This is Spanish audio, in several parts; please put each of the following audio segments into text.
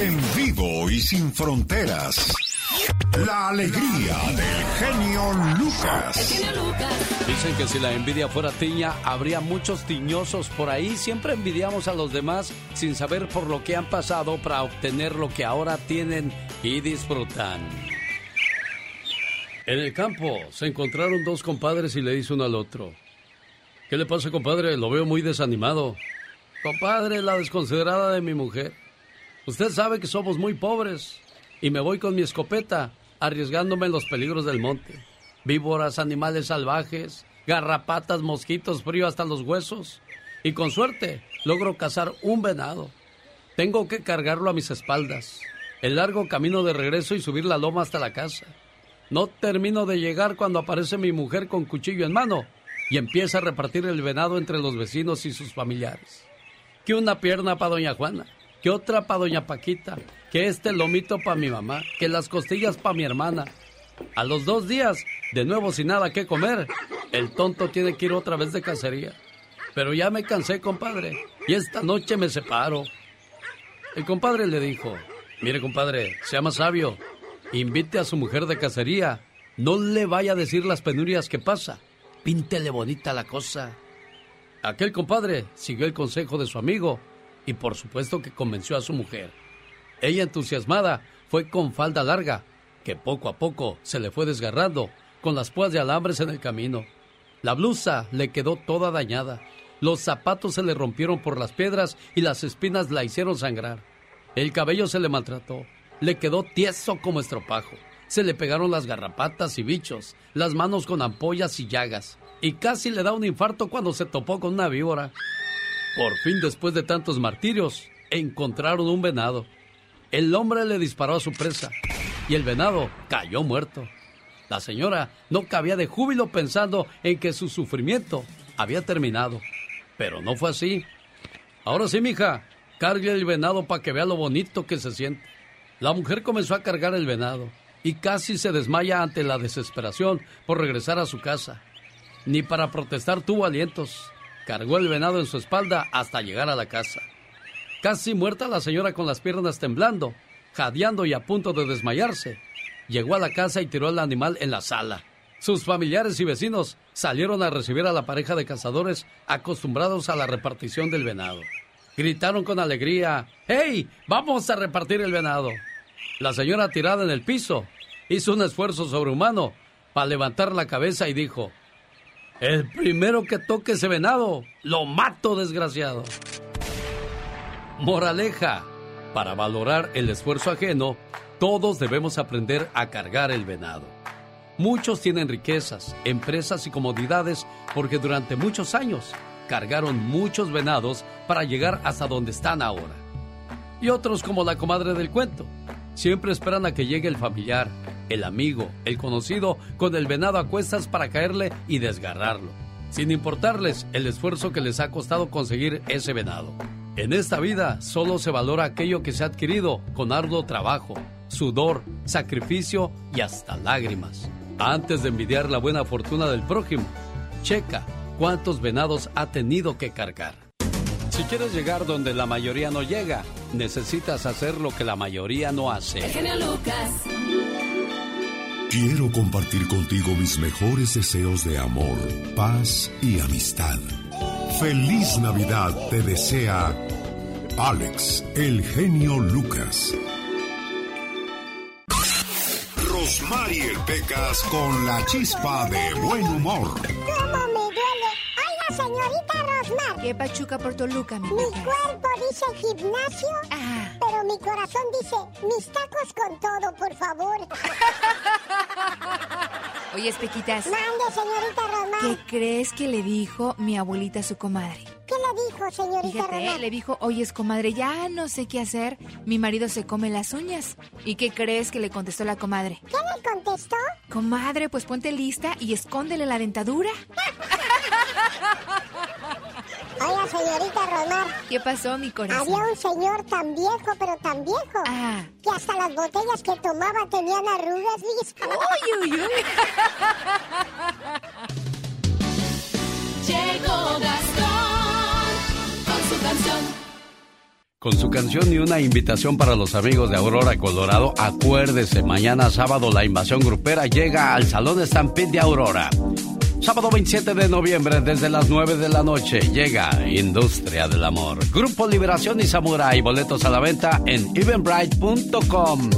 En vivo y sin fronteras. La alegría del genio Lucas. Dicen que si la envidia fuera tiña, habría muchos tiñosos por ahí. Siempre envidiamos a los demás sin saber por lo que han pasado para obtener lo que ahora tienen y disfrutan. En el campo se encontraron dos compadres y le dice uno al otro. ¿Qué le pasa, compadre? Lo veo muy desanimado. Compadre, la desconsiderada de mi mujer. Usted sabe que somos muy pobres y me voy con mi escopeta, arriesgándome en los peligros del monte. Víboras, animales salvajes, garrapatas, mosquitos, frío hasta los huesos. Y con suerte logro cazar un venado. Tengo que cargarlo a mis espaldas. El largo camino de regreso y subir la loma hasta la casa. No termino de llegar cuando aparece mi mujer con cuchillo en mano y empieza a repartir el venado entre los vecinos y sus familiares. Que una pierna para doña Juana, que otra para doña Paquita, que este lomito para mi mamá, que las costillas para mi hermana. A los dos días, de nuevo sin nada que comer, el tonto tiene que ir otra vez de cacería. Pero ya me cansé, compadre, y esta noche me separo. El compadre le dijo, mire, compadre, sea más sabio, invite a su mujer de cacería, no le vaya a decir las penurias que pasa, píntele bonita la cosa. Aquel compadre siguió el consejo de su amigo y por supuesto que convenció a su mujer. Ella entusiasmada fue con falda larga, que poco a poco se le fue desgarrando, con las púas de alambres en el camino. La blusa le quedó toda dañada, los zapatos se le rompieron por las piedras y las espinas la hicieron sangrar. El cabello se le maltrató, le quedó tieso como estropajo. Se le pegaron las garrapatas y bichos, las manos con ampollas y llagas, y casi le da un infarto cuando se topó con una víbora. Por fin, después de tantos martirios, encontraron un venado. El hombre le disparó a su presa y el venado cayó muerto. La señora no cabía de júbilo pensando en que su sufrimiento había terminado. Pero no fue así. Ahora sí, mija, cargue el venado para que vea lo bonito que se siente. La mujer comenzó a cargar el venado y casi se desmaya ante la desesperación por regresar a su casa. Ni para protestar tuvo alientos. Cargó el venado en su espalda hasta llegar a la casa. Casi muerta la señora con las piernas temblando, jadeando y a punto de desmayarse, llegó a la casa y tiró al animal en la sala. Sus familiares y vecinos salieron a recibir a la pareja de cazadores acostumbrados a la repartición del venado. Gritaron con alegría, ¡Hey! ¡Vamos a repartir el venado! La señora tirada en el piso hizo un esfuerzo sobrehumano para levantar la cabeza y dijo, El primero que toque ese venado, lo mato, desgraciado. Moraleja, para valorar el esfuerzo ajeno, todos debemos aprender a cargar el venado. Muchos tienen riquezas, empresas y comodidades porque durante muchos años cargaron muchos venados para llegar hasta donde están ahora. Y otros como la comadre del cuento, siempre esperan a que llegue el familiar, el amigo, el conocido con el venado a cuestas para caerle y desgarrarlo, sin importarles el esfuerzo que les ha costado conseguir ese venado. En esta vida solo se valora aquello que se ha adquirido con arduo trabajo, sudor, sacrificio y hasta lágrimas. Antes de envidiar la buena fortuna del prójimo, checa cuántos venados ha tenido que cargar. Si quieres llegar donde la mayoría no llega, necesitas hacer lo que la mayoría no hace. Lucas. Quiero compartir contigo mis mejores deseos de amor, paz y amistad. Feliz Navidad te desea Alex, el genio Lucas. Rosmarie Pecas con la chispa de buen humor. ¿Cómo me duele? Oiga, señorita Rosmar. ¿Qué pachuca por Toluca, mi Mi Pecas? cuerpo dice gimnasio, Ah. Mi corazón dice mis tacos con todo, por favor. Oye, Pequitas, Mande, señorita Rosmar. ¿qué crees que le dijo mi abuelita a su comadre? ¿Qué le dijo, señorita Fíjate, Rosmar? le dijo, oyes, comadre, ya no sé qué hacer. Mi marido se come las uñas. ¿Y qué crees que le contestó la comadre? ¿Qué le contestó? Comadre, pues ponte lista y escóndele la dentadura. Oiga, señorita Rosmar. ¿Qué pasó, mi corazón? Había un señor tan viejo, pero tan viejo, Ah. que hasta las botellas que tomaba tenían arrugas, ¿viste? Uy, uy, uy. Llegó Gastón con su canción. con su canción y una invitación para los amigos de Aurora, Colorado. Acuérdese, mañana sábado la invasión grupera llega al Salón Stampede de Aurora. Sábado 27 de noviembre desde las 9 de la noche llega Industria del Amor. Grupo Liberación y Samurai. Boletos a la venta en evenbright.com.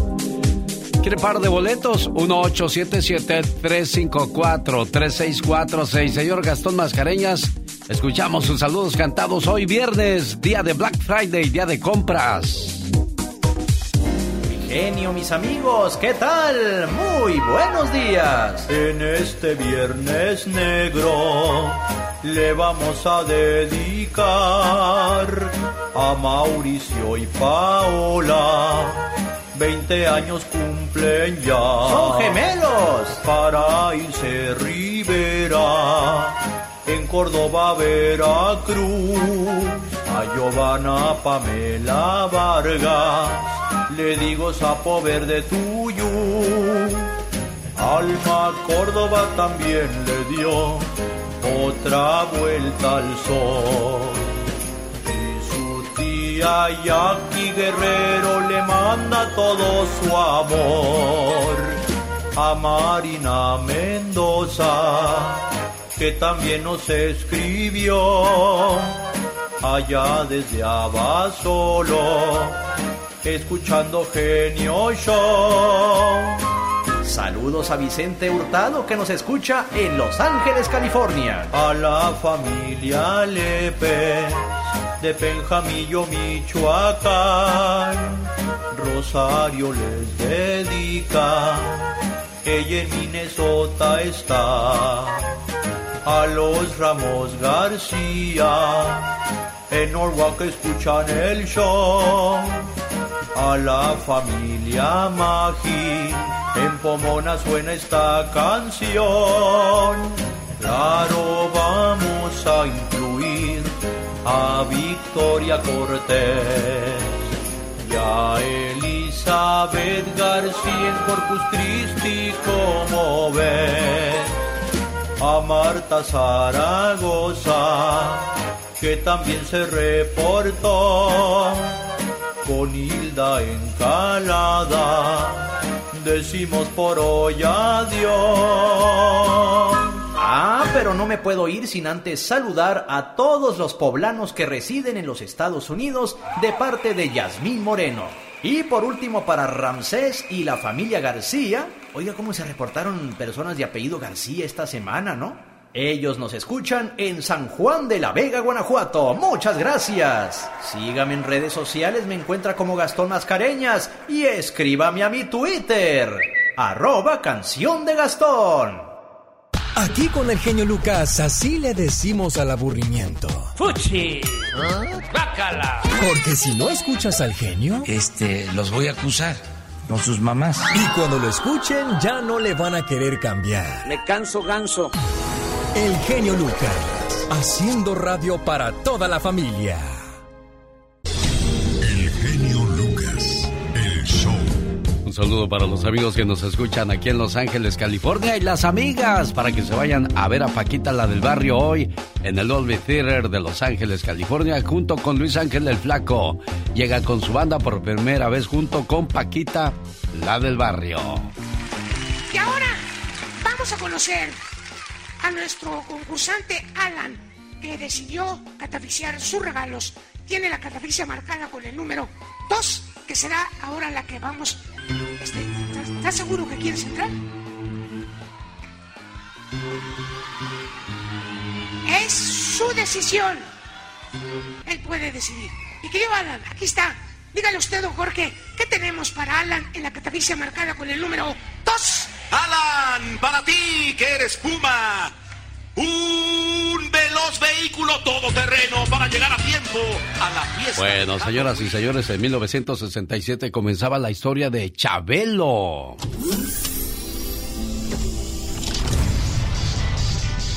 ¿Quiere par de boletos? 1877-354-3646. Señor Gastón Mascareñas, escuchamos sus saludos cantados hoy viernes, día de Black Friday, día de compras. Genio, mis amigos, ¿qué tal? Muy buenos días. En este viernes negro le vamos a dedicar a Mauricio y Paola 20 años cumplen ya. ¡Son gemelos! Para irse Rivera, en Córdoba, Veracruz. A Giovanna Pamela Vargas, le digo sapo verde tuyo. Alma Córdoba también le dio otra vuelta al sol y aquí Guerrero le manda todo su amor a Marina Mendoza, que también nos escribió allá desde Abasolo, escuchando Genio Show. Saludos a Vicente Hurtado que nos escucha en Los Ángeles, California. A la familia Lepe de Penjamillo, Michoacán. Rosario les dedica, ella en Minnesota está. A los Ramos García, en Norwalk escuchan el show. A la familia Magi, en Pomona suena esta canción. Claro, vamos a incluir a Victoria Cortés y a Elizabeth García en Corpus Christi, como ves, a Marta Zaragoza, que también se reportó con Hilda Encalada, decimos por hoy adiós. Ah, pero no me puedo ir sin antes saludar a todos los poblanos que residen en los Estados Unidos de parte de Yasmín Moreno. Y por último para Ramsés y la familia García. Oiga cómo se reportaron personas de apellido García esta semana, ¿no? Ellos nos escuchan en San Juan de la Vega, Guanajuato. Muchas gracias. Sígame en redes sociales, me encuentra como Gastón Mascareñas y escríbame a mi Twitter, arroba canción de Gastón. Aquí con el genio Lucas, así le decimos al aburrimiento. ¡Fuchi! ¡Bácala! Porque si no escuchas al genio, Este, los voy a acusar con sus mamás. y cuando lo escuchen ya no le van a querer cambiar. Me canso ganso. El genio Lucas, haciendo radio para toda la familia. El genio Lucas, el show. Un saludo para los amigos que nos escuchan aquí en Los Ángeles, California y las amigas para que se vayan a ver a Paquita la del barrio hoy en el Dolby Theater de Los Ángeles, California junto con Luis Ángel el Flaco. Llega con su banda por primera vez junto con Paquita la del barrio. Y ahora vamos a conocer a nuestro concursante Alan, que decidió catafixear sus regalos. Tiene la catafixia marcada con el número 2, que será ahora la que vamos. Este, ¿estás, estás seguro que quieres entrar? Es su decisión. Él puede decidir. Y querido Alan, aquí está. Dígale usted, don Jorge, ¿qué tenemos para Alan en la catafixia marcada con el número 2? Alan, para ti que eres Puma, un veloz vehículo todoterreno para llegar a tiempo a la fiesta. Bueno, señoras y señores, en 1967 comenzaba la historia de Chabelo.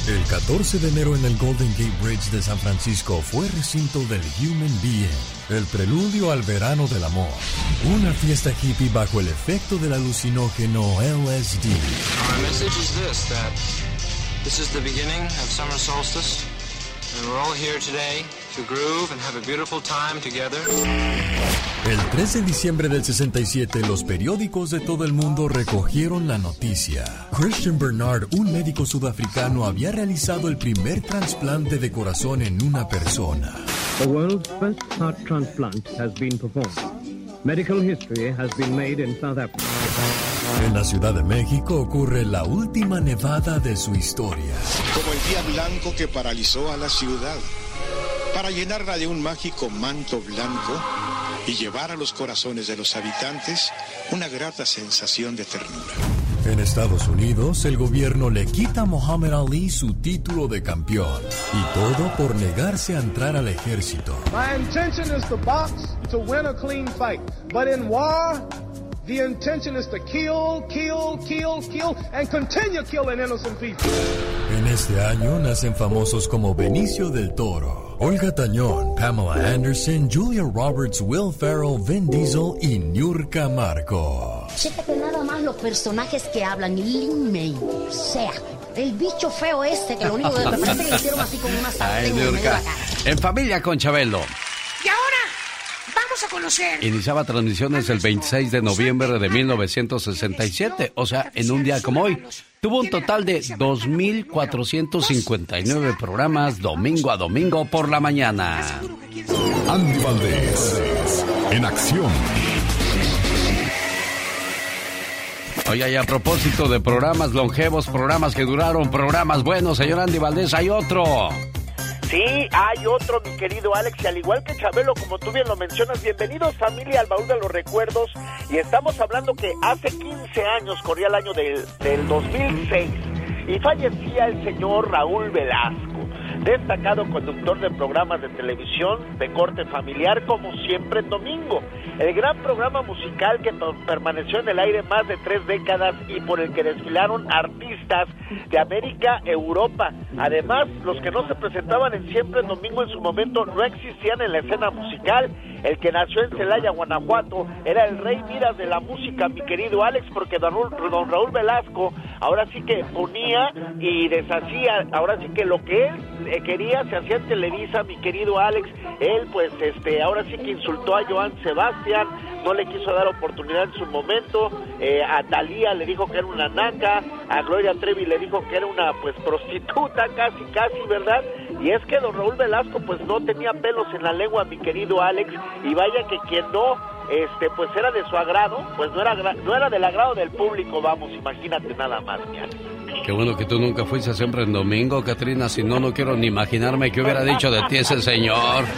El 14 de enero en el Golden Gate Bridge de San Francisco fue recinto del Human Being, el preludio al verano del amor. Una fiesta hippie bajo el efecto del alucinógeno LSD. Our message is this that this is the beginning of summer solstice El 3 de diciembre del 67, los periódicos de todo el mundo recogieron la noticia. Christian Bernard, un médico sudafricano, había realizado el primer trasplante de corazón en una persona. The world's first heart transplant has been performed. Medical history has been made in South Africa. En la Ciudad de México ocurre la última nevada de su historia. Como el día blanco que paralizó a la ciudad, para llenarla de un mágico manto blanco y llevar a los corazones de los habitantes una grata sensación de ternura. En Estados Unidos, el gobierno le quita a Muhammad Ali su título de campeón. Y todo por negarse a entrar al ejército. My intention is to box to win a clean fight. But in war, the intention is to kill, kill, kill, kill, and continue killing innocent people. En este año nacen famosos como Benicio del Toro, Olga Tañón, Pamela Anderson, Julia Roberts, Will Ferrell, Vin Diesel y Niurka Marco. Chécate nada más los personajes que hablan. Lin May, o sea, el bicho feo este que lo único que me parece que hicieron así como una Ay, sartén en medio de Niurka. la cara. En familia con Chabelo. A conocer Iniciaba transmisiones el 26 de noviembre de 1967, o sea, en un día como hoy. Tuvo un total de 2.459 programas domingo a domingo por la mañana. Andy Valdés, en acción. Oye, y a propósito de programas longevos, programas que duraron, programas buenos, señor Andy Valdés, hay otro. Sí, hay otro, mi querido Alex, y al igual que Chabelo, como tú bien lo mencionas, bienvenidos familia al baúl de los recuerdos, y estamos hablando que hace 15 años, corría el año del, del 2006, y fallecía el señor Raúl Velasco, destacado conductor de programas de televisión de corte familiar, como siempre en domingo. El gran programa musical que per- permaneció en el aire más de tres décadas y por el que desfilaron artistas de América, Europa. Además, los que no se presentaban en siempre en domingo en su momento no existían en la escena musical. El que nació en Celaya, Guanajuato, era el rey Miras de la música, mi querido Alex, porque don don Raúl Velasco ahora sí que ponía y deshacía, ahora sí que lo que él quería se hacía en Televisa, mi querido Alex. Él, pues, este, ahora sí que insultó a Joan Sebastián, no le quiso dar oportunidad en su momento. eh, a Talía le dijo que era una naca, a Gloria Trevi le dijo que era una, pues, prostituta, casi, casi, ¿verdad? Y es que don Raúl Velasco, pues, no tenía pelos en la lengua, mi querido Alex, y vaya que quien no este pues era de su agrado, pues no era no era del agrado del público, vamos, imagínate nada más, mi. Qué bueno que tú nunca fuiste siempre en domingo, Katrina, si no, no quiero ni imaginarme qué hubiera dicho de ti ese señor.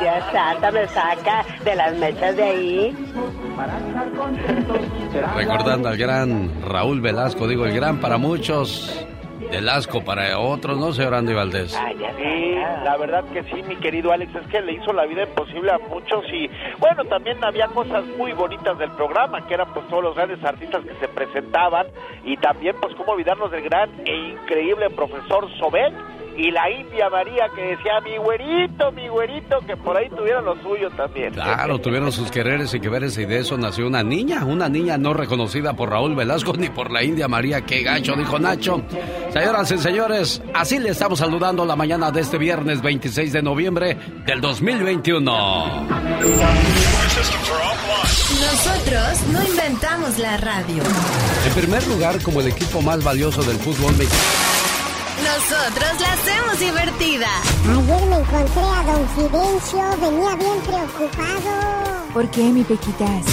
Dios santo, me saca de las mechas de ahí. Recordando al gran Raúl Velasco, digo, el gran para muchos, Velasco para otros, ¿no, señor Andy Valdés? Sí, la verdad que sí, mi querido Alex, es que le hizo la vida imposible a muchos y bueno, también había cosas muy bonitas del programa, que eran pues todos los grandes artistas que se presentaban y también pues cómo olvidarnos del gran e increíble profesor Sobel y la India María que decía mi güerito, mi güerito, que por ahí tuviera lo suyo también. Claro, tuvieron sus quereres y que veres y de eso nació una niña, una niña no reconocida por Raúl Velasco ni por la India María. Qué gacho, dijo Nacho. Señoras y señores, así le estamos saludando la mañana de este viernes 26 de noviembre del 2021. Nosotros no inventamos la radio. En primer lugar, como el equipo más valioso del fútbol mexicano. Nosotros la hacemos divertida. Ayer me encontré a don Fidencio, venía bien preocupado. ¿Por qué, mi Pequitas?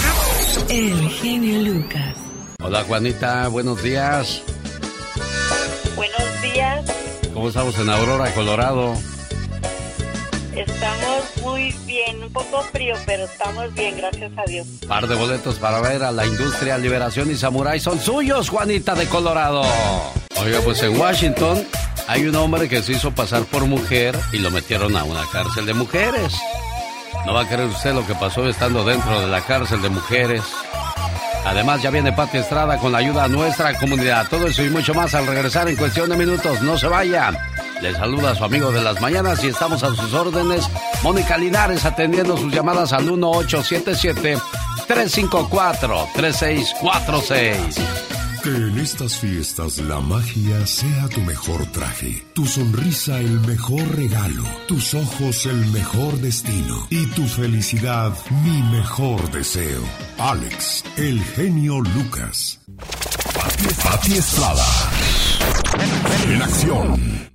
El genio Lucas. Hola Juanita, buenos días. Buenos días, ¿Cómo estamos en Aurora, Colorado? Estamos muy bien, un poco frío, pero estamos bien, gracias a Dios. Par de boletos para ver a la industria, Liberación y Samurai son suyos, Juanita de Colorado. Oiga, pues en Washington hay un hombre que se hizo pasar por mujer y lo metieron a una cárcel de mujeres. No va a creer usted lo que pasó estando dentro de la cárcel de mujeres. Además, ya viene Pati Estrada con la ayuda a nuestra comunidad. Todo eso y mucho más al regresar en cuestión de minutos. No se vaya. Le saluda a su amigo de las mañanas y estamos a sus órdenes. Mónica Linares atendiendo sus llamadas al 1877-354-3646. Que en estas fiestas la magia sea tu mejor traje, tu sonrisa el mejor regalo, tus ojos el mejor destino y tu felicidad mi mejor deseo. Alex, el genio Lucas. Pati Estrada. En acción.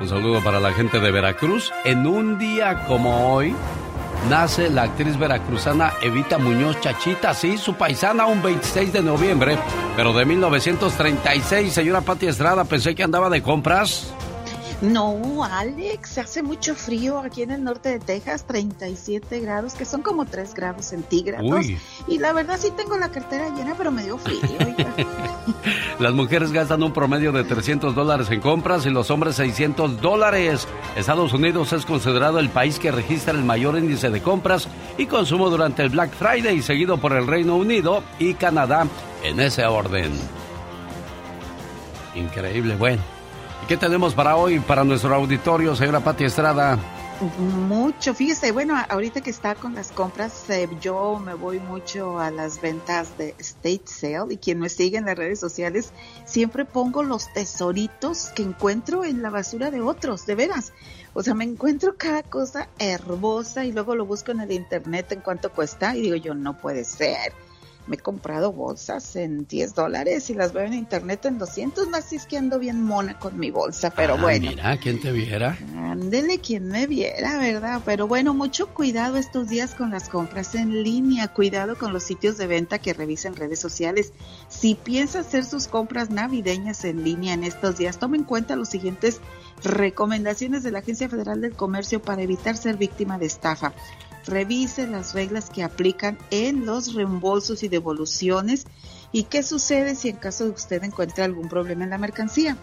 Un saludo para la gente de Veracruz. En un día como hoy, nace la actriz veracruzana Evita Muñoz Chachita, sí, su paisana, un 26 de noviembre, pero de 1936. Señora Pati Estrada, pensé que andaba de compras. No, Alex, hace mucho frío aquí en el norte de Texas, 37 grados, que son como 3 grados centígrados. Y la verdad sí tengo la cartera llena, pero me dio frío. Las mujeres gastan un promedio de 300 dólares en compras y los hombres 600 dólares. Estados Unidos es considerado el país que registra el mayor índice de compras y consumo durante el Black Friday, seguido por el Reino Unido y Canadá en ese orden. Increíble, bueno. ¿Qué tenemos para hoy, para nuestro auditorio, señora Pati Estrada? Mucho, fíjese, bueno, ahorita que está con las compras, eh, yo me voy mucho a las ventas de State Sale y quien me sigue en las redes sociales, siempre pongo los tesoritos que encuentro en la basura de otros, de veras. O sea, me encuentro cada cosa hermosa y luego lo busco en el internet en cuánto cuesta y digo yo, no puede ser me he comprado bolsas en 10 dólares y las veo en internet en 200. Más es que ando bien mona con mi bolsa, pero ah, bueno. Mira, ¿quién te viera? Ándele quien me viera, ¿verdad? Pero bueno, mucho cuidado estos días con las compras en línea. Cuidado con los sitios de venta que revisen redes sociales. Si piensa hacer sus compras navideñas en línea en estos días, tome en cuenta los siguientes recomendaciones de la Agencia Federal del Comercio para evitar ser víctima de estafa revise las reglas que aplican en los reembolsos y devoluciones y qué sucede si en caso de usted encuentre algún problema en la mercancía.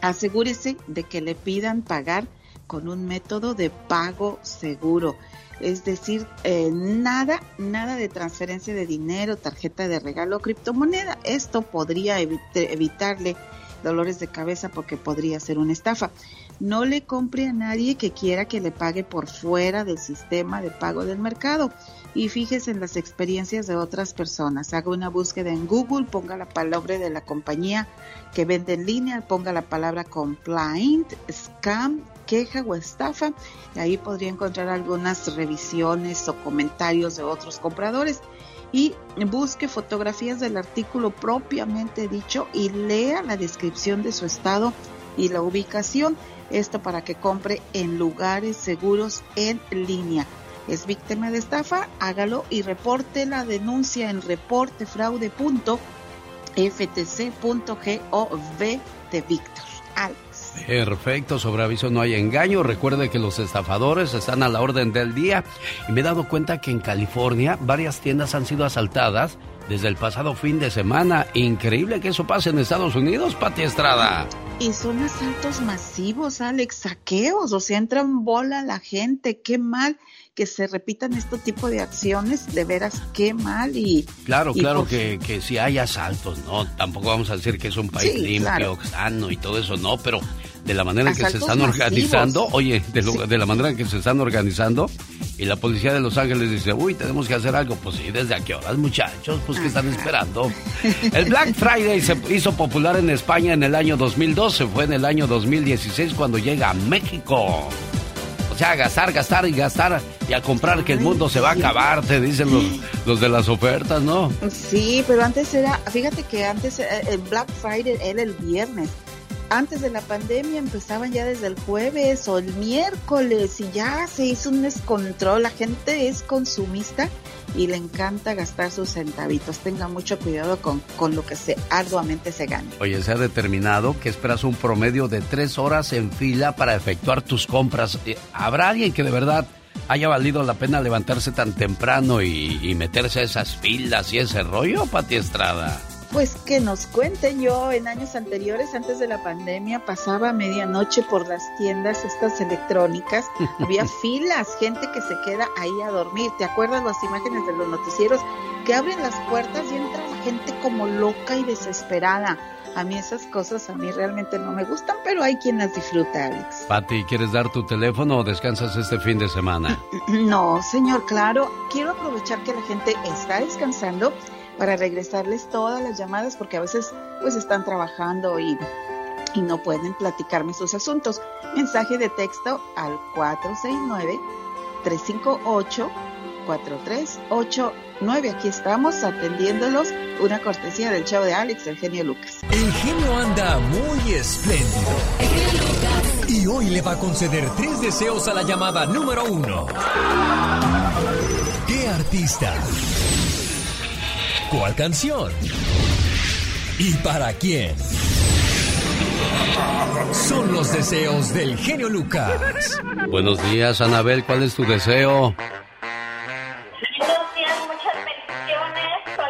Asegúrese de que le pidan pagar con un método de pago seguro. Es decir, eh, nada, nada de transferencia de dinero, tarjeta de regalo criptomoneda. Esto podría evitarle dolores de cabeza porque podría ser una estafa. No le compre a nadie que quiera que le pague por fuera del sistema de pago del mercado y fíjese en las experiencias de otras personas. Haga una búsqueda en Google, ponga la palabra de la compañía que vende en línea, ponga la palabra complaint, scam, queja o estafa y ahí podría encontrar algunas revisiones o comentarios de otros compradores y busque fotografías del artículo propiamente dicho y lea la descripción de su estado y la ubicación. Esto para que compre en lugares seguros en línea. ¿Es víctima de estafa? Hágalo y reporte la denuncia en reportefraude.ftc.gov de Víctor. Perfecto, sobre aviso no hay engaño. Recuerde que los estafadores están a la orden del día. Y me he dado cuenta que en California varias tiendas han sido asaltadas desde el pasado fin de semana. Increíble que eso pase en Estados Unidos, Pati Estrada. Y son asaltos masivos, Alex, saqueos, o sea, entran bola la gente, qué mal que se repitan este tipo de acciones, de veras, qué mal y... Claro, claro que, que si hay asaltos, ¿no? Tampoco vamos a decir que es un país limpio, sano y todo eso, no, pero de la manera en que se están organizando, oye, de, de, la manera en que se están organizando, y la policía de Los Ángeles dice, uy, tenemos que hacer algo. Pues sí, ¿desde a qué horas, muchachos? Pues que están esperando. El Black Friday se hizo popular en España en el año 2012, fue en el año 2016 cuando llega a México. O sea, gastar, gastar y gastar y a comprar que el mundo se va a acabar, te dicen los, los de las ofertas, ¿no? Sí, pero antes era, fíjate que antes eh, el Black Friday era el viernes antes de la pandemia empezaban ya desde el jueves o el miércoles y ya se hizo un descontrol. La gente es consumista y le encanta gastar sus centavitos. Tenga mucho cuidado con, con lo que se arduamente se gana. Oye, se ha determinado que esperas un promedio de tres horas en fila para efectuar tus compras. Eh, ¿Habrá alguien que de verdad haya valido la pena levantarse tan temprano y, y meterse a esas filas y ese rollo, Pati Estrada? Pues que nos cuenten. Yo en años anteriores, antes de la pandemia, pasaba medianoche por las tiendas estas electrónicas. Había filas, gente que se queda ahí a dormir. ¿Te acuerdas las imágenes de los noticieros que abren las puertas y entra la gente como loca y desesperada? A mí esas cosas a mí realmente no me gustan, pero hay quien las disfruta, Alex. Pati, ¿quieres dar tu teléfono o descansas este fin de semana? No, señor, claro. Quiero aprovechar que la gente está descansando para regresarles todas las llamadas porque a veces pues están trabajando y, y no pueden platicarme sus asuntos. Mensaje de texto al 469 358 4389. Aquí estamos atendiéndolos. Una cortesía del show de Alex, el genio Lucas. El genio anda muy espléndido. Y hoy le va a conceder tres deseos a la llamada número uno. ¿Qué artista? ¿Cuál canción? ¿Y para quién? Son los deseos del genio Lucas. Buenos días, Anabel. ¿Cuál es tu deseo?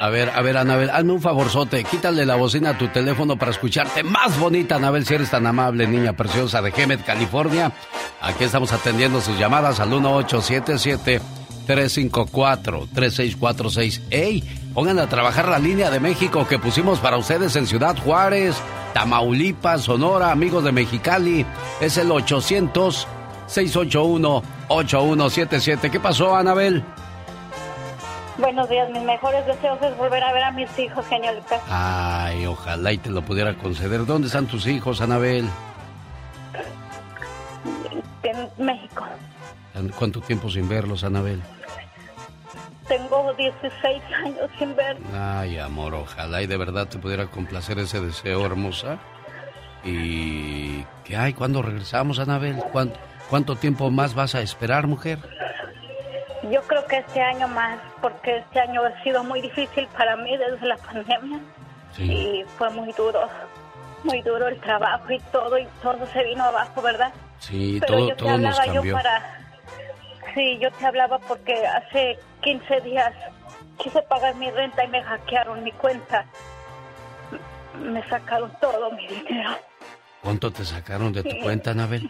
A ver, a ver, Anabel, hazme un favorzote. Quítale la bocina a tu teléfono para escucharte más bonita, Anabel, si eres tan amable, niña preciosa de Hemet, California. Aquí estamos atendiendo sus llamadas al 1877-354-3646. ¡Ey! Pongan a trabajar la línea de México que pusimos para ustedes en Ciudad Juárez, Tamaulipas, Sonora, amigos de Mexicali. Es el 800-681-8177. ¿Qué pasó, Anabel? Buenos días, mis mejores deseos es volver a ver a mis hijos, Lucas. Ay, ojalá y te lo pudiera conceder. ¿Dónde están tus hijos, Anabel? En México. ¿Cuánto tiempo sin verlos, Anabel? Tengo 16 años sin ver. Ay, amor, ojalá y de verdad te pudiera complacer ese deseo, hermosa. ¿Y qué hay? ¿Cuándo regresamos, Anabel? ¿Cuánto, ¿Cuánto tiempo más vas a esperar, mujer? Yo creo que este año más, porque este año ha sido muy difícil para mí desde la pandemia. Y fue muy duro, muy duro el trabajo y todo, y todo se vino abajo, ¿verdad? Sí, Pero todo, yo te todo nos hablaba yo cambió. para... Sí, yo te hablaba porque hace 15 días quise pagar mi renta y me hackearon mi cuenta. Me sacaron todo mi dinero. ¿Cuánto te sacaron de tu Sí. cuenta, Anabel?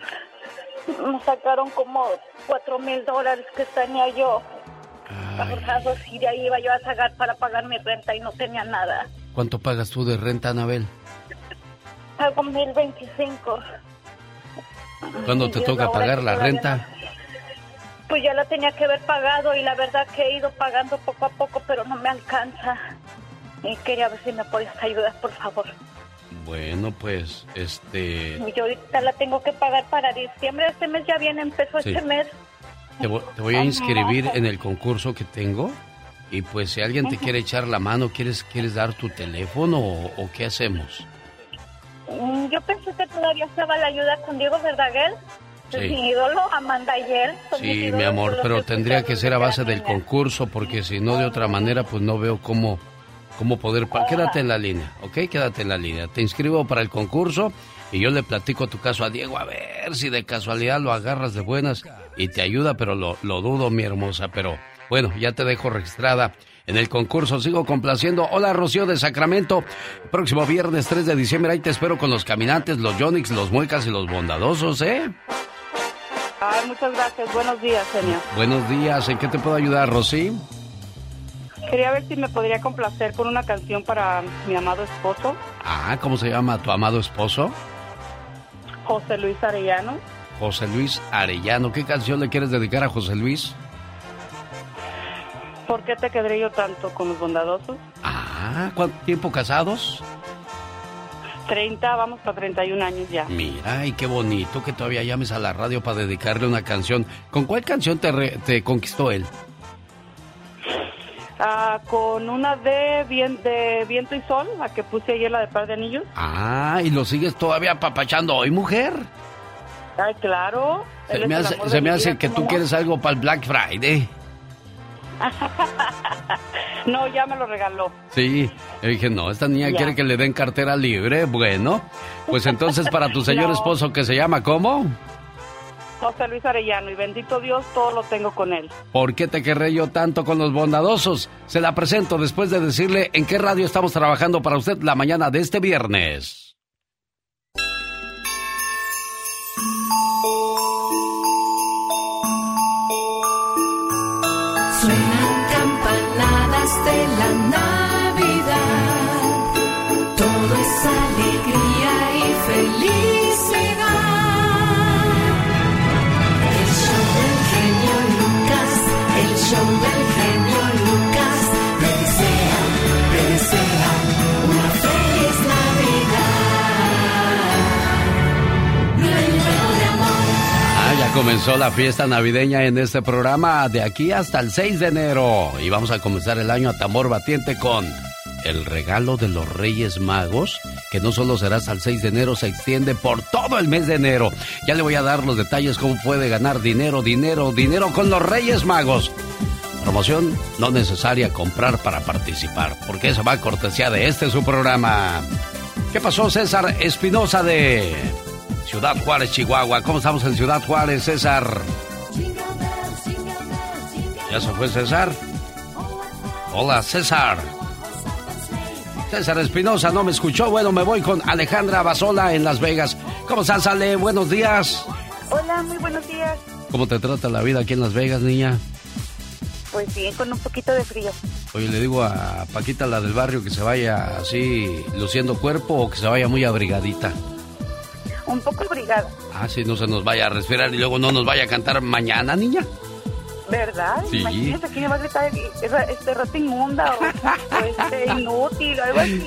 Me sacaron como cuatro mil dólares que tenía yo ahorrados y de ahí iba yo a sacar para pagar mi renta y no tenía nada. ¿Cuánto pagas tú de renta, Anabel? Pago mil veinticinco. ¿Cuándo te toca pagar la renta? Pues ya la tenía que haber pagado y la verdad que he ido pagando poco a poco, pero no me alcanza. Y quería ver si me podías ayudar, por favor. Bueno, pues, este... Yo ahorita la tengo que pagar para diciembre. Este mes ya viene, empezó Sí. este mes. Te voy, te voy a inscribir en el concurso que tengo. Y pues si alguien te quiere echar la mano, ¿quieres, quieres dar tu teléfono o, o qué hacemos? Mm, Yo pensé que todavía estaba la ayuda con Diego Verdaguer. Sí. Mi ídolo, Amanda y él. son mis Sí, mi amor, pero tendría que ser a base del concurso, porque si no, de otra manera, pues no veo cómo, cómo poder... pa- Quédate en la línea, ¿ok? Quédate en la línea. Te inscribo para el concurso y yo le platico tu caso a Diego, a ver si de casualidad lo agarras de buenas y te ayuda, pero lo, lo dudo, mi hermosa. Pero bueno, ya te dejo registrada en el concurso. Sigo complaciendo. Hola, Rocío de Sacramento. Próximo viernes 3 de diciembre, ahí te espero con los caminantes, los Yonix, los Muecas y los Bondadosos, ¿eh? Ay, muchas gracias. Buenos días, señor. Buenos días, ¿en qué te puedo ayudar, Rosy? Quería ver si me podría complacer con una canción para mi amado esposo, Ah, ¿cómo se llama tu amado esposo? José Luis Arellano. José Luis Arellano. ¿Qué canción le quieres dedicar a José Luis? ¿Por qué te quedré yo tanto con los bondadosos? Ah, ¿cuánto tiempo casados? 30, vamos para 31 años ya. Mira, y qué bonito que todavía llames a la radio para dedicarle una canción. ¿Con cuál canción te, re- te conquistó él? Ah, con una de, vien- de Viento y Sol, la que puse ayer, la de Par de Anillos. Ah, y lo sigues todavía apapachando hoy, mujer. Ay, claro. Se me hace, se me hace que ¿cómo tú quieres algo para el Black Friday. No, ya me lo regaló. Sí, yo dije, no, esta niña Ya. quiere que le den cartera libre. Bueno, pues entonces para tu señor No. esposo que se llama, ¿cómo? José Luis Arellano, y bendito Dios, todo lo tengo con él. ¿Por qué te querré yo tanto con los bondadosos? Se la presento después de decirle en qué radio estamos trabajando para usted la mañana de este viernes. Suenan campanadas de la Navidad. Comenzó la fiesta navideña en este programa de aquí hasta el 6 de enero. Y vamos a comenzar el año a tambor batiente con el regalo de los Reyes Magos, que no solo será hasta el 6 de enero, se extiende por todo el mes de enero. Ya le voy a dar los detalles cómo puede ganar dinero, dinero, dinero con los Reyes Magos. Promoción no necesaria comprar para participar, porque esa va a cortesía de este su programa. ¿Qué pasó, César Espinosa de Ciudad Juárez, Chihuahua? ¿Cómo estamos en Ciudad Juárez, César? ¿Ya se fue César? Hola, César. César Espinosa no me escuchó. Bueno, me voy con Alejandra Basola en Las Vegas. ¿Cómo estás, Ale? Buenos días. Hola, muy buenos días. ¿Cómo te trata la vida aquí en Las Vegas, niña? Pues bien, con un poquito de frío. Oye, le digo a Paquita, la del barrio, que se vaya así luciendo cuerpo o que se vaya muy abrigadita. Un poco abrigada, Ah, si no se nos vaya a respirar y luego no nos vaya a cantar mañana, niña. ¿verdad? Sí. Imagínese que me va a gritar este rato inmunda o, o este inútil o algo así.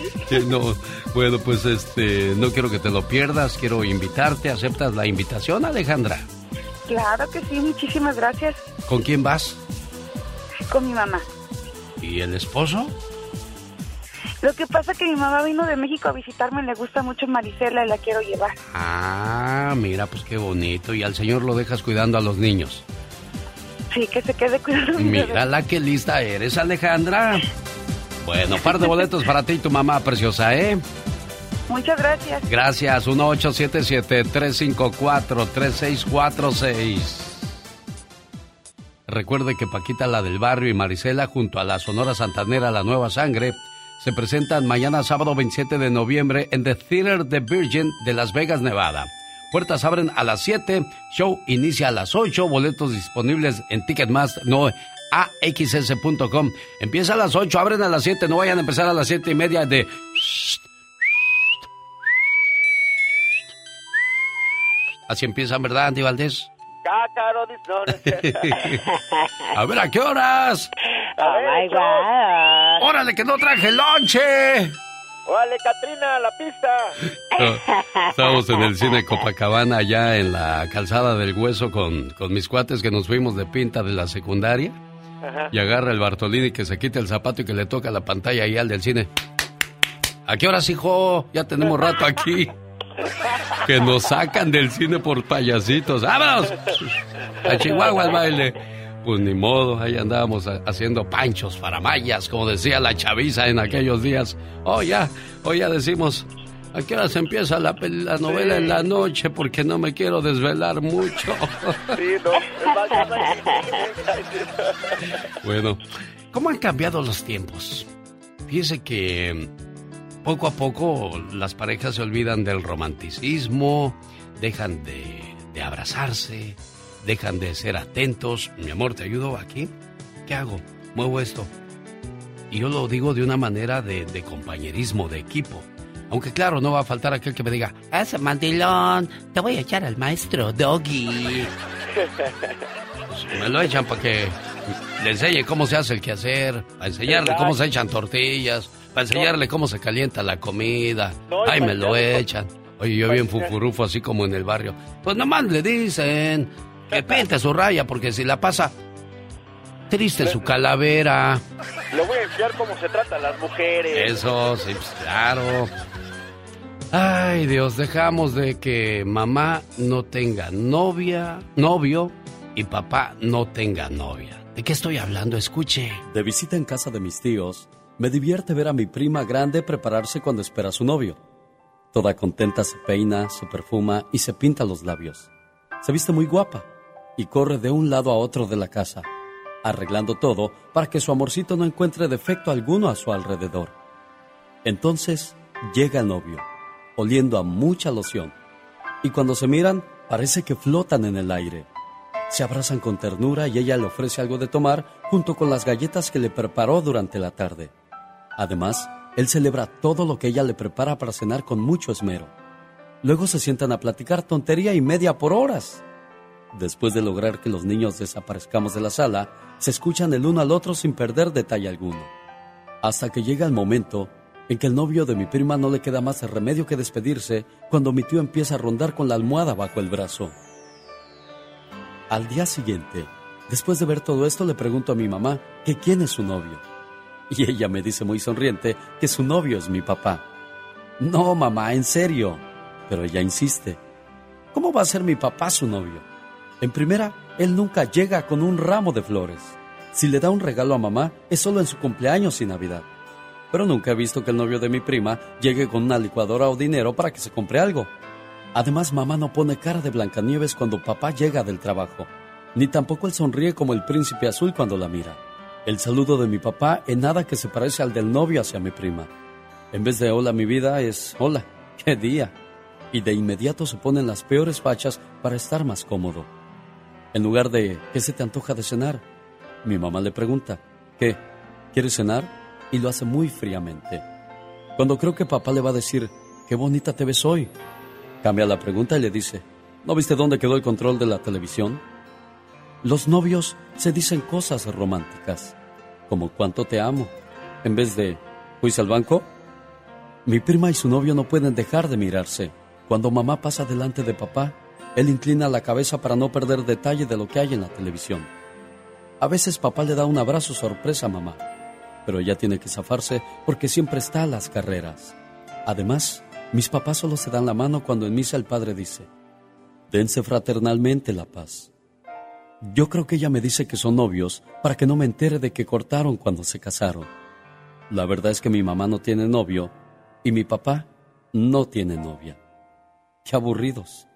No, bueno, pues este, no quiero que te lo pierdas, quiero invitarte. ¿Aceptas la invitación, Alejandra? Claro que sí, muchísimas gracias. ¿Con quién vas? Con mi mamá. ¿Y el esposo? Lo que pasa es que mi mamá vino de México a visitarme, le gusta mucho Marisela y la quiero llevar. Ah, mira, pues qué bonito. Y al señor lo dejas cuidando a los niños. Sí, que se quede cuidando Mira la que lista eres, Alejandra. Bueno, par de boletos para ti y tu mamá preciosa, ¿eh? Muchas gracias. Gracias, 1877-354-3646. Recuerde que Paquita, la del barrio, y Marisela, junto a la Sonora Santanera, la Nueva Sangre, se presentan mañana sábado 27 de noviembre en The Theater The Virgin de Las Vegas, Nevada. Puertas abren a las 7, show inicia a las 8, boletos disponibles en Ticketmaster, no, axs.com. Empieza a las 8, abren a las 7, no vayan a empezar a las 7 y media de... Así empiezan, ¿verdad, Andy Valdés? A ver, ¿a qué horas? A ver, show. ¡Órale, que no traje lonche! Órale, Catrina, a la pista. Estábamos en el cine Copacabana, allá en la calzada del hueso, con, con mis cuates que nos fuimos de pinta de la secundaria. Ajá. Y agarra el Bartolini que se quita el zapato y que le toca la pantalla ahí al del cine. ¿A qué horas, hijo? Ya tenemos rato aquí. Que nos sacan del cine por payasitos. ¡Vámonos! A Chihuahua al baile. Pues ni modo, ahí andábamos ha- haciendo panchos faramayas, como decía la chaviza en aquellos días. Oh, ya, hoy ya decimos, ¿a qué horas empieza la, la novela en la noche? Porque no me quiero desvelar mucho. Sí, no. Bueno, ¿cómo han cambiado los tiempos? Fíjese que poco a poco las parejas se olvidan del romanticismo, dejan de, de abrazarse, dejan de ser atentos. Mi amor, ¿te ayudo aquí? ¿Qué hago? Muevo esto. Y yo lo digo de una manera de, de compañerismo, de equipo. Aunque claro, no va a faltar aquel que me diga, ese mandilón, te voy a echar al maestro Doggy. Me lo echan para que le enseñe cómo se hace el quehacer, para enseñarle cómo se echan tortillas, para enseñarle cómo se calienta la comida. Ay, me lo echan. Oye, yo bien fufurufo, así como en el barrio. Pues nomás le dicen que pinte su raya, porque si la pasa triste su calavera. Le voy a enseñar cómo se tratan las mujeres. Eso, sí, pues, claro. Ay, Dios, dejamos de que mamá no tenga novia, novio, y papá no tenga novia. ¿De qué estoy hablando? Escuche. De visita en casa de mis tíos, me divierte ver a mi prima grande prepararse cuando espera a su novio. Toda contenta se peina, se perfuma y se pinta los labios. se viste muy guapa y corre de un lado a otro de la casa, arreglando todo para que su amorcito no encuentre defecto alguno a su alrededor. Entonces llega el novio, oliendo a mucha loción, y cuando se miran parece que flotan en el aire. Se abrazan con ternura y ella le ofrece algo de tomar junto con las galletas que le preparó durante la tarde. Además, él celebra todo lo que ella le prepara para cenar con mucho esmero. Luego se sientan a platicar tontería y media por horas. Después de lograr que los niños desaparezcamos de la sala, se escuchan el uno al otro sin perder detalle alguno. Hasta que llega el momento en que el novio de mi prima no le queda más remedio que despedirse cuando mi tío empieza a rondar con la almohada bajo el brazo. Al día siguiente, después de ver todo esto, le pregunto a mi mamá que quién es su novio. Y ella me dice muy sonriente que su novio es mi papá. No, mamá, en serio. Pero ella insiste. ¿Cómo va a ser mi papá su novio? En primera, él nunca llega con un ramo de flores. Si le da un regalo a mamá, es solo en su cumpleaños y Navidad. Pero nunca he visto que el novio de mi prima llegue con una licuadora o dinero para que se compre algo. Además, mamá no pone cara de Blancanieves cuando papá llega del trabajo, ni tampoco él sonríe como el príncipe azul cuando la mira. El saludo de mi papá en nada que se parece al del novio hacia mi prima. En vez de hola mi vida es hola, qué día. Y de inmediato se ponen las peores fachas para estar más cómodo. En lugar de ¿qué se te antoja de cenar? Mi mamá le pregunta ¿qué? ¿Quieres cenar? Y lo hace muy fríamente. Cuando creo que papá le va a decir qué bonita te ves hoy, Cambia la pregunta y le dice, ¿no viste dónde quedó el control de la televisión? Los novios se dicen cosas románticas, como cuánto te amo, en vez de, ¿fuiste al banco? Mi prima y su novio no pueden dejar de mirarse. Cuando mamá pasa delante de papá, él inclina la cabeza para no perder detalle de lo que hay en la televisión. A veces papá le da un abrazo sorpresa a mamá, pero ella tiene que zafarse porque siempre está a las carreras. Además, mis papás solo se dan la mano cuando en misa el padre dice, dense fraternalmente la paz. Yo creo que ella me dice que son novios para que no me entere de que cortaron cuando se casaron. La verdad es que mi mamá no tiene novio y mi papá no tiene novia. Qué aburridos.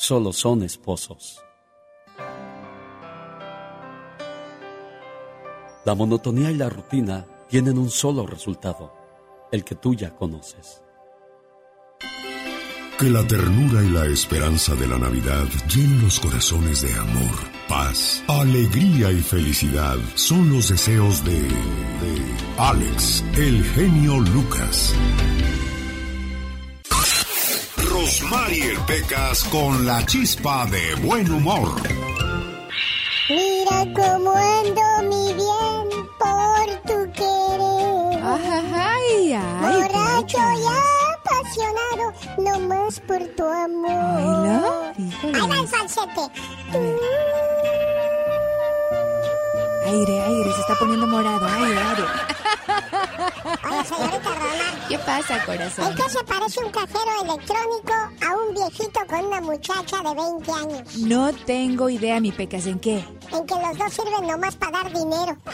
Solo son esposos. La monotonía y la rutina tienen un solo resultado, el que tú ya conoces. Que la ternura y la esperanza de la Navidad llenen los corazones de amor, paz, alegría y felicidad. Son los deseos de, de Alex, el genio Lucas. Rosmarie Pecas con la chispa de buen humor. Mira cómo ando mi bien por tu querer. Ay, ay, Borracho ya apasionado, no más por tu amor. Ay, Ahí va el falsete. Aire, aire, se está poniendo morado. Aire, aire. Oye, señorita Roma. ¿Qué pasa, corazón? ¿En qué se parece un cajero electrónico a un viejito con una muchacha de 20 años? No tengo idea, mi pecas, ¿en qué? En que los dos sirven nomás para dar dinero.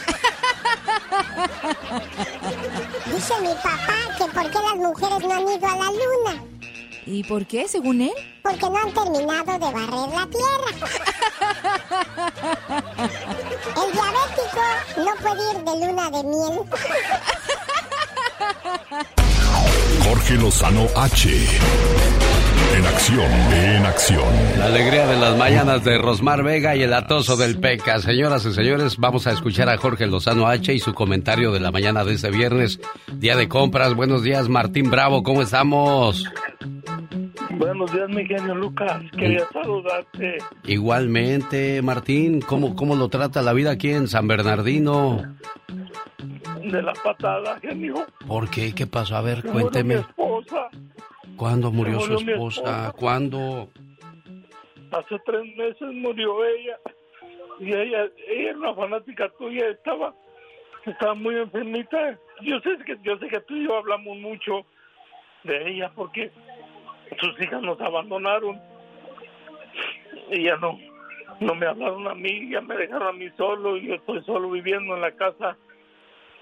Dice mi papá que por qué las mujeres no han ido a la luna. ¿Y por qué, según él? Porque no han terminado de barrer la tierra. El diabético no puede ir de luna de miel. Jorge Lozano H. En acción, en acción. La alegría de las mañanas de Rosmar Vega y el atoso del Peca. Señoras y señores, vamos a escuchar a Jorge Lozano H y su comentario de la mañana de este viernes, día de compras. Buenos días, Martín Bravo, ¿cómo estamos? Buenos días, mi genio Lucas. Quería saludarte. Igualmente, Martín, ¿cómo, ¿cómo lo trata la vida aquí en San Bernardino? De la patada, genio. ¿Por qué? ¿Qué pasó? A ver, cuénteme. mi esposa. ¿Cuándo murió su murió mi esposa? esposa. ¿Cuándo? Hace tres meses murió ella. Y ella, ella era una fanática tuya. Estaba, estaba muy enfermita. Yo sé que, yo sé que tú y yo hablamos mucho de ella porque sus hijas nos abandonaron. Y ya no, no me hablaron a mí, ya me dejaron a mí solo y yo estoy solo viviendo en la casa.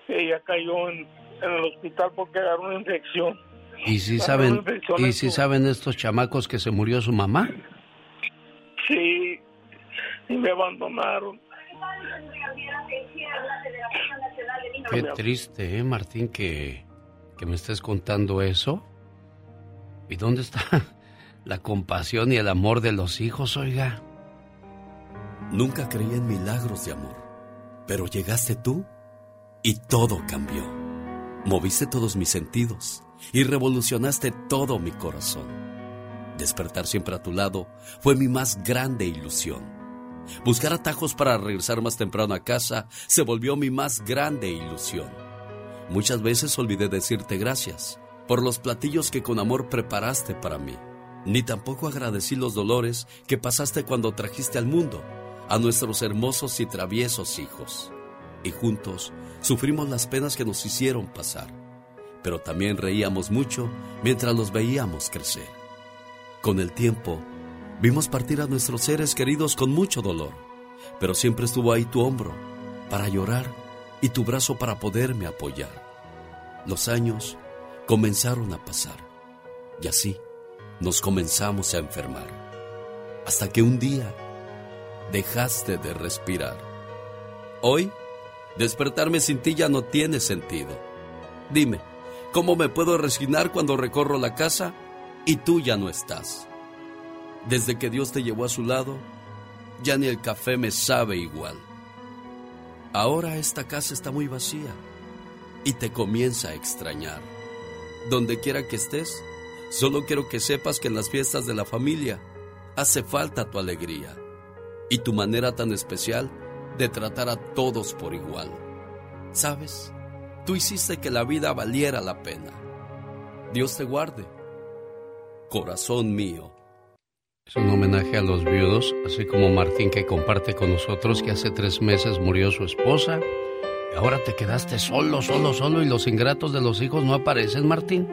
Ella cayó en, en el hospital porque agarró una infección. ¿Y si saben, y si su- saben estos chamacos que se murió su mamá? Sí, y me abandonaron. Qué triste, ¿eh, Martín, que, que me estés contando eso. ¿Y dónde está la compasión y el amor de los hijos, oiga? Nunca creí en milagros de amor, pero llegaste tú y todo cambió. Moviste todos mis sentidos y revolucionaste todo mi corazón. Despertar siempre a tu lado fue mi más grande ilusión. Buscar atajos para regresar más temprano a casa se volvió mi más grande ilusión. Muchas veces olvidé decirte gracias por los platillos que con amor preparaste para mí. Ni tampoco agradecí los dolores que pasaste cuando trajiste al mundo a nuestros hermosos y traviesos hijos. Y juntos sufrimos las penas que nos hicieron pasar, pero también reíamos mucho mientras los veíamos crecer. Con el tiempo, vimos partir a nuestros seres queridos con mucho dolor, pero siempre estuvo ahí tu hombro para llorar y tu brazo para poderme apoyar. Los años comenzaron a pasar y así nos comenzamos a enfermar, hasta que un día dejaste de respirar. Hoy, despertarme sin ti ya no tiene sentido. Dime, ¿cómo me puedo resignar cuando recorro la casa y tú ya no estás? Desde que Dios te llevó a su lado, ya ni el café me sabe igual. Ahora esta casa está muy vacía y te comienza a extrañar. Donde quiera que estés, solo quiero que sepas que en las fiestas de la familia hace falta tu alegría y tu manera tan especial de tratar a todos por igual. ¿Sabes? Tú hiciste que la vida valiera la pena. Dios te guarde. Corazón mío. Es un homenaje a los viudos, así como Martín que comparte con nosotros que hace tres meses murió su esposa. Ahora te quedaste solo, solo, solo y los ingratos de los hijos no aparecen, Martín.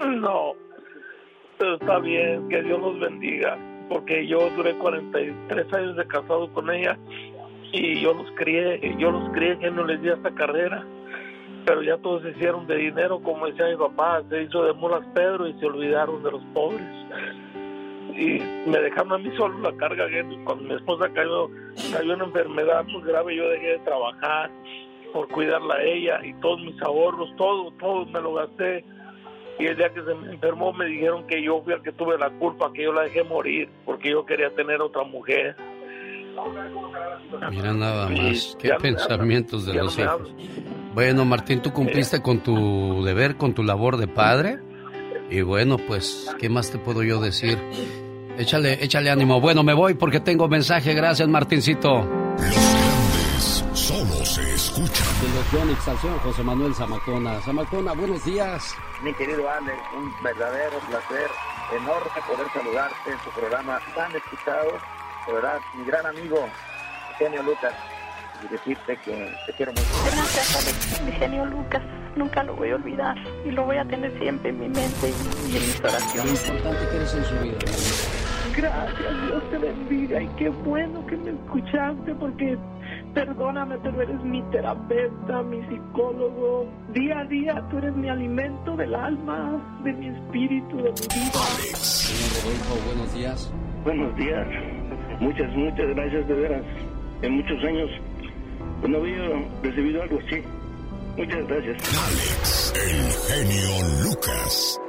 No, pero está bien, que Dios los bendiga, porque yo duré 43 años de casado con ella y yo los crié, yo los crié que no les di esta carrera, pero ya todos se hicieron de dinero, como decía mi papá, se hizo de mulas Pedro y se olvidaron de los pobres. Y me dejaron a mí solo la carga, que cuando mi esposa cayó, cayó en enfermedad muy grave, yo dejé de trabajar por cuidarla a ella y todos mis ahorros, todo, todo me lo gasté. Y el día que se me enfermó me dijeron que yo fui el que tuve la culpa, que yo la dejé morir, porque yo quería tener otra mujer. Mira nada más, qué pensamientos de no los hijos. Bueno, Martín, tú cumpliste con tu deber, con tu labor de padre. Y bueno, pues, ¿qué más te puedo yo decir? Échale, échale ánimo. Bueno, me voy porque tengo mensaje. Gracias, Martincito. Solo se escucha. De los Yonix al señor José Manuel Zamacona. Zamacona, buenos días. Mi querido Alex, un verdadero placer enorme poder saludarte en tu programa tan escuchado. De verdad, mi gran amigo, Eugenio Lucas, y decirte que te quiero mucho. Gracias, Alex. Mi genio Lucas. Nunca lo voy a olvidar. Y lo voy a tener siempre en mi mente y, y en mis oraciones. Lo importante que eres en su vida. Gracias, Dios te bendiga y qué bueno que me escuchaste porque perdóname, pero eres mi terapeuta, mi psicólogo. Día a día tú eres mi alimento del alma, de mi espíritu, de mi vida. Señor Rodolfo, buenos días. Buenos días. Muchas, muchas gracias de veras. En muchos años no había recibido algo así. Muchas gracias. Alex, el genio Lucas.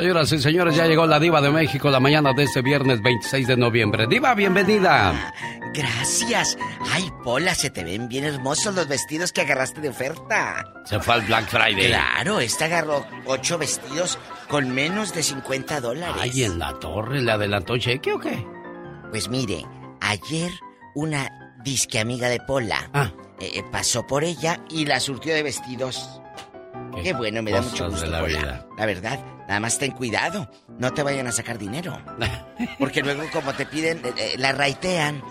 Señoras y señores, ya llegó la diva de México la mañana de este viernes 26 de noviembre. Diva, bienvenida. Gracias. Ay, Pola, se te ven bien hermosos los vestidos que agarraste de oferta. Se fue al Black Friday. Claro, esta agarró ocho vestidos con menos de 50 dólares. Ay, en la torre, ¿le adelantó cheque o qué? Pues mire, ayer una disque amiga de Pola Ah. eh, eh, pasó por ella y la surtió de vestidos. Qué, bueno, me da mucho gusto, la vida. La verdad, nada más ten cuidado. No te vayan a sacar dinero. Porque luego, como te piden, eh, eh, la raitean.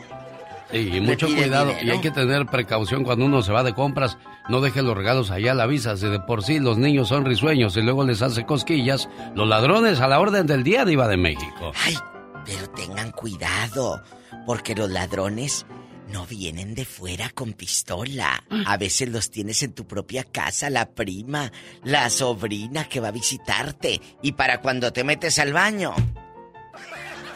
Sí, y mucho cuidado. dinero. Y hay que tener precaución cuando uno se va de compras. No deje los regalos allá a la visa. Si de por sí los niños son risueños y luego les hace cosquillas, los ladrones a la orden del día, Diva de México. Ay, pero tengan cuidado, porque los ladrones no vienen de fuera con pistola. A veces los tienes en tu propia casa, la prima, la sobrina que va a visitarte. Y para cuando te metes al baño,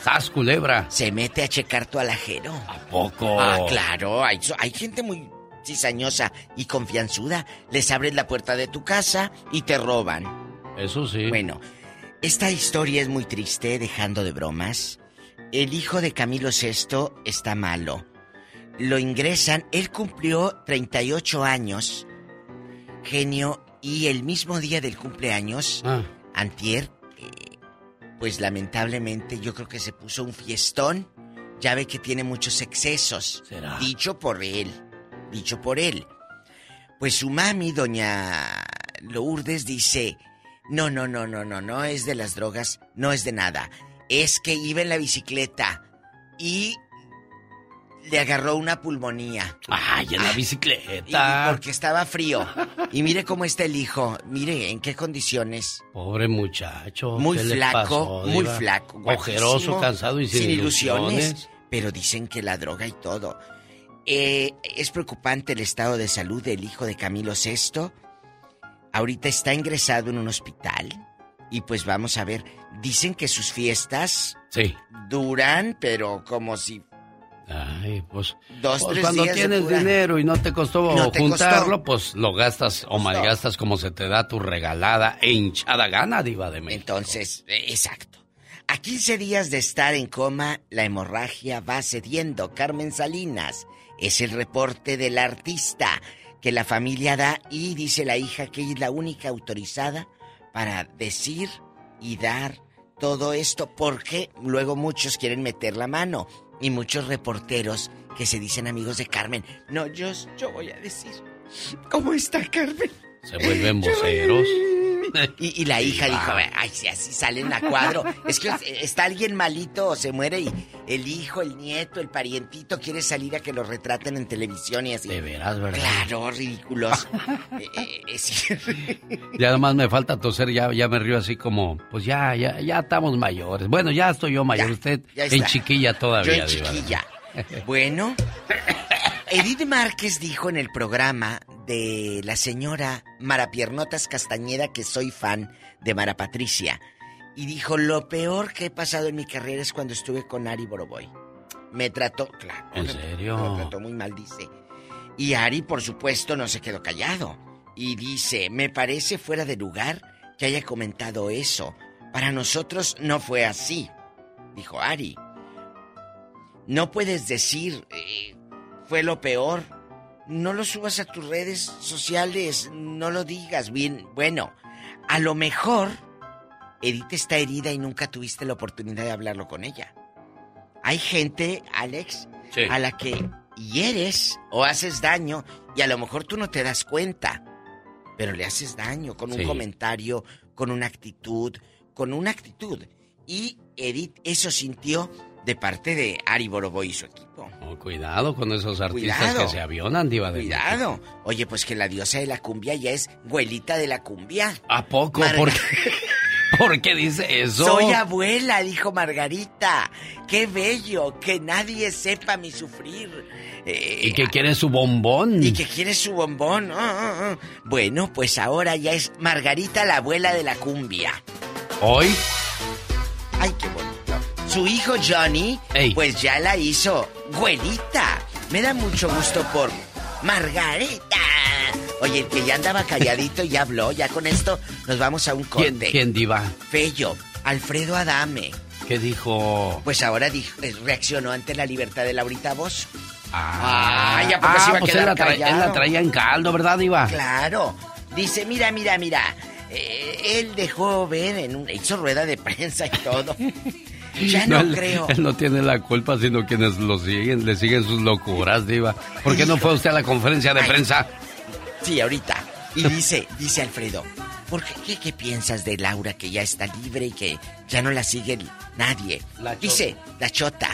¡Sas, culebra! Se mete a checar tu alajero. ¿A poco? Ah, claro. Hay, hay gente muy cizañosa y confianzuda. Les abres la puerta de tu casa y te roban. Eso sí. Bueno, esta historia es muy triste, dejando de bromas. El hijo de Camilo VI está malo. Lo ingresan, él cumplió 38 años, genio, y el mismo día del cumpleaños, Ah. antier, eh, pues lamentablemente yo creo que se puso un fiestón. Ya ve que tiene muchos excesos. ¿Será? Dicho por él. Dicho por él. Pues su mami, doña Lourdes, dice, no, no, no, no, no, no es de las drogas, no es de nada. Es que iba en la bicicleta y le agarró una pulmonía. ¡Ay, en la Y bicicleta! porque estaba frío. Y mire cómo está el hijo. Mire en qué condiciones. Pobre muchacho. Muy ¿qué le flaco, pasó, muy flaco. Ojeroso, cansado y sin, ilusiones. Pero dicen que la droga y todo. Eh, es preocupante el estado de salud del hijo de Camilo VI. Ahorita está ingresado en un hospital. Y pues vamos a ver. Dicen que sus fiestas Sí. duran, pero como si Ay, pues. Dos, pues tres cuando días tienes dinero y no te costó No te juntarlo, costó. pues lo gastas o malgastas como se te da tu regalada e hinchada gana, Diva de México. Entonces, exacto. A 15 días de estar en coma, la hemorragia va cediendo. Carmen Salinas es el reporte del artista que la familia da y dice la hija que ella es la única autorizada para decir y dar todo esto porque luego muchos quieren meter la mano y muchos reporteros que se dicen amigos de Carmen. No, yo, yo voy a decir. ¿Cómo está Carmen? Se vuelven voceros. Y, y la hija dijo, ay, si así salen a cuadro. Es que está alguien malito o se muere y el hijo, el nieto, el parientito quiere salir a que lo retraten en televisión y así. De veras, ¿verdad? Claro, ridículos. Eh, eh, sí. Ya además me falta toser, ya, ya me río así como, pues ya, ya, ya estamos mayores. Bueno, ya estoy yo mayor, usted ya en chiquilla todavía, Yo en Diva. chiquilla. Bueno, Edith Márquez dijo en el programa de la señora Mara Piernotas Castañeda que soy fan de Mara Patricia. Y dijo, lo peor que he pasado en mi carrera es cuando estuve con Ari Boroboy. Me trató, claro. ¿En me- serio? Me trató muy mal, dice. Y Ari, por supuesto, no se quedó callado. Y dice, me parece fuera de lugar que haya comentado eso. Para nosotros no fue así, dijo Ari. No puedes decir, eh, fue lo peor. No lo subas a tus redes sociales, no lo digas. Bien, bueno, a lo mejor Edith está herida y nunca tuviste la oportunidad de hablarlo con ella. Hay gente, Alex, Sí. a la que hieres o haces daño y a lo mejor tú no te das cuenta, pero le haces daño con un Sí. comentario, con una actitud, con una actitud. Y Edith eso sintió de parte de Ari Boroboy y su equipo. Oh, cuidado con esos artistas Cuidado. que se avionan, Diva de Cuidado. Oye, pues que la diosa de la cumbia ya es güelita de la cumbia. ¿A poco? Marga- ¿Por qué, ¿Por qué dice eso? Soy abuela, dijo Margarita. Qué bello, que nadie sepa mi sufrir. Eh, ¿Y que quiere su bombón? y que quiere su bombón. Ah, ah, ah. Bueno, pues ahora ya es Margarita la abuela de la cumbia. Hoy, Ay, qué bonito. Su hijo Johnny, pues ya la hizo güelita. Me da mucho gusto por Margarita. Oye, el que ya andaba calladito ya habló. Ya con esto nos vamos a un corte. ¿quién, quién Diva? Fello, Alfredo Adame. ¿Qué dijo? Pues ahora dijo, eh, reaccionó ante la libertad de Laurita Bozo. Ah, Ay, ¿a poco se iba a pues quedar él la, tra- él la callado? traía en caldo, ¿verdad, Diva? Claro. Dice, mira, mira, mira. eh, él dejó ver, en un, hizo rueda de prensa y todo. Ya no, él, creo. Él no tiene la culpa, sino quienes lo siguen, le siguen sus locuras, Diva. ¿Por qué no fue usted a la conferencia de Ay. prensa? Sí, ahorita. Y dice, dice Alfredo, ¿por qué, qué, qué piensas de Laura que ya está libre y que ya no la sigue nadie? La dice, la chota.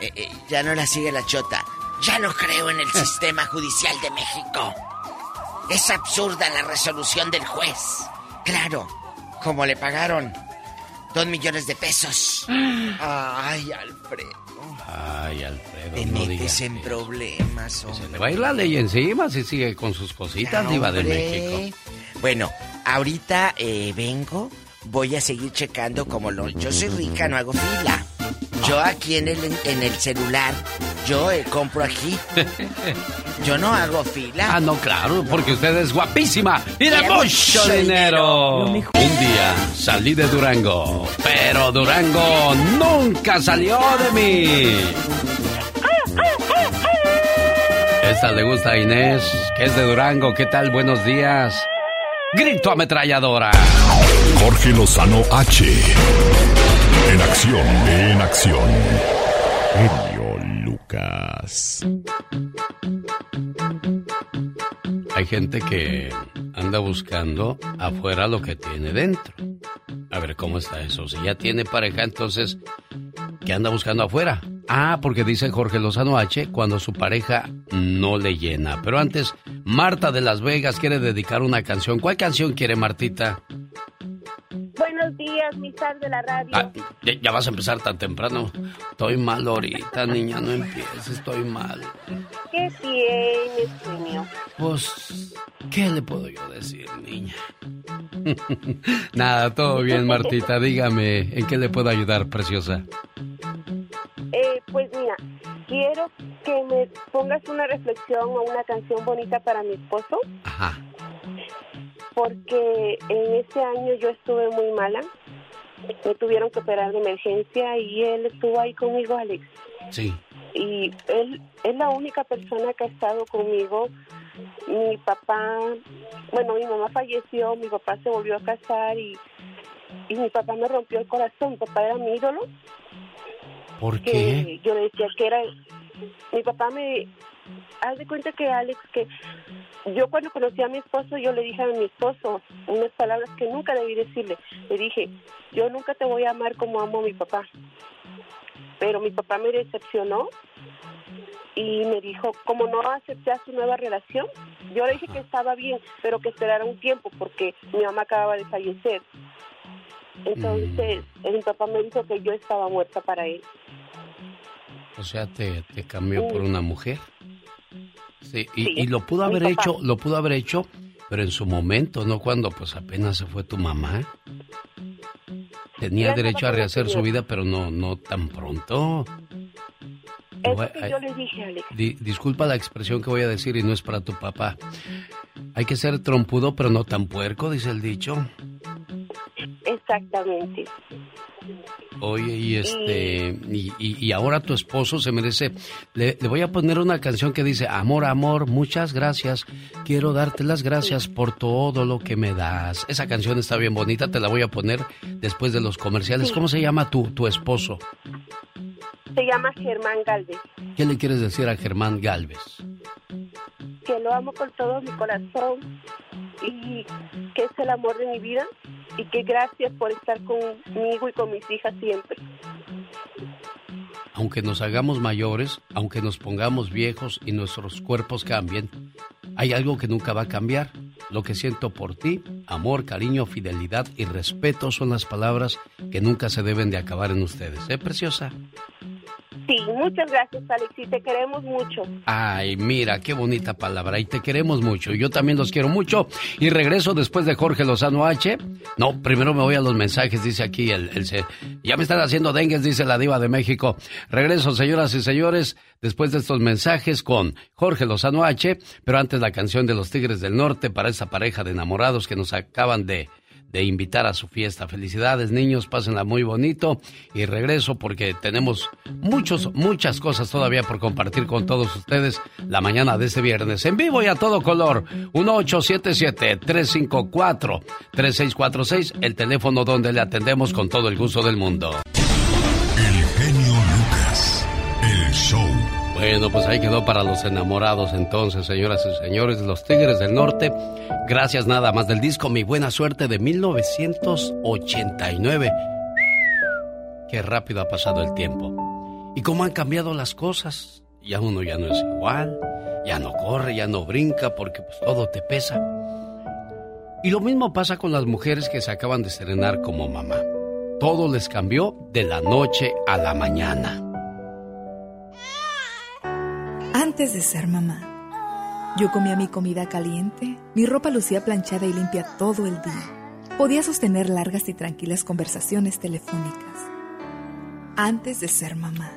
Eh, eh, ya no la sigue la chota. Ya no creo en el sistema judicial de México. Es absurda la resolución del juez. Claro, como le pagaron dos millones de pesos. Ay, Alfredo. Ay, Alfredo, Te no metes digas en eso. problemas, hombre. Le va a ir la ley encima si sigue con sus cositas, Diva de hombre. México. Bueno, ahorita eh, vengo, voy a seguir checando como lo... Yo soy rica, no hago fila. Yo aquí en el, en el celular, yo eh, compro aquí. Yo no hago fila. Ah, no, claro, porque usted es guapísima y de mucho dinero. Un día salí de Durango, pero Durango nunca salió de mí. Esta le gusta a Inés, que es de Durango. ¿Qué tal? Buenos días. Grito ametralladora. Jorge Lozano H. En acción, en acción. Genio Lucas. Hay gente que anda buscando afuera lo que tiene dentro. A ver cómo está eso. Si ya tiene pareja, entonces, ¿qué anda buscando afuera? Ah, porque dice Jorge Lozano H cuando su pareja no le llena. Pero antes, Marta de Las Vegas quiere dedicar una canción. ¿Cuál canción quiere Martita? Buenos días, mi sal de la radio. Ah, ya, ya vas a empezar tan temprano. Estoy mal ahorita, niña, no empieces, estoy mal. ¿Qué tienes, genio? Pues, ¿qué le puedo yo decir, niña? Nada, todo bien, Martita. Dígame, ¿en qué le puedo ayudar, preciosa? Eh, pues mira, quiero que me pongas una reflexión o una canción bonita para mi esposo. Ajá. Porque en este año yo estuve muy mala. Me tuvieron que operar de emergencia y él estuvo ahí conmigo, Alex. Sí. Y él es la única persona que ha estado conmigo. Mi papá, bueno, mi mamá falleció, mi papá se volvió a casar y, y mi papá me rompió el corazón. Mi papá era mi ídolo. ¿Por que qué? yo le decía que era mi papá me haz de cuenta que Alex que yo cuando conocí a mi esposo yo le dije a mi esposo unas palabras que nunca debí decirle. Le dije yo nunca te voy a amar como amo a mi papá pero mi papá me decepcionó y me dijo como no acepté a su nueva relación yo le dije que estaba bien pero que esperara un tiempo porque mi mamá acababa de fallecer entonces Mm. mi papá me dijo que yo estaba muerta para él O sea, te, te cambió por una mujer. Sí, y, Sí, y lo pudo haber hecho, lo pudo haber hecho, pero en su momento, no cuando pues apenas se fue tu mamá. Tenía derecho a rehacer su vida, pero no, no tan pronto. Es que yo le dije, Alex. Di- disculpa la expresión que voy a decir y no es para tu papá. Hay que ser trompudo, pero no tan puerco, dice el dicho. Exactamente. Oye, y este, y, y- y ahora tu esposo se merece. Le, le voy a poner una canción que dice: Amor, amor, muchas gracias. Quiero darte las gracias por todo lo que me das. Esa canción está bien bonita, te la voy a poner después de los comerciales. Sí. ¿Cómo se llama tu, tu esposo? Se llama Germán Galvez. ¿Qué le quieres decir a Germán Galvez? Que lo amo con todo mi corazón y que es el amor de mi vida y que gracias por estar conmigo y con mis hijas siempre. Aunque nos hagamos mayores, aunque nos pongamos viejos y nuestros cuerpos cambien, hay algo que nunca va a cambiar. Lo que siento por ti, amor, cariño, fidelidad y respeto son las palabras que nunca se deben de acabar en ustedes. ¿Eh, preciosa? Sí, muchas gracias, Alex, y te queremos mucho. Ay, mira, qué bonita palabra. Y te queremos mucho. Yo también los quiero mucho. Y regreso después de Jorge Lozano H. No, primero me voy a los mensajes, dice aquí el, el Ya me están haciendo dengues, dice la diva de México. Regreso, señoras y señores, después de estos mensajes con Jorge Lozano H. Pero antes la canción de los Tigres del Norte para esa pareja de enamorados que nos acaban de de invitar a su fiesta. Felicidades, niños, pásenla muy bonito y regreso porque tenemos muchos, muchas cosas todavía por compartir con todos ustedes la mañana de este viernes. En vivo y a todo color. 1877-354-3646, el teléfono donde le atendemos con todo el gusto del mundo. El genio Lucas. El show. Bueno, pues ahí quedó para los enamorados entonces, señoras y señores, los Tigres del Norte. Gracias nada más del disco Mi Buena Suerte de 1989. Qué rápido ha pasado el tiempo. Y cómo han cambiado las cosas. Ya uno ya no es igual, ya no corre, ya no brinca porque pues todo te pesa. Y lo mismo pasa con las mujeres que se acaban de estrenar como mamá. Todo les cambió de la noche a la mañana. Antes de ser mamá, yo comía mi comida caliente, mi ropa lucía planchada y limpia todo el día. Podía sostener largas y tranquilas conversaciones telefónicas. Antes de ser mamá.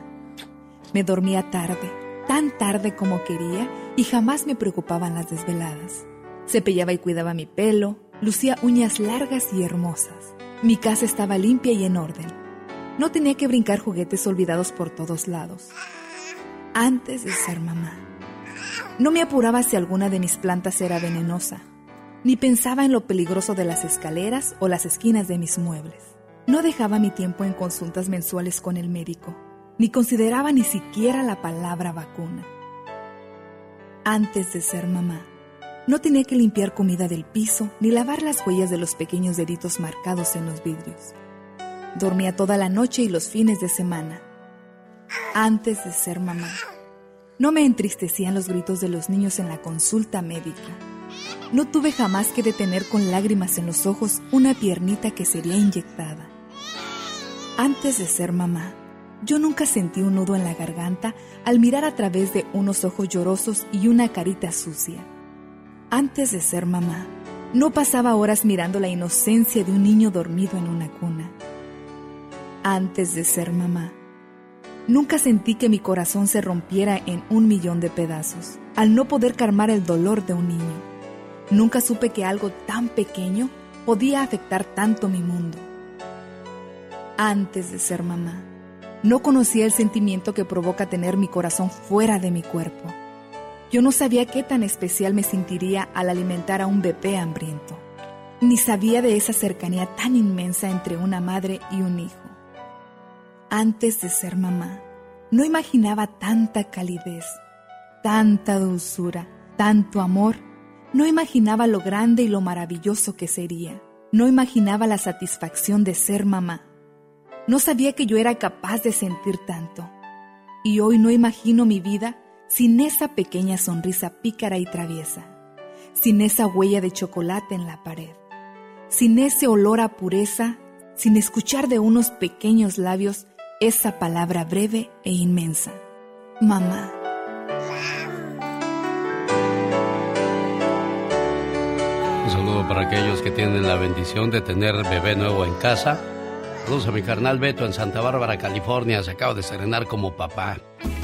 Me dormía tarde, tan tarde como quería y jamás me preocupaban las desveladas. Cepillaba y cuidaba mi pelo, lucía uñas largas y hermosas. Mi casa estaba limpia y en orden. No tenía que brincar juguetes olvidados por todos lados. Antes de ser mamá. No me apuraba si alguna de mis plantas era venenosa, ni pensaba en lo peligroso de las escaleras o las esquinas de mis muebles. No dejaba mi tiempo en consultas mensuales con el médico, ni consideraba ni siquiera la palabra vacuna. Antes de ser mamá, no tenía que limpiar comida del piso ni lavar las huellas de los pequeños deditos marcados en los vidrios. Dormía toda la noche y los fines de semana. Antes de ser mamá, no me entristecían los gritos de los niños en la consulta médica. No tuve jamás que detener con lágrimas en los ojos una piernita que sería inyectada. Antes de ser mamá, yo nunca sentí un nudo en la garganta al mirar a través de unos ojos llorosos y una carita sucia. Antes de ser mamá, no pasaba horas mirando la inocencia de un niño dormido en una cuna. Antes de ser mamá, Nunca sentí que mi corazón se rompiera en un millón de pedazos, al no poder calmar el dolor de un niño. Nunca supe que algo tan pequeño podía afectar tanto mi mundo. Antes de ser mamá, no conocía el sentimiento que provoca tener mi corazón fuera de mi cuerpo. Yo no sabía qué tan especial me sentiría al alimentar a un bebé hambriento, ni sabía de esa cercanía tan inmensa entre una madre y un hijo antes de ser mamá, no imaginaba tanta calidez, tanta dulzura, tanto amor. No imaginaba lo grande y lo maravilloso que sería. No imaginaba la satisfacción de ser mamá. No sabía que yo era capaz de sentir tanto. Y hoy no imagino mi vida sin esa pequeña sonrisa pícara y traviesa, sin esa huella de chocolate en la pared, sin ese olor a pureza, sin escuchar de unos pequeños labios esa palabra breve e inmensa. Mamá. Un saludo para aquellos que tienen la bendición de tener bebé nuevo en casa. Saludos a mi carnal Beto en Santa Bárbara, California. Se acaba de serenar como papá.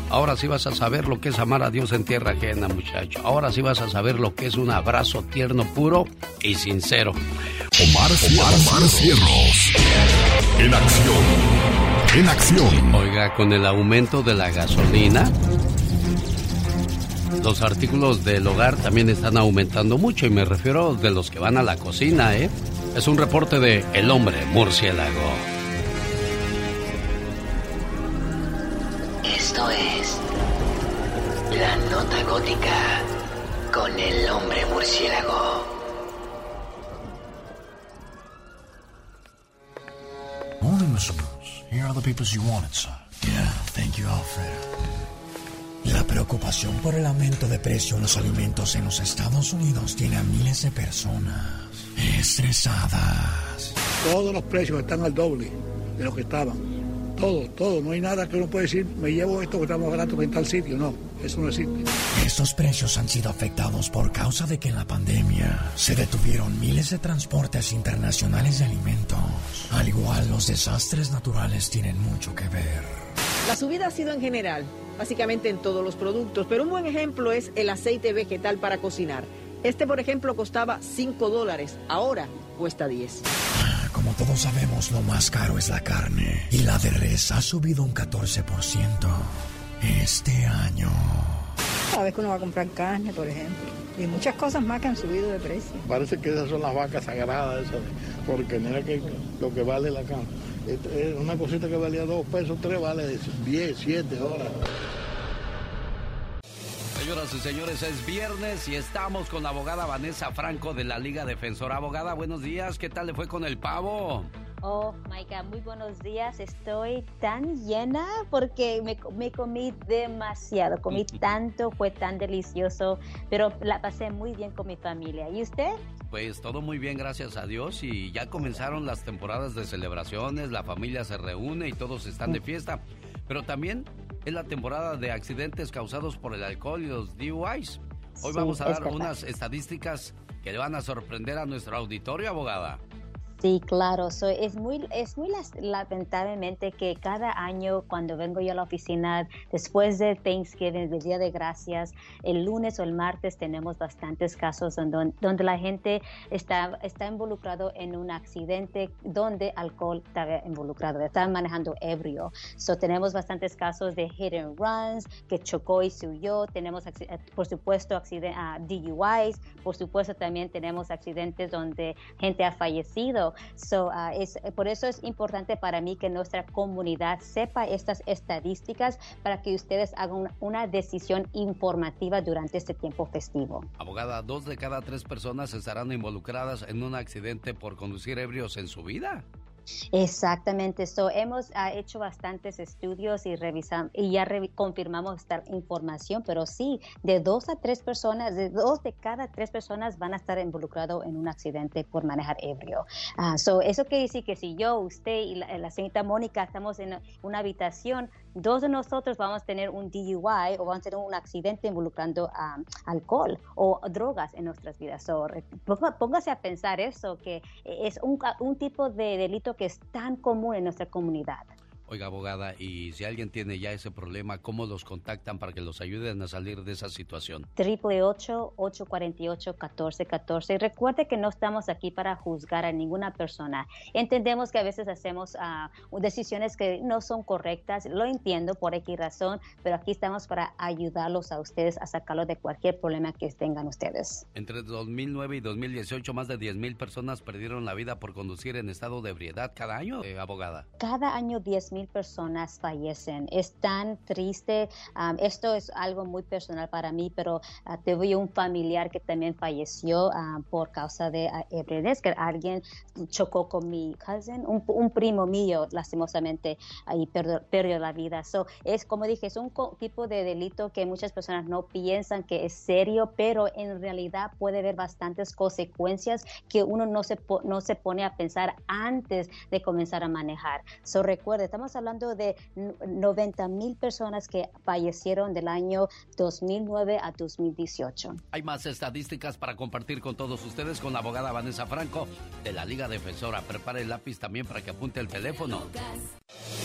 Ahora sí vas a saber lo que es amar a Dios en tierra ajena, muchacho. Ahora sí vas a saber lo que es un abrazo tierno, puro y sincero. Omar, Omar, Omar Cierros. En acción en acción. Oiga, con el aumento de la gasolina, los artículos del hogar también están aumentando mucho y me refiero de los que van a la cocina, ¿eh? Es un reporte de El hombre murciélago. Esto es La Nota Gótica con el hombre murciélago. Here are the papers you wanted, sir. Yeah, thank you, Alfred. La preocupación por el aumento de precio en los alimentos en los Estados Unidos tiene a miles de personas estresadas. Todos los precios están al doble de lo que estaban. Todo, todo. No hay nada que uno pueda decir, me llevo esto que está más barato que en tal sitio. No, eso no existe. Estos precios han sido afectados por causa de que en la pandemia se detuvieron miles de transportes internacionales de alimentos. Al igual, los desastres naturales tienen mucho que ver. La subida ha sido en general, básicamente en todos los productos, pero un buen ejemplo es el aceite vegetal para cocinar. Este, por ejemplo, costaba 5 dólares, ahora cuesta 10. Como todos sabemos, lo más caro es la carne. Y la de res ha subido un 14% este año. Cada vez que uno va a comprar carne, por ejemplo. Y muchas cosas más que han subido de precio. Parece que esas son las vacas sagradas, eso, porque mira que lo que vale la carne. Es una cosita que valía dos pesos, tres vale 10, 7 horas. Señoras y señores, es viernes y estamos con la abogada Vanessa Franco de la Liga Defensora. Abogada, buenos días. ¿Qué tal le fue con el pavo? Oh, Maika, muy buenos días. Estoy tan llena porque me, me, comí demasiado, comí tanto, fue tan delicioso, pero la pasé muy bien con mi familia. ¿Y usted? Pues todo muy bien, gracias a Dios. Y ya comenzaron las temporadas de celebraciones, la familia se reúne y todos están de fiesta. Pero también es la temporada de accidentes causados por el alcohol y los DUIs. Hoy vamos a dar unas estadísticas que le van a sorprender a nuestro auditorio, abogada. Sí, claro. So, es muy, es muy lamentablemente que cada año cuando vengo yo a la oficina, después de Thanksgiving, del Día de Gracias, el lunes o el martes tenemos bastantes casos donde, donde la gente está, está involucrado en un accidente donde alcohol está involucrado, están manejando ebrio. So, tenemos bastantes casos de hit and runs, que chocó y huyó. Tenemos, eh, por supuesto, acciden- ah, DUIs. Por supuesto, también tenemos accidentes donde gente ha fallecido. So, ah, es, por eso es importante para mí que nuestra comunidad sepa estas estadísticas para que ustedes hagan una decisión informativa durante este tiempo festivo. Abogada, dos de cada tres personas estarán involucradas en un accidente por conducir ebrios en su vida. Exactamente, so, hemos ah, hecho bastantes estudios y revisamos y ya revi- confirmamos esta información, pero sí, de dos a tres personas, de dos de cada tres personas van a estar involucrados en un accidente por manejar ebrio. Ah, so, eso quiere decir que si yo, usted y la, la señorita Mónica estamos en una habitación, dos de nosotros vamos a tener un DUI o vamos a tener un accidente involucrando ah, alcohol o drogas en nuestras vidas. So, póngase a pensar eso, que es un, un tipo de delito que es tan común en nuestra comunidad. Oiga, abogada, y si alguien tiene ya ese problema, ¿cómo los contactan para que los ayuden a salir de esa situación? 888-848-1414. Y recuerde que no estamos aquí para juzgar a ninguna persona. Entendemos que a veces hacemos ah, decisiones que no son correctas, lo entiendo por X razón, pero aquí estamos para ayudarlos a ustedes a sacarlos de cualquier problema que tengan ustedes. Entre 2009 y 2018, más de 10.000 personas perdieron la vida por conducir en estado de ebriedad cada año, eh, abogada. Cada año 10.000 personas fallecen. Es tan triste. Um, esto es algo muy personal para mí, pero uh, tuve un familiar que también falleció uh, por causa de uh, ebriedad, que alguien chocó con mi cousin, un, un primo mío, lastimosamente, y perdió, perdió la vida. So, es como dije, es un tipo de delito que muchas personas no piensan que es serio, pero en realidad puede haber bastantes consecuencias que uno no se, no se pone a pensar antes de comenzar a manejar. So, recuerde, estamos hablando de n- 90 mil personas que fallecieron del año 2009 a 2018. Hay más estadísticas para compartir con todos ustedes con la abogada Vanessa Franco de la Liga Defensora. Prepare el lápiz también para que apunte el teléfono.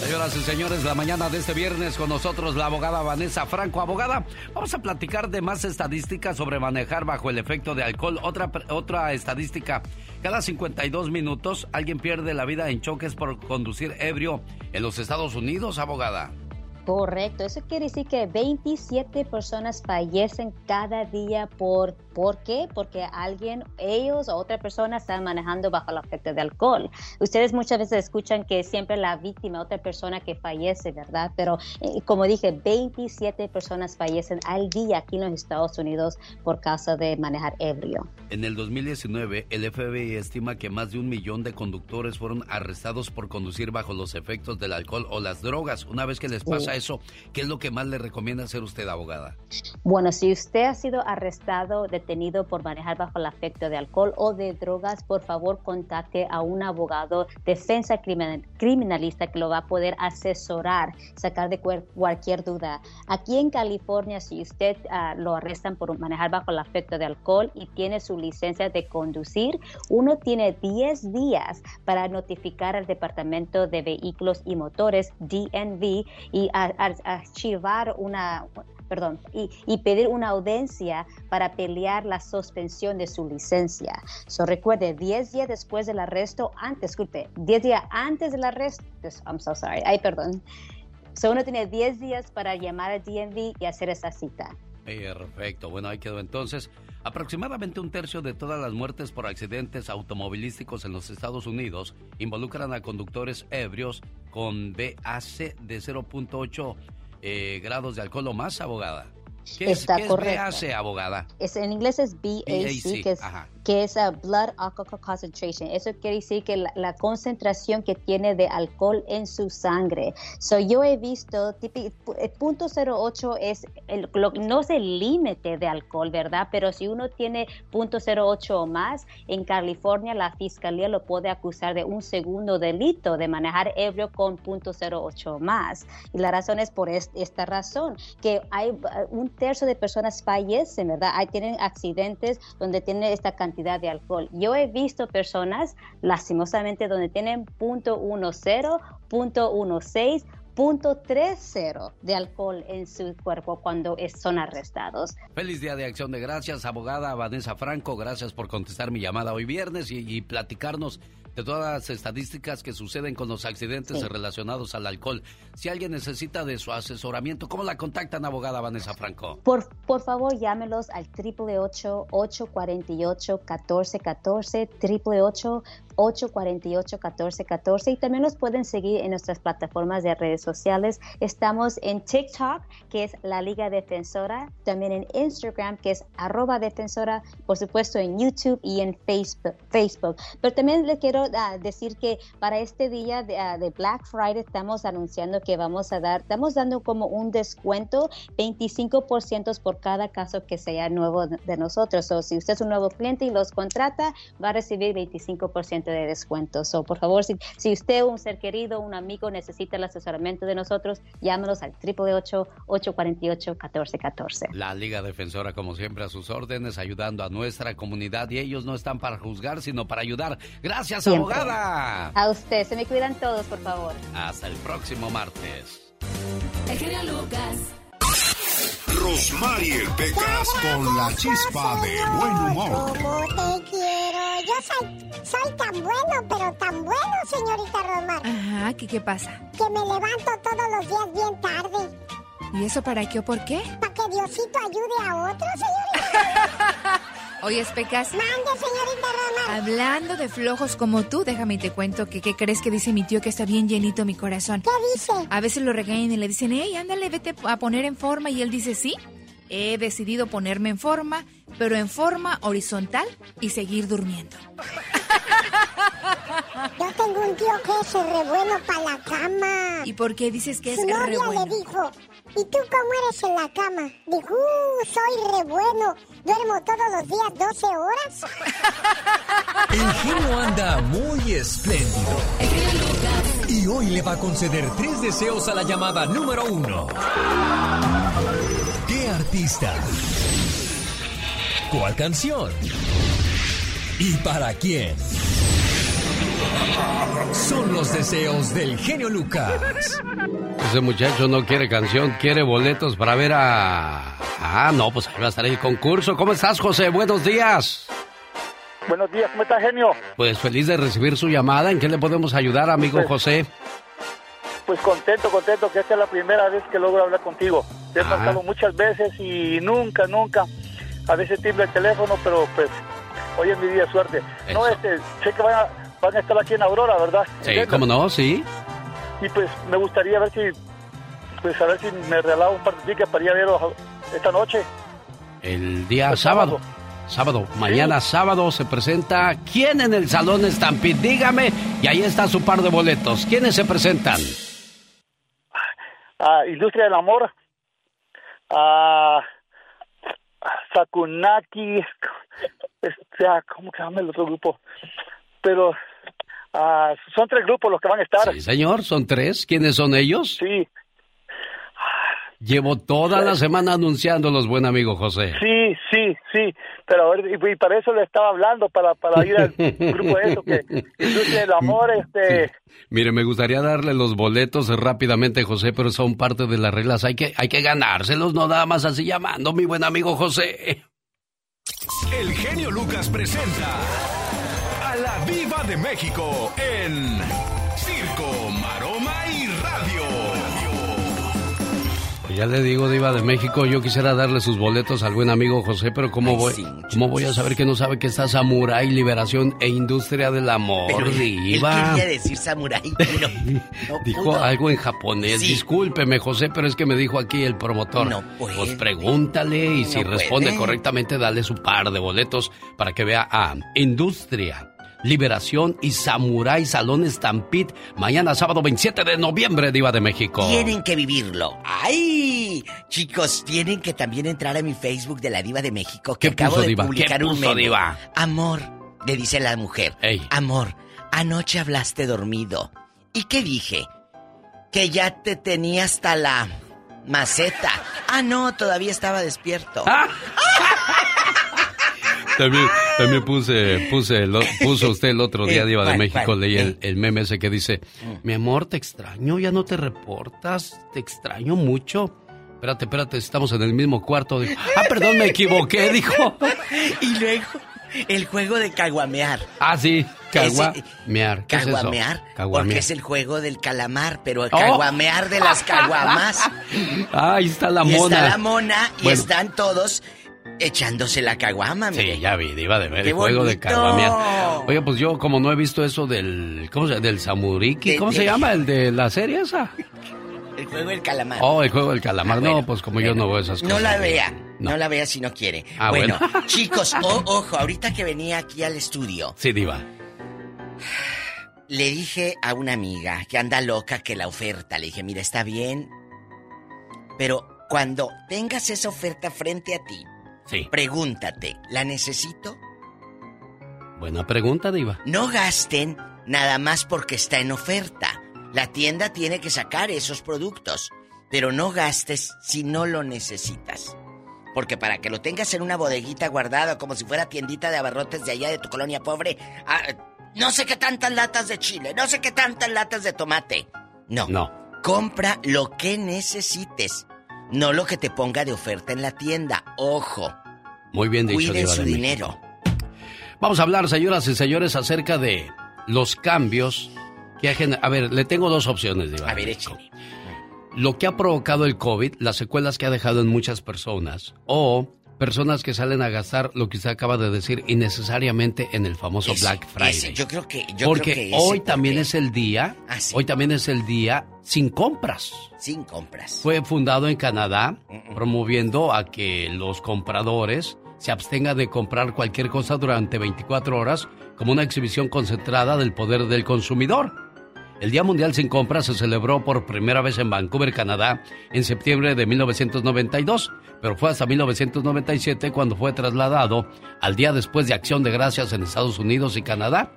Señoras y señores, la mañana de este viernes con nosotros la abogada Vanessa Franco. Abogada, vamos a platicar de más estadísticas sobre manejar bajo el efecto de alcohol. Otra, otra estadística, cada 52 minutos alguien pierde la vida en choques por conducir ebrio en los Estados Unidos, abogada. Correcto, eso quiere decir que 27 personas fallecen cada día por ¿por qué? Porque alguien, ellos o otra persona están manejando bajo el efecto de alcohol. Ustedes muchas veces escuchan que siempre la víctima, otra persona que fallece, ¿verdad? Pero eh, como dije, 27 personas fallecen al día aquí en los Estados Unidos por causa de manejar ebrio. En el 2019, el FBI estima que más de un millón de conductores fueron arrestados por conducir bajo los efectos del alcohol o las drogas. Una vez que les pasa. Eso, ¿qué es lo que más le recomienda hacer usted, abogada? Bueno, si usted ha sido arrestado, detenido por manejar bajo el efecto de alcohol o de drogas, por favor contacte a un abogado defensa criminal- criminalista que lo va a poder asesorar, sacar de cualquier duda. Aquí en California, si usted ah, lo arrestan por manejar bajo el efecto de alcohol y tiene su licencia de conducir, uno tiene 10 días para notificar al Departamento de Vehículos y Motores, DNV, y a- archivar una perdón, y, pedir una audiencia para pelear la suspensión de su licencia. So, recuerde, 10 días después del arresto, antes, disculpe, 10 días antes del arresto, I'm so sorry, ay, perdón. So, uno tiene 10 días para llamar al DMV y hacer esa cita. Perfecto, bueno, ahí quedó entonces. Aproximadamente un tercio de todas las muertes por accidentes automovilísticos en los Estados Unidos involucran a conductores ebrios con BAC de 0.8 eh, grados de alcohol o más, abogada. ¿Qué es, qué. BAC, abogada? Es, en inglés es BAC, BAC, que es, ajá. Que es uh, Blood Alcohol Concentration. Eso quiere decir que la, la concentración que tiene de alcohol en su sangre. So, yo he visto, el punto 08 es, el, lo- no es el límite de alcohol, ¿verdad? Pero si uno tiene punto 08 o más, en California la fiscalía lo puede acusar de un segundo delito de manejar ebrio con punto 08 o más. Y la razón es por es- esta razón, que hay uh, un tercio de personas fallecen, ¿verdad? Hay, tienen accidentes donde tienen esta cantidad cantidad de alcohol. Yo he visto personas, lastimosamente, donde tienen punto .10, punto .16, punto .30 de alcohol en su cuerpo cuando son arrestados. Feliz Día de Acción de Gracias, abogada Vanessa Franco. Gracias por contestar mi llamada hoy viernes y, y platicarnos de todas las estadísticas que suceden con los accidentes relacionados al alcohol. Si alguien necesita de su asesoramiento, ¿cómo la contactan, abogada Vanessa Franco? Por, por favor, llámelos al 888-848-1414, 848-1414 y también nos pueden seguir en nuestras plataformas de redes sociales. Estamos en TikTok, que es la Liga Defensora, también en Instagram, que es arroba defensora, por supuesto en YouTube y en Facebook. Pero también le quiero ah, decir que para este día ah, de, Black Friday estamos anunciando que vamos a dar, estamos dando como un descuento, 25% por cada caso que sea nuevo de nosotros. O si usted es un nuevo cliente y los contrata, va a recibir 25% de descuento. So, por favor, si, si usted, un ser querido, un amigo necesita el asesoramiento de nosotros, llámenos al 888-848-1414. La Liga Defensora, como siempre, a sus órdenes, ayudando a nuestra comunidad y ellos no están para juzgar, sino para ayudar. Gracias, abogada. A usted, se me cuidan todos, por favor. Hasta el próximo martes. El Lucas. Rosmarie Pecas con la chispa de buen humor. ¿Cómo te quiero? Yo soy, soy tan bueno, pero tan bueno, señorita Rosmar. Ajá, ¿qué, ¿qué pasa? Que me levanto todos los días bien tarde. ¿Y eso para qué o por qué? Para que Diosito ayude a otros, señorita. Oye, Pecas. Mande, señorita Rosmar. Hablando de flojos como tú, déjame y te cuento que qué crees que dice mi tío que está bien llenito mi corazón. ¿Qué dice? A veces lo regañan y le dicen, hey, ándale, vete a poner en forma. Y él dice, sí, he decidido ponerme en forma, pero en forma horizontal y seguir durmiendo. Yo tengo un tío que es re bueno para la cama. ¿Y por qué dices que es Su re novia bueno? le dijo, ¿y tú cómo eres en la cama? Dijo, uh, soy re bueno. Duermo todos los días 12 horas. El genio anda muy espléndido. Y hoy le va a conceder tres deseos a la llamada número uno. ¿Qué artista? ¿Cuál canción? ¿Y para quién? Son los deseos del genio Lucas. Ese muchacho no quiere canción, quiere boletos para ver a... Ah, no, pues ahí va a estar el concurso. ¿Cómo estás, José? Buenos días. Buenos días, ¿cómo estás, genio? Pues feliz de recibir su llamada. ¿En qué le podemos ayudar, amigo Pues- José? Pues contento, contento, que esta es la primera vez que logro hablar contigo. Te he Ajá. marcado muchas veces y nunca, nunca. A veces timbra el teléfono, pero pues hoy es mi día de suerte. No, este, sé que van a, van a estar aquí en Aurora, ¿verdad? Sí, ¿Entiendes? cómo no, sí. Y pues me gustaría ver si, pues a ver si me regalaba un par de tickets para ir a verlos esta noche. El día El sábado. Sábado, mañana sábado se presenta ¿Quién en el Salón Stampede? Dígame, y ahí está su par de boletos. ¿Quiénes se presentan? a Industria del Amor, a Sakunaki, este, ah, ¿cómo se llama el otro grupo? Pero ah, son tres grupos los que van a estar. Sí, señor, son tres. ¿Quiénes son ellos? Sí, Llevo toda la semana anunciándolos, buen amigo José. sí, sí, sí. Pero a ver, y, y para eso le estaba hablando, para, para ir al grupo de eso, que del Amor, este... Mire, me gustaría darle los boletos rápidamente, José, pero son parte de las reglas. Hay que, hay que ganárselos, no nada más así llamando, mi buen amigo José. El genio Lucas presenta a la Viva de México en Circo, Maroma y Radio. Pues ya le digo, Diva de México, yo quisiera darle sus boletos al buen amigo José, pero ¿cómo, voy, ¿cómo voy a saber que no sabe que está Samurai, Liberación e Industria del Amor, Pero él Diva? quería decir samurái, pero no Dijo pudo. algo en japonés. Sí. Discúlpeme, José, pero es que me dijo aquí el promotor. No puede. Pues pregúntale y si No responde puede. correctamente, dale su par de boletos para que vea a Industria, Liberación y Samurai Salón Stampede mañana sábado 27 de noviembre, Diva de México. Tienen que vivirlo. ¡Ay! Chicos, tienen que también entrar a mi Facebook de la Diva de México. Que ¿Qué acabo puso, de Diva? publicar ¿Qué un meme. Diva? Amor, le dice la mujer. Amor, anoche hablaste dormido. ¿Y qué dije? Que ya te tenía hasta la maceta. Ah, no, todavía estaba despierto. También, También puse, puse, el o- puso usted el otro día, Eh, Diva de ¿cuál, México, cuál? leí el, Eh. el meme ese que dice, Mm. mi amor, te extraño, ya no te reportas, te extraño mucho. Espérate, espérate, estamos en el mismo cuarto. Dijo, ah, perdón, me equivoqué, dijo. Y luego, el juego de caguamear. Ah, sí, caguamear. ¿Qué es eso? Caguamear, porque Caguamear. es el juego del calamar, pero el Oh. caguamear de las caguamas. Ah, ahí está la y mona. está la mona y Bueno. están todos echándose la caguama, mire. Sí, ya vi, Diva de ver ¡Qué el juego de bonito! caguamear. Oye, pues yo como no he visto eso del, ¿cómo se Del samuriki, De- ¿cómo de- se llama? El de la serie esa. El juego del calamar. Oh, el juego del calamar. no, pues como yo no veo esas cosas. No la vea, no. la vea si no quiere. Ah, bueno, bueno. chicos, o- ojo, ahorita que venía aquí al estudio, Sí, Diva. le dije a una amiga que anda loca que la oferta, le dije, mira, está bien, pero cuando tengas esa oferta frente a ti, Sí. pregúntate, ¿la necesito? Buena pregunta, Diva. No gasten nada más porque está en oferta. La tienda tiene que sacar esos productos, pero no gastes si no lo necesitas. Porque para que lo tengas en una bodeguita guardado como si fuera tiendita de abarrotes de allá de tu colonia pobre, ah, no sé qué tantas latas de chile, no sé qué tantas latas de tomate. No. No. Compra lo que necesites, no lo que te ponga de oferta en la tienda. Ojo, Muy bien dicho, cuiden su de dinero. Vamos a hablar, señoras y señores, acerca de los cambios que ha gener- A ver, le tengo dos opciones, Diva. A ver, échale. Lo que ha provocado el COVID, las secuelas que ha dejado en muchas personas, o personas que salen a gastar lo que usted acaba de decir innecesariamente en el famoso Ese, Black Friday. ese, yo creo que, yo Porque creo que ese, hoy ¿por también es el día, Ah, sí. hoy también es el día sin compras. Sin compras. Fue fundado en Canadá, promoviendo a que los compradores se abstengan de comprar cualquier cosa durante 24 horas como una exhibición concentrada del poder del consumidor. El Día Mundial sin Compras se celebró por primera vez en Vancouver, Canadá, en septiembre de 1992, pero fue hasta 1997 cuando fue trasladado al día después de Acción de Gracias en Estados Unidos y Canadá,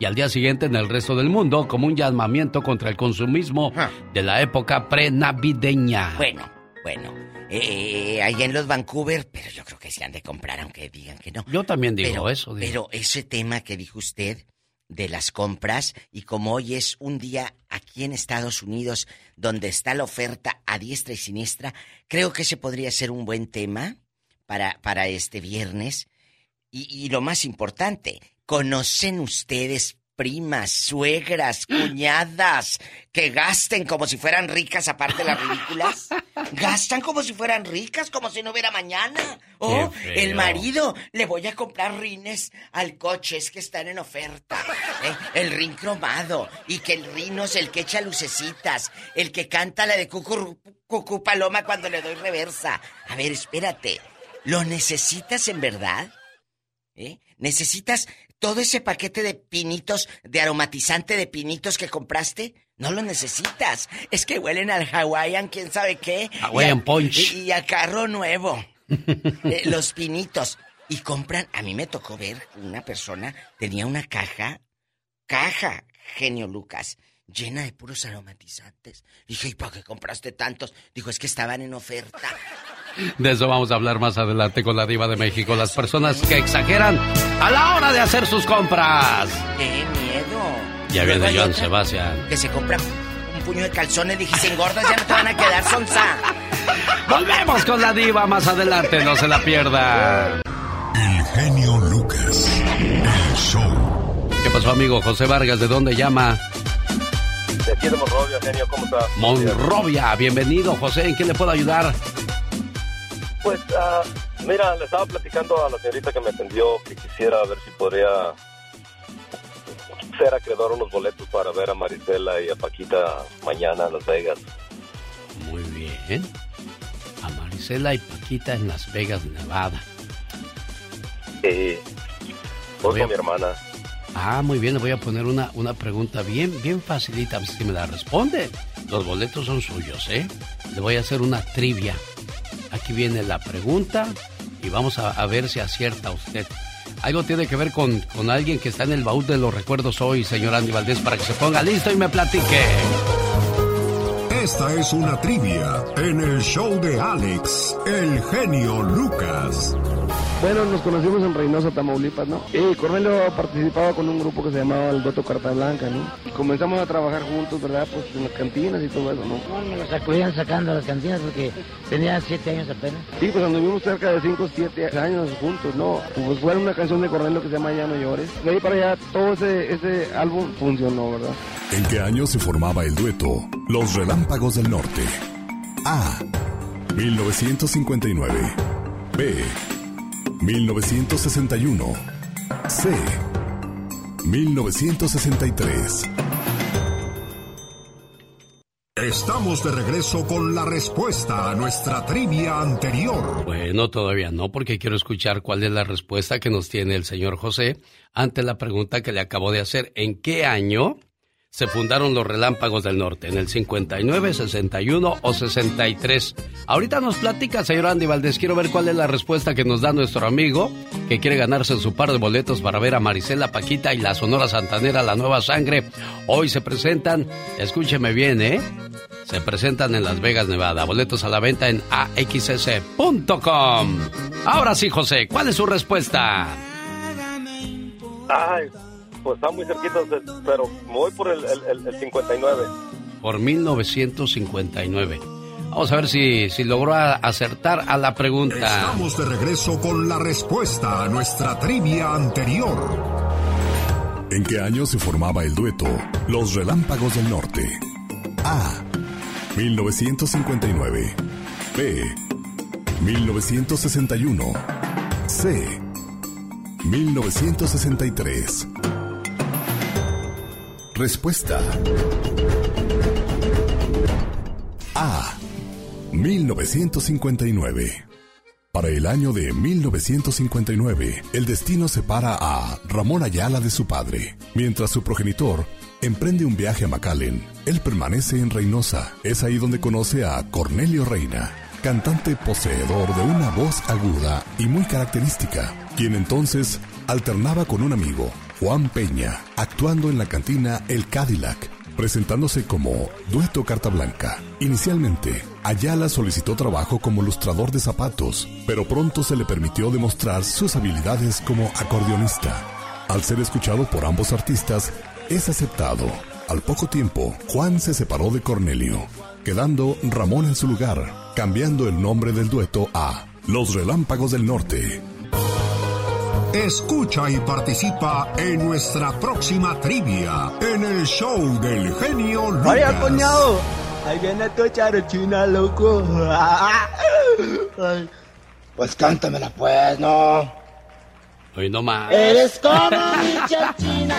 y al día siguiente en el resto del mundo como un llamamiento contra el consumismo de la época prenavideña. Bueno, bueno. Eh, ahí en los Vancouver, pero yo creo que se han de comprar, aunque digan que no. Yo también digo pero, eso. digo. Pero ese tema que dijo usted de las compras, y como hoy es un día aquí en Estados Unidos donde está la oferta a diestra y siniestra, creo que ese podría ser un buen tema para, para este viernes. Y, y lo más importante, ¿conocen ustedes primas, suegras, cuñadas que gasten como si fueran ricas aparte de las ridículas? Gastan como si fueran ricas, como si no hubiera mañana. Oh, el marido, le voy a comprar rines al coche, es que están en oferta. ¿eh? El rin cromado, y que el rino es el que echa lucecitas, el que canta la de cucú, cucú paloma cuando le doy reversa. A ver, espérate, ¿lo necesitas en verdad? ¿Eh? ¿Necesitas todo ese paquete de pinitos, de aromatizante de pinitos que compraste? No lo necesitas. Es que huelen al Hawaiian, quién sabe qué. Hawaiian Y a- Punch. Y, a carro nuevo. Eh, los pinitos. Y compran, a mí me tocó ver una persona, tenía una caja, caja, genio Lucas, llena de puros aromatizantes. Dije, ¿y para qué compraste tantos? Dijo, es que estaban en oferta. De eso vamos a hablar más adelante con la diva de México. Las personas que exageran a la hora de hacer sus compras. ¡Qué miedo! Ya viene otra Sebastián. Que se compra un puño de calzones. Dije, si engordas ya no te van a quedar sonza. Volvemos con la diva más adelante, no se la pierda. El genio Lucas. El show. ¿Qué pasó, amigo José Vargas? ¿De dónde llama? De aquí de Monrovia, genio, ¿cómo está? Monrovia. Bienvenido, José. ¿En qué le puedo ayudar? Pues, ah, mira, le estaba platicando a la señorita que me atendió que quisiera ver si podría ser acreedor a unos boletos para ver a Marisela y a Paquita mañana en Las Vegas. Muy bien. A Marisela y Paquita en Las Vegas, Nevada. Eh, voy con mi hermana. Ah, muy bien, le voy a poner una, una pregunta bien, bien facilita, a ver si me la responde. Los boletos son suyos, ¿eh? Le voy a hacer una trivia. Aquí viene la pregunta y vamos a, ver si acierta usted. Algo tiene que ver con, con alguien que está en el baúl de los recuerdos hoy, señor Andy Valdés, para que se ponga listo y me platique. Esta es una trivia en el show de Alex, el genio Lucas. Bueno, nos conocimos en Reynosa, Tamaulipas, ¿no? Y Cornelio participaba con un grupo que se llamaba el Doto Carta Blanca, ¿no? Y comenzamos a trabajar juntos, ¿verdad? Pues en las cantinas y todo eso, ¿no? No, me lo sacudían sacando a las cantinas porque tenía siete años apenas. Sí, pues anduvimos cerca de cinco o siete años juntos, ¿no? Pues fue una canción de Cornelio que se llama Ya no llores. De ahí para allá todo ese, ese álbum funcionó, ¿verdad? ¿En qué año se formaba el dueto Los Relámpagos del Norte? A. 1959. B. 1961. C. 1963. Estamos de regreso con la respuesta a nuestra trivia anterior. Bueno, todavía no, porque quiero escuchar cuál es la respuesta que nos tiene el señor José ante la pregunta que le acabo de hacer. ¿En qué año se fundaron los Relámpagos del Norte? ¿En el 59, 61 o 63? Ahorita nos platica, señor Andy Valdés. Quiero ver cuál es la respuesta que nos da nuestro amigo que quiere ganarse su par de boletos para ver a Marisela Paquita y la Sonora Santanera, la nueva sangre. Hoy se presentan, escúcheme bien, ¿eh? Se presentan en Las Vegas, Nevada. Boletos a la venta en axs.com. Ahora sí, José, ¿cuál es su respuesta? Ay, pues está muy cerquita, pero me voy por el, el, el 59. Por 1959. Vamos a ver si, si logró acertar a la pregunta. Estamos de regreso con la respuesta a nuestra trivia anterior. ¿En qué año se formaba el dueto Los Relámpagos del Norte? A. 1959. B. 1961. C. 1963. Respuesta. A. 1959. Para el año de 1959, el destino separa a Ramón Ayala de su padre, mientras su progenitor emprende un viaje a McAllen. Él permanece en Reynosa. Es ahí donde conoce a Cornelio Reina, cantante poseedor de una voz aguda y muy característica, quien entonces alternaba con un amigo, Juan Peña, actuando en la cantina El Cadillac, presentándose como Dueto Carta Blanca. Inicialmente, Ayala solicitó trabajo como lustrador de zapatos, pero pronto se le permitió demostrar sus habilidades como acordeonista. Al ser escuchado por ambos artistas, es aceptado. Al poco tiempo, Juan se separó de Cornelio, quedando Ramón en su lugar, cambiando el nombre del dueto a Los Relámpagos del Norte. Escucha y participa en nuestra próxima trivia en el show del genio Lucas. Vaya, coñado. Ahí viene tu charochina, loco. Pues cántamela, pues, no. Hoy no más. Eres como mi chachina.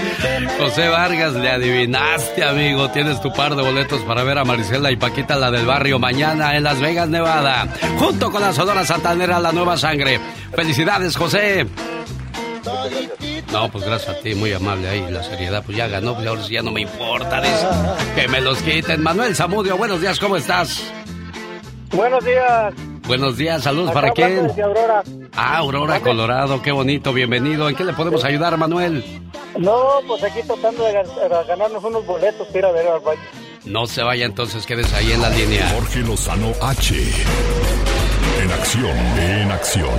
José Vargas, le adivinaste, amigo. Tienes tu par de boletos para ver a Marisela y Paquita, la del barrio, mañana en Las Vegas, Nevada. Junto con la Sonora Santanera, la nueva sangre. Felicidades, José. No, pues gracias a ti, muy amable ahí. La seriedad, pues ya ganó, pues ahora sí ya no me importa. Dice, que me los quiten. Manuel Zamudio, buenos días, ¿cómo estás? Buenos días. Buenos días, saludos Acá para quién. Aurora. Ah, Aurora, Colorado, qué bonito, bienvenido. ¿En qué le podemos ayudar, Manuel? No, pues aquí tratando de gan- ganarnos unos boletos para ir a ver al baño. No se vaya entonces, quédese ahí en la línea. Jorge Lozano H. En acción, en acción.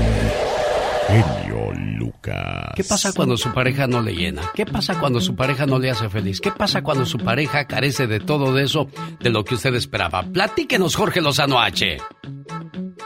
¿Qué pasa cuando su pareja no le llena? ¿Qué pasa cuando su pareja no le hace feliz? ¿Qué pasa cuando su pareja carece de todo eso, de lo que usted esperaba? Platíquenos, Jorge Lozano H.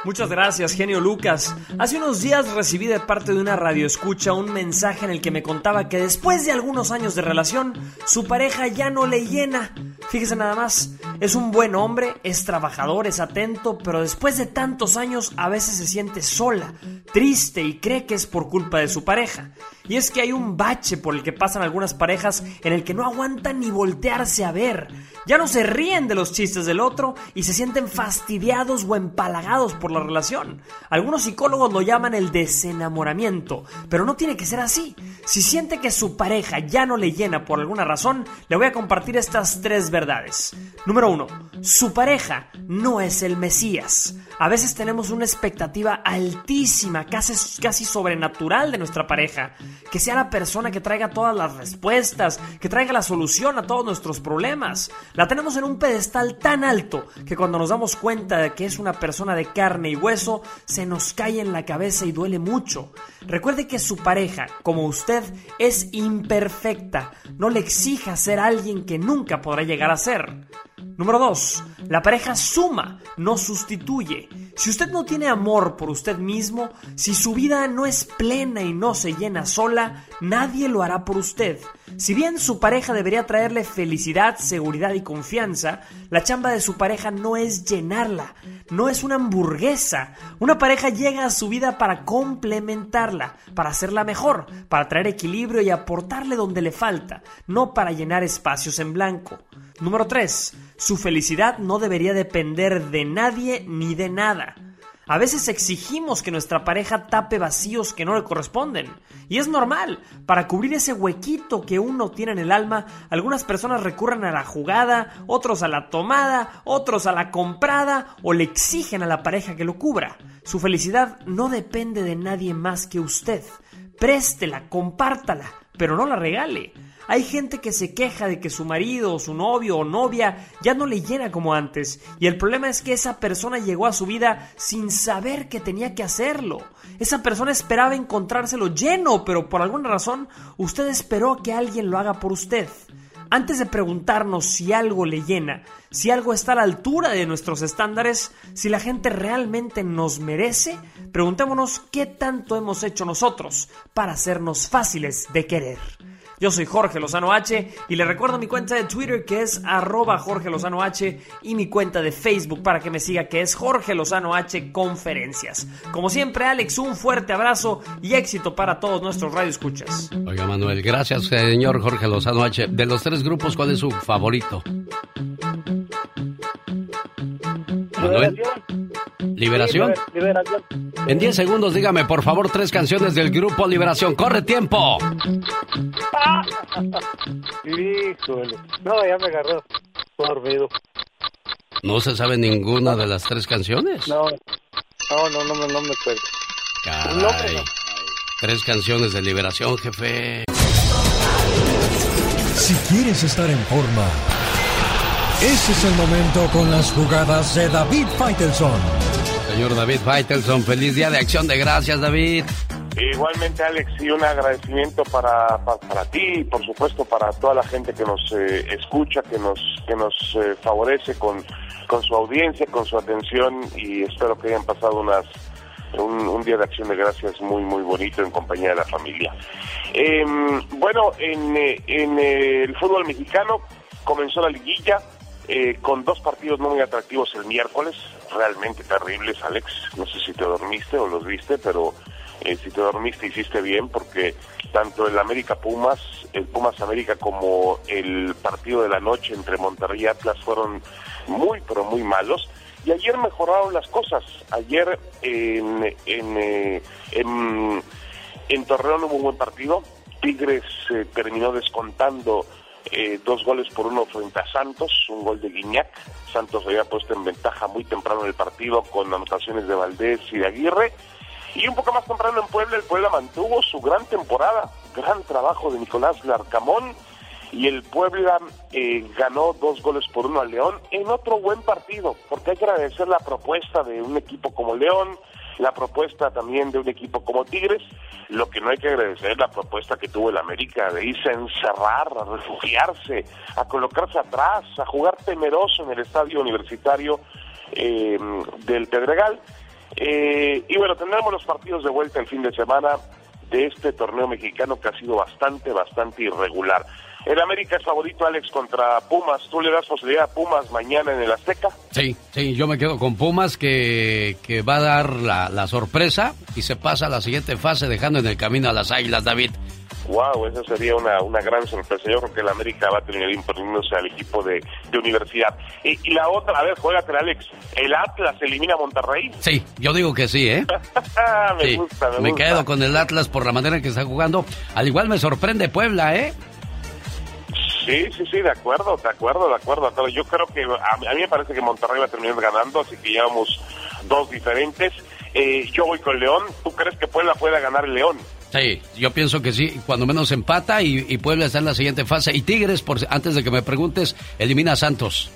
Muchas gracias, genio Lucas. Hace unos días recibí de parte de una radioescucha un mensaje en el que me contaba que después de algunos años de relación, su pareja ya no le llena. Fíjese nada más, es un buen hombre, es trabajador, es atento, pero después de tantos años a veces se siente sola, triste y cree que es por culpa de su pareja. Y es que hay un bache por el que pasan algunas parejas en el que no aguantan ni voltearse a ver. Ya no se ríen de los chistes del otro y se sienten fastidiados o empalagados por la relación. Algunos psicólogos lo llaman el desenamoramiento, pero no tiene que ser así. Si siente que su pareja ya no le llena por alguna razón, le voy a compartir estas tres verdades. Número uno, su pareja no es el Mesías. A veces tenemos una expectativa altísima, casi, casi sobrenatural de nuestra pareja. Que sea la persona que traiga todas las respuestas, que traiga la solución a todos nuestros problemas. La tenemos en un pedestal tan alto que cuando nos damos cuenta de que es una persona de carne y hueso, se nos cae en la cabeza y duele mucho. Recuerde que su pareja, como usted, es imperfecta. No le exija ser alguien que nunca podrá llegar a ser. Número 2. La pareja suma, no sustituye. Si usted no tiene amor por usted mismo, si su vida no es plena y no se llena sola, nadie lo hará por usted. Si bien su pareja debería traerle felicidad, seguridad y confianza, la chamba de su pareja no es llenarla, no es una hamburguesa. Una pareja llega a su vida para complementarla, para hacerla mejor, para traer equilibrio y aportarle donde le falta, no para llenar espacios en blanco. Número 3. Su felicidad no debería depender de nadie ni de nada. A veces exigimos que nuestra pareja tape vacíos que no le corresponden. Y es normal. Para cubrir ese huequito que uno tiene en el alma, algunas personas recurren a la jugada, otros a la tomada, otros a la comprada o le exigen a la pareja que lo cubra. Su felicidad no depende de nadie más que usted. Préstela, compártala, pero no la regale. Hay gente que se queja de que su marido o su novio o novia ya no le llena como antes. Y el problema es que esa persona llegó a su vida sin saber que tenía que hacerlo. Esa persona esperaba encontrárselo lleno, pero por alguna razón usted esperó que alguien lo haga por usted. Antes de preguntarnos si algo le llena, si algo está a la altura de nuestros estándares, si la gente realmente nos merece, preguntémonos qué tanto hemos hecho nosotros para hacernos fáciles de querer. Yo soy Jorge Lozano H y le recuerdo mi cuenta de Twitter que es arroba Jorge Lozano H y mi cuenta de Facebook para que me siga que es Jorge Lozano H Conferencias. Como siempre, Alex, un fuerte abrazo y éxito para todos nuestros radioescuchas. Oiga, Manuel, gracias, señor Jorge Lozano H. De los tres grupos, ¿cuál es su favorito? Manuel. ¿Liberación? Liberación. En 10 segundos, dígame, por favor, tres canciones del grupo Liberación. ¡Corre tiempo! Híjole. No, ya me agarró. Dormido. ¿No se sabe ninguna de las tres canciones? No. No, no, no, me- no me acuerdo. Caray. Tres canciones de liberación, jefe. Si quieres estar en forma, ese es el momento con las jugadas de David Faitelson. Señor David Faitelson, feliz día de acción de gracias, David. Igualmente, Alex, y un agradecimiento para, pa- para, ti y, por supuesto, para toda la gente que nos eh, escucha, que nos, que nos eh, favorece con, con su audiencia, con su atención y espero que hayan pasado unas, un, un día de acción de gracias muy, muy bonito en compañía de la familia. Em, bueno, en, en eh, el fútbol mexicano comenzó la liguilla eh, con dos partidos muy atractivos el miércoles, realmente terribles, Alex. No sé si te dormiste o los viste, pero eh, si te dormiste hiciste bien porque tanto el América Pumas, el Pumas América como el partido de la noche entre Monterrey y Atlas fueron muy pero muy malos. Y ayer mejoraron las cosas. Ayer en, en, eh, Torreón hubo un buen partido. Tigres eh, terminó descontando eh, dos goles por uno frente a Santos, un gol de Guiñac. Santos había puesto en ventaja muy temprano en el partido con anotaciones de Valdés y de Aguirre. Y un poco más temprano en Puebla, el Puebla mantuvo su gran temporada, gran trabajo de Nicolás Larcamón. Y el Puebla eh, ganó dos goles por uno al León en otro buen partido, porque hay que agradecer la propuesta de un equipo como León, la propuesta también de un equipo como Tigres. Lo que no hay que agradecer es la propuesta que tuvo el América de irse a encerrar, a refugiarse, a colocarse atrás, a jugar temeroso en el estadio universitario eh, del Pedregal. Eh, y bueno, tendremos los partidos de vuelta el fin de semana de este torneo mexicano que ha sido bastante, bastante irregular. El América es favorito, Alex, contra Pumas. ¿Tú le das posibilidad a Pumas mañana en el Azteca? Sí, sí, yo me quedo con Pumas que, que va a dar la, la sorpresa y se pasa a la siguiente fase dejando en el camino a las Águilas, David. Wow, esa sería una, una gran sorpresa. Yo creo que el América va a terminar imponiéndose al equipo de, de universidad. Y, y la otra, a ver, juégate, Alex. ¿El Atlas elimina a Monterrey? Sí, yo digo que sí, ¿eh? me Sí, gusta, me, me gusta. quedo con el Atlas por la manera en que está jugando. Al igual me sorprende Puebla, ¿eh? Sí, sí, sí, de acuerdo, de acuerdo, de acuerdo, de acuerdo. Yo creo que a, a mí me parece que Monterrey va a terminar ganando, así que llevamos dos diferentes. Eh, yo voy con León. ¿Tú crees que Puebla pueda ganar el León? Sí, yo pienso que sí, cuando menos empata y, y Puebla está en la siguiente fase. Y Tigres, por, antes de que me preguntes, elimina a Santos.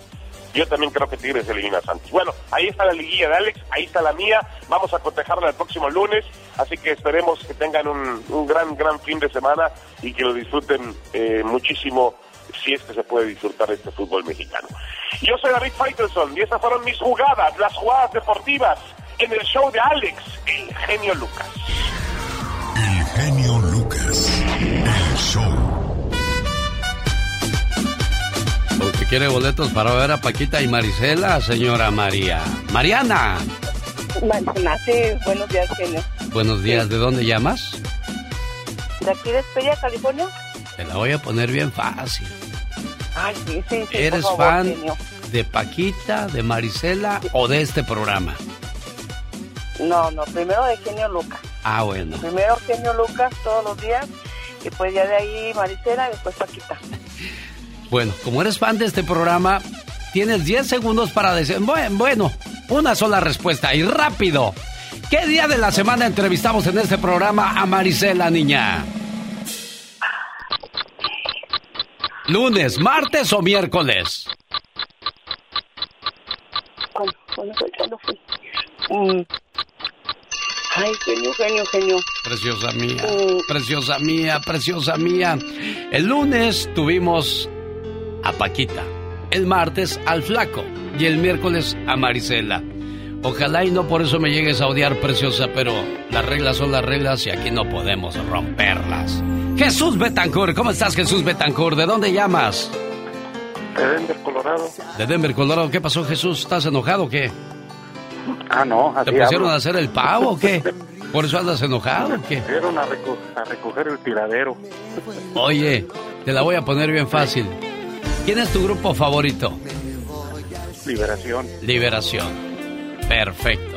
Yo también creo que Tigres elimina a Santos. Bueno, ahí está la liguilla de Alex, ahí está la mía. Vamos a cotejarla el próximo lunes. Así que esperemos que tengan un, un gran, gran fin de semana y que lo disfruten eh, muchísimo si es que se puede disfrutar de este fútbol mexicano. Yo soy David Faitelson y estas fueron mis jugadas, las jugadas deportivas en el show de Alex, el genio Lucas. El genio Lucas. El show. Porque quiere boletos para ver a Paquita y Marisela, señora María. Mariana. Buenos días, genio. Buenos días, ¿de dónde llamas? ¿De aquí de Estrella, California? Te la voy a poner bien fácil. Ay, sí, sí, sí, ¿Eres favor, fan genio. de Paquita, de Marisela o de este programa? No, no, primero de genio Lucas. Ah, bueno. Primero genio Lucas todos los días y pues ya de ahí Maricela y después Paquita. Bueno, como eres fan de este programa, tienes 10 segundos para decir, bueno, bueno, una sola respuesta y rápido. ¿Qué día de la semana entrevistamos en este programa a Marisela, niña? ¿Lunes, martes o miércoles? ¿Cuándo, cuándo fue? ¿Cuándo fue? Mm. Ay, genio, genio, genio. Preciosa mía, Mm. preciosa mía, preciosa mía. El lunes tuvimos a Paquita, el martes al flaco y el miércoles a Marisela. Ojalá y no por eso me llegues a odiar, preciosa, pero las reglas son las reglas y aquí no podemos romperlas. Jesús Betancourt, ¿cómo estás Jesús Betancourt? ¿De dónde llamas? De Denver, Colorado. De Denver, Colorado. ¿Qué pasó Jesús? ¿Estás enojado o qué? Ah, no, ¿Te así pusieron hablo. a hacer el pavo o qué? ¿Por eso andas enojado o qué? Fueron a, reco- a recoger el tiradero. Oye, te la voy a poner bien fácil. ¿Quién es tu grupo favorito? Liberación. Liberación. Perfecto.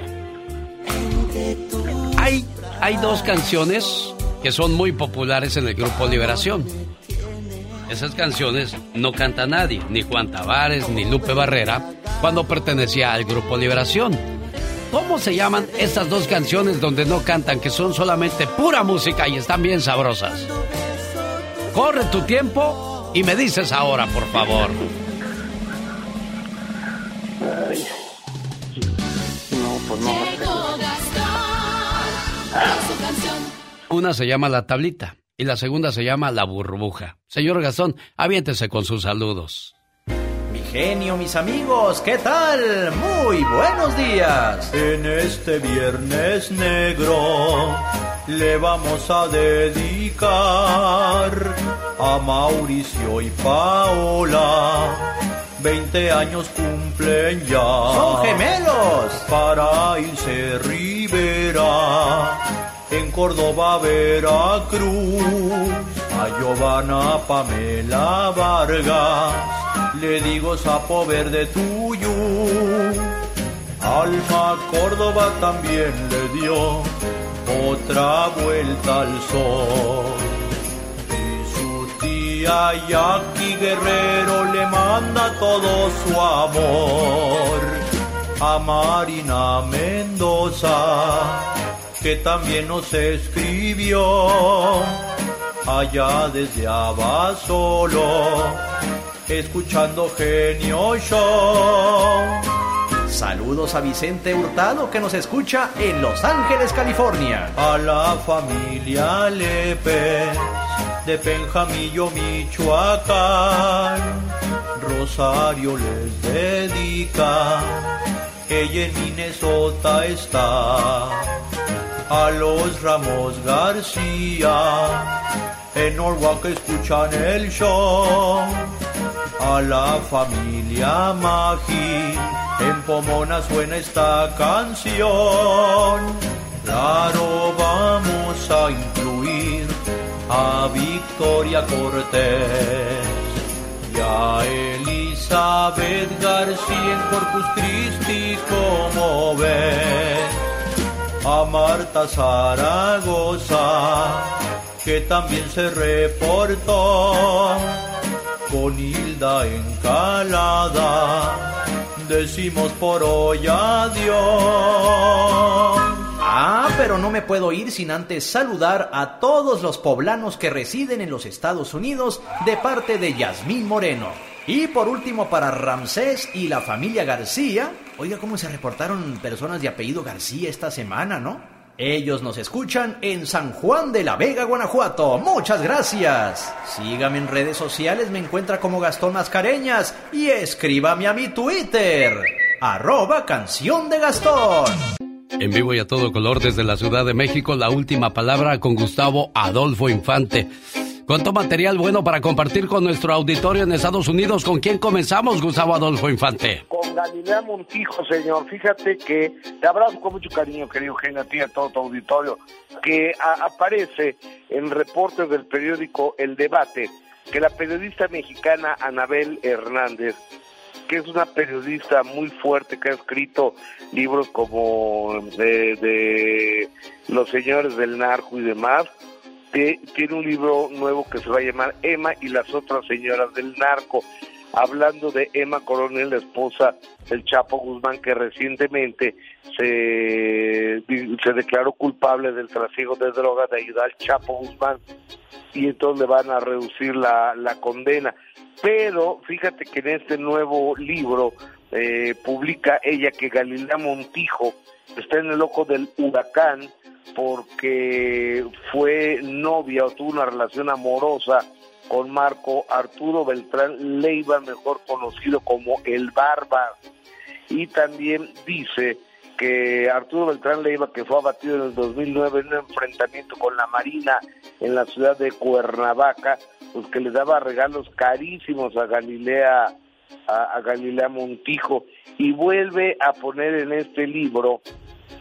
Hay, hay dos canciones que son muy populares en el grupo Liberación. Esas canciones no canta nadie, ni Juan Tavares, ni Lupe Barrera, cuando pertenecía al grupo Liberación. ¿Cómo se llaman estas dos canciones donde no cantan, que son solamente pura música y están bien sabrosas? Corre tu tiempo y me dices ahora, por favor. Una se llama La Tablita y la segunda se llama La Burbuja. Señor Gastón, aviéntese con sus saludos. Mi genio, mis amigos, ¿qué tal? Muy buenos días. En este viernes negro le vamos a dedicar a Mauricio y Paola. 20 años cumplen ya. ¡Son gemelos! Para Ilse Rivera. En Córdoba, Veracruz. A Giovanna Pamela Vargas. Le digo sapo verde tuyo. Alma Córdoba también le dio otra vuelta al sol. Y su tía Jackie Guerrero le manda todo su amor. A Marina Mendoza, que también nos escribió allá desde Abasolo, escuchando Genio Show. Saludos a Vicente Hurtado que nos escucha en Los Ángeles, California. A la familia Lepes de Penjamillo, Michoacán. Rosario les dedica, ella en Minnesota está. A los Ramos García, en Norwalk escuchan el show. A la familia Magi, en Pomona suena esta canción. Claro, vamos a incluir a Victoria Cortés y a Elizabeth García en Corpus Christi, como ves. A Marta Zaragoza, que también se reportó con Hilda Encalada. Decimos por hoy adiós. Ah, pero no me puedo ir sin antes saludar a todos los poblanos que residen en los Estados Unidos de parte de Yasmín Moreno. Y por último para Ramsés y la familia García. Oiga, cómo se reportaron personas de apellido García esta semana, ¿no? Ellos nos escuchan en San Juan de la Vega, Guanajuato. Muchas gracias. Sígame en redes sociales, me encuentra como Gastón Mascareñas y escríbame a mi Twitter, arroba canción de Gastón. En vivo y a todo color desde la Ciudad de México, la última palabra con Gustavo Adolfo Infante. ¿Cuánto material bueno para compartir con nuestro auditorio en Estados Unidos? ¿Con quién comenzamos, Gustavo Adolfo Infante? Con Galilea Montijo, señor. Fíjate que te abrazo con mucho cariño, querido Eugenio, a ti a todo tu auditorio, que aparece en reportes del periódico El Debate que la periodista mexicana Anabel Hernández que es una periodista muy fuerte que ha escrito libros como de, de Los Señores del Narco y demás, tiene un libro nuevo que se va a llamar Emma y las otras señoras del narco, hablando de Emma Coronel, la esposa del Chapo Guzmán, que recientemente se, se declaró culpable del trasiego de drogas de ayudar al Chapo Guzmán y entonces le van a reducir la, la condena. Pero fíjate que en este nuevo libro eh, publica ella que Galilea Montijo está en el ojo del huracán porque fue novia o tuvo una relación amorosa con Marco Arturo Beltrán Leiva, mejor conocido como el Barba. Y también dice que Arturo Beltrán Leiva, que fue abatido en el 2009 en un enfrentamiento con la Marina en la ciudad de Cuernavaca, pues que le daba regalos carísimos a Galilea, a Galilea Montijo, y vuelve a poner en este libro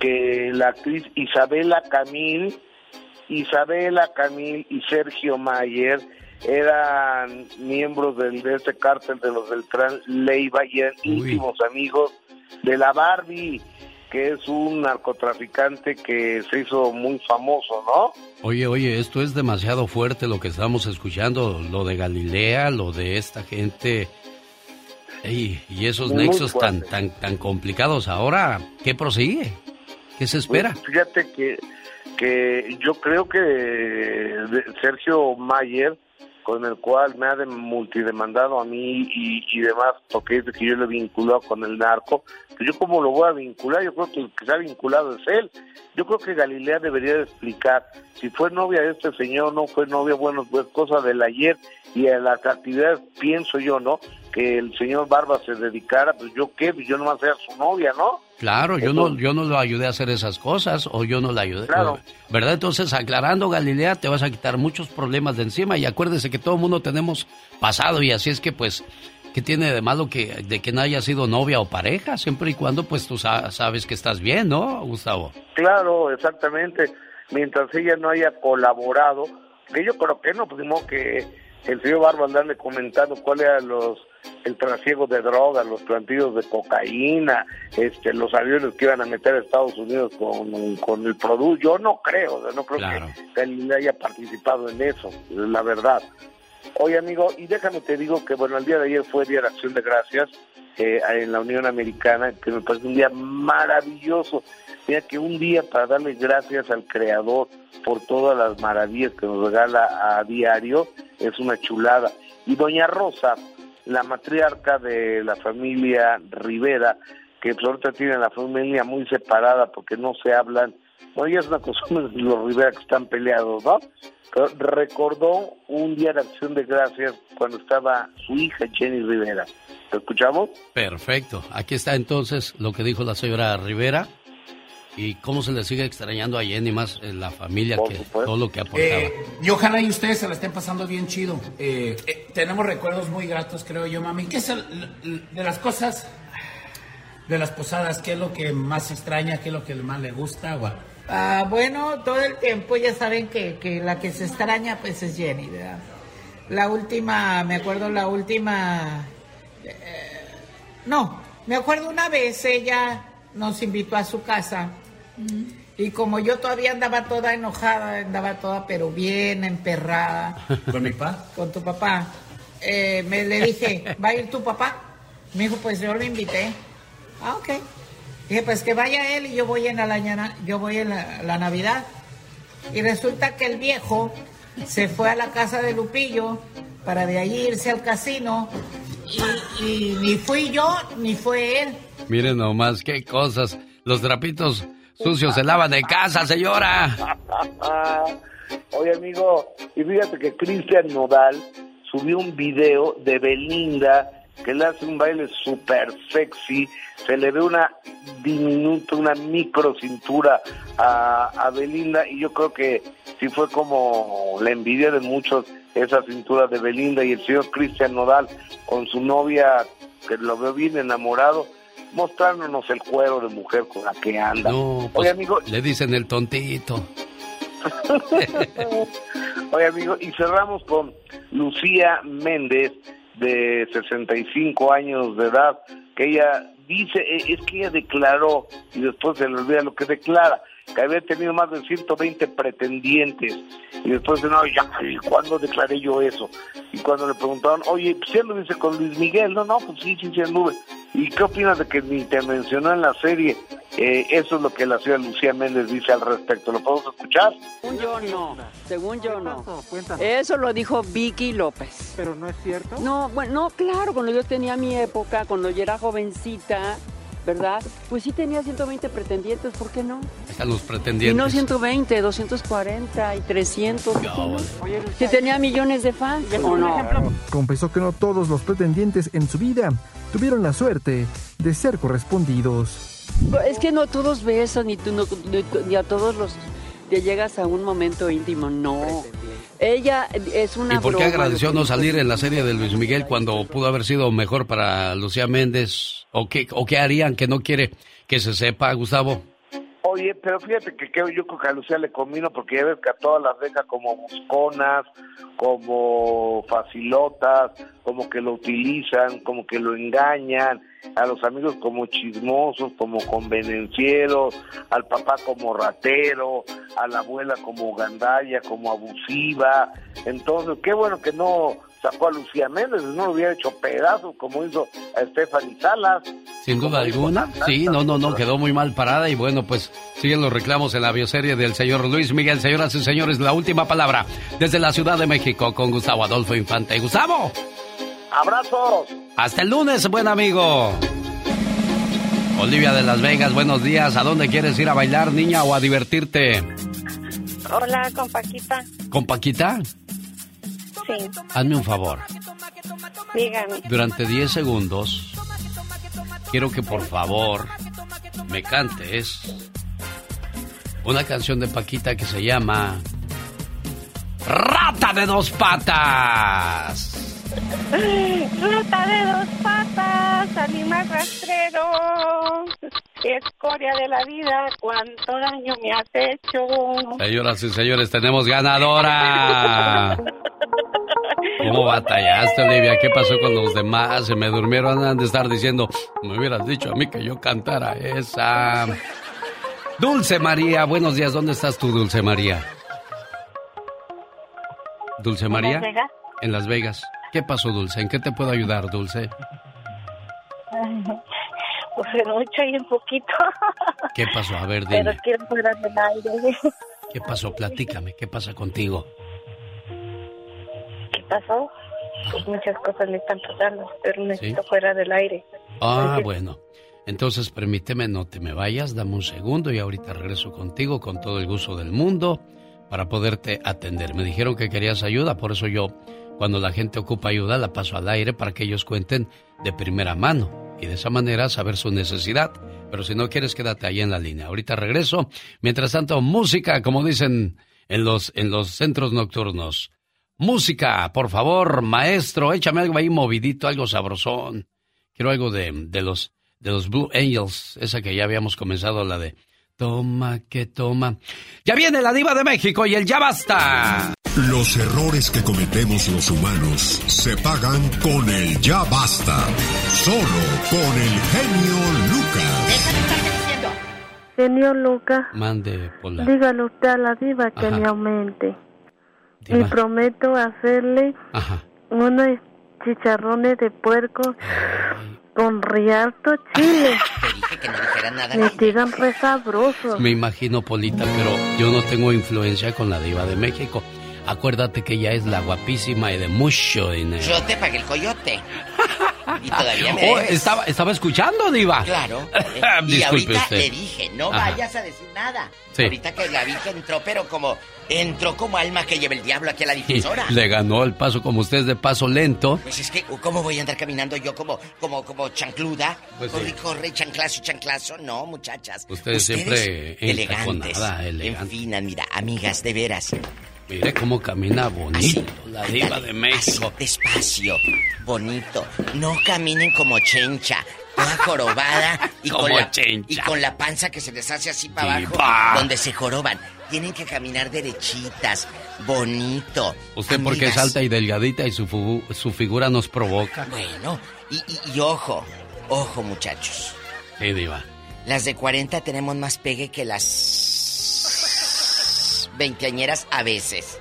que la actriz Isabela Camil, Isabela Camil y Sergio Mayer eran miembros del, de este cártel de los Beltrán Leiva y eran íntimos amigos de la Barbie, que es un narcotraficante que se hizo muy famoso, ¿no? Oye, oye, esto es demasiado fuerte lo que estamos escuchando, lo de Galilea, lo de esta gente. y esos nexos tan, tan, tan complicados. Ahora, ¿qué prosigue? ¿Qué se espera? Pues, fíjate que, que yo creo que Sergio Mayer, con el cual me ha multidemandado a mí y, demás, porque es que yo lo he vinculado con el narco, pues yo cómo lo voy a vincular, yo creo que el que ha vinculado es él. Yo creo que Galilea debería de explicar si fue novia de este señor no fue novia, bueno, pues cosa del ayer y a las actividades, pienso yo, ¿no? Que el señor Barba se dedicara, pues yo qué, pues yo no a ser su novia, ¿no? Claro, yo no, yo no lo ayudé a hacer esas cosas o yo no la ayudé. Claro. ¿Verdad? Entonces, aclarando Galilea, te vas a quitar muchos problemas de encima y acuérdese que todo el mundo tenemos pasado y así es que pues, ¿qué tiene de malo que, de que no haya sido novia o pareja? Siempre y cuando pues tú sabes que estás bien, ¿no, Gustavo? Claro, exactamente. Mientras ella no haya colaborado, que yo creo que no, pues que el señor Barba andarle comentando cuál era los el trasiego de drogas, los plantillos de cocaína, este, los aviones que iban a meter a Estados Unidos con, con el producto. Yo no creo, no creo que él haya participado en eso, la verdad. Oye, amigo, y déjame te digo que, bueno, el día de ayer fue Día de Acción de Gracias eh, en la Unión Americana, que me parece un día maravilloso. Mira que un día para darle gracias al Creador por todas las maravillas que nos regala a diario es una chulada. Y Doña Rosa, la matriarca de la familia Rivera, que pues ahorita tiene la familia muy separada porque no se hablan, bueno, ya es una costumbre los Rivera que están peleados, ¿no? Pero recordó un día de acción de gracias cuando estaba su hija Jenny Rivera. ¿Lo escuchamos? Perfecto. Aquí está entonces lo que dijo la señora Rivera y cómo se le sigue extrañando a Jenny más en la familia que todo lo que aportaba. Eh, y ojalá y ustedes se la estén pasando bien chido. Eh, eh, tenemos recuerdos muy gratos, creo yo, mami. ¿Qué es de las cosas, de las posadas, qué es lo que más extraña, qué es lo que más le gusta? Ah, bueno, todo el tiempo ya saben que, que la que se extraña pues es Jenny, ¿verdad? La última, me acuerdo la última... Eh, no, me acuerdo una vez ella nos invitó a su casa y como yo todavía andaba toda enojada, andaba toda pero bien emperrada. ¿Con mi papá? Con tu papá. Eh, me le dije, ¿va a ir tu papá? Me dijo, pues yo lo invité. Ah, ok. Dije, pues que vaya él y yo voy en la, yo voy en la, Navidad. Y resulta que el viejo se fue a la casa de Lupillo para de ahí irse al casino y, ni fui yo ni fue él. Miren nomás qué cosas. Los trapitos Sucio se lavan de casa, señora. Oye, amigo, y fíjate que Cristian Nodal subió un video de Belinda que le hace un baile súper sexy. Se le ve una diminuta, una micro cintura a, a Belinda y yo creo que sí fue como la envidia de muchos esa cintura de Belinda y el señor Cristian Nodal con su novia que lo veo bien enamorado mostrándonos el cuero de mujer con la que anda. No, pues, amigo, le dicen el tontito. Oye, amigo, y cerramos con Lucía Méndez, de 65 años de edad, que ella dice, eh, es que ella declaró, y después se le olvida lo que declara, que había tenido más de 120 pretendientes. Y después de no, ya, ¿cuándo declaré yo eso? Y cuando le preguntaron, oye, ¿si lo dice con Luis Miguel? No, no, pues sí, sí, sí anduve. ¿Y qué opinas de que ni te mencionó en la serie? Eh, eso es lo que la señora Lucía Méndez dice al respecto. ¿Lo podemos escuchar? Según yo no, según yo no. Eso lo dijo Vicky López. ¿Pero no es cierto? No, bueno, no, claro, cuando yo tenía mi época, cuando yo era jovencita, ¿verdad? Pues sí tenía 120 pretendientes, ¿por qué no? Están los pretendientes. Y no 120, 240 y 300. Si tenía millones de fans, ¿o no? Confesó que no todos los pretendientes en su vida tuvieron la suerte de ser correspondidos. Es que no todos besan, ni, tú, no, ni a todos los te llegas a un momento íntimo, no. Ella es una. ¿Y por qué agradeció no salir en la serie de Luis Miguel cuando pudo haber sido mejor para Lucía Méndez? ¿O qué, o qué harían que no quiere que se sepa, Gustavo? Oye, pero fíjate que, yo creo que a Lucía le combino porque ya ves que a todas las deja como busconas, como facilotas, como que lo utilizan, como que lo engañan, a los amigos como chismosos, como convenencieros, al papá como ratero, a la abuela como gandalla, como abusiva. Entonces, qué bueno que no sacó a Lucía Méndez, no lo hubiera hecho pedazos como hizo a Stephanie Salas. Sin duda alguna, sí, no, no, no, quedó muy mal parada y bueno, pues siguen los reclamos en la bioserie del señor Luis Miguel. Señoras y señores, la última palabra desde la Ciudad de México con Gustavo Adolfo Infante. Gustavo. Abrazos. Hasta el lunes, buen amigo. Olivia de Las Vegas, buenos días. ¿A dónde quieres ir a bailar, niña, o a divertirte? Hola, con Paquita. ¿Con Paquita? Sí. Hazme un favor. Dígame. Durante 10 segundos, quiero que por favor me cantes una canción de Paquita que se llama Rata de dos patas. Rata de dos patas, animal rastrero, escoria de la vida, cuánto daño me has hecho. Señoras y señores, tenemos ganadora. ¿Cómo batallaste, Olivia? ¿Qué pasó con los demás? Se me durmieron, andan de estar diciendo, me hubieras dicho a mí que yo cantara esa. Dulce María, buenos días. ¿Dónde estás tú, Dulce María? Dulce María. ¿En Las Vegas? En Las Vegas. ¿Qué pasó, Dulce? ¿En qué te puedo ayudar, Dulce? Pues en mucho y un poquito. ¿Qué pasó? A ver, dime. Pero quiero fuera del aire. ¿Qué pasó? Platícame. ¿Qué pasa contigo? ¿Qué pasó? Pues muchas cosas me están pasando, pero necesito fuera del aire. Ah, bueno. Entonces permíteme, no te me vayas, dame un segundo y ahorita regreso contigo con todo el gusto del mundo para poderte atender. Me dijeron que querías ayuda, por eso yo, cuando la gente ocupa ayuda, la paso al aire para que ellos cuenten de primera mano y de esa manera saber su necesidad. Pero si no quieres, quédate ahí en la línea. Ahorita regreso. Mientras tanto, música, como dicen en los, en los centros nocturnos. Música, por favor, maestro, échame algo ahí movidito, algo sabrosón. Quiero algo de, de los, de los Blue Angels, esa que ya habíamos comenzado, la de Toma que toma. Ya viene la diva de México y el ya basta. Los errores que cometemos los humanos se pagan con el ya basta. Solo con el genio Lucas. Genio Lucas. Mande, Pola. Dígale usted a la diva que me aumente. Y prometo hacerle unos chicharrones de puerco con rialto chile. Te dije que no dijera nada. Me tiran re sabrosos. Me imagino, Polita, pero yo no tengo influencia con la diva de México. Acuérdate que ella es la guapísima y de mucho dinero. Yo te pagué el coyote. Y todavía me Oh, estaba, estaba escuchando, Diva. Claro. Eh, y ahorita usted. le dije, no Ajá. vayas a decir nada. Sí. Ahorita que la vi que entró, pero como entró como alma que lleva el diablo aquí a la Y difusora. le ganó el paso como usted es de paso lento. Pues es que, ¿cómo voy a andar caminando yo como, como, como chancluda? Pues corre, sí. corre, chanclazo, chanclazo. No, muchachas. Ustedes siempre elegantes. elegante. En fin, mira, amigas, de veras. Mire cómo camina bonito la diva de México. así, despacio, bonito. No caminen como chencha. Toda jorobada y, con la, chencha. y con la panza que se les hace así para abajo, Diva. donde se joroban. Tienen que caminar derechitas, bonito. Usted porque es Amigas, alta y delgadita y su, su figura nos provoca. Bueno, y, y- y ojo, ojo muchachos. Sí, diva. Las de 40 tenemos más pegue que las veinteañeras a veces.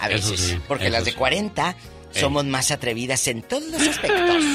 A veces. sí, porque las de sí. 40 somos más atrevidas en todos los aspectos.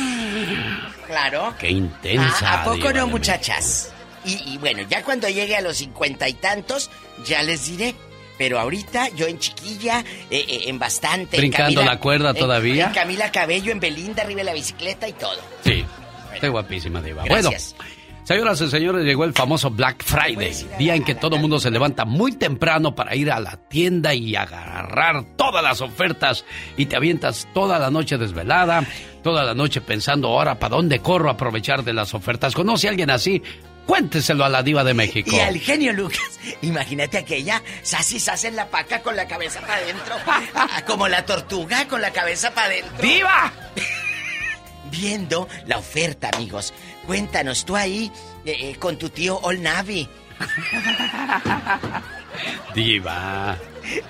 Claro. Qué intensa. ¿A, a poco no, muchachas? Y, y bueno, ya cuando llegue a los cincuenta y tantos, ya les diré. Pero ahorita yo en chiquilla, eh, eh, en bastante. en Brincando la cuerda todavía. En Camila Cabello, en Belinda, arriba de la bicicleta y todo. Sí, está guapísima, diva. Gracias. Bueno, señoras y señores, llegó el famoso Black Friday, día en que todo el mundo se levanta muy temprano para ir a la tienda y agarrar todas las ofertas y te avientas toda la noche desvelada, toda la noche pensando ahora para dónde corro a aprovechar de las ofertas. ¿Conoce a alguien así? Cuénteselo a la diva de México. Y al genio Lucas, imagínate aquella, Sassy Sass en la paca con la cabeza para adentro, como la tortuga con la cabeza para adentro. ¡Viva! Viendo la oferta, amigos. Cuéntanos, tú ahí eh, eh, con tu tío All Navy, Diva.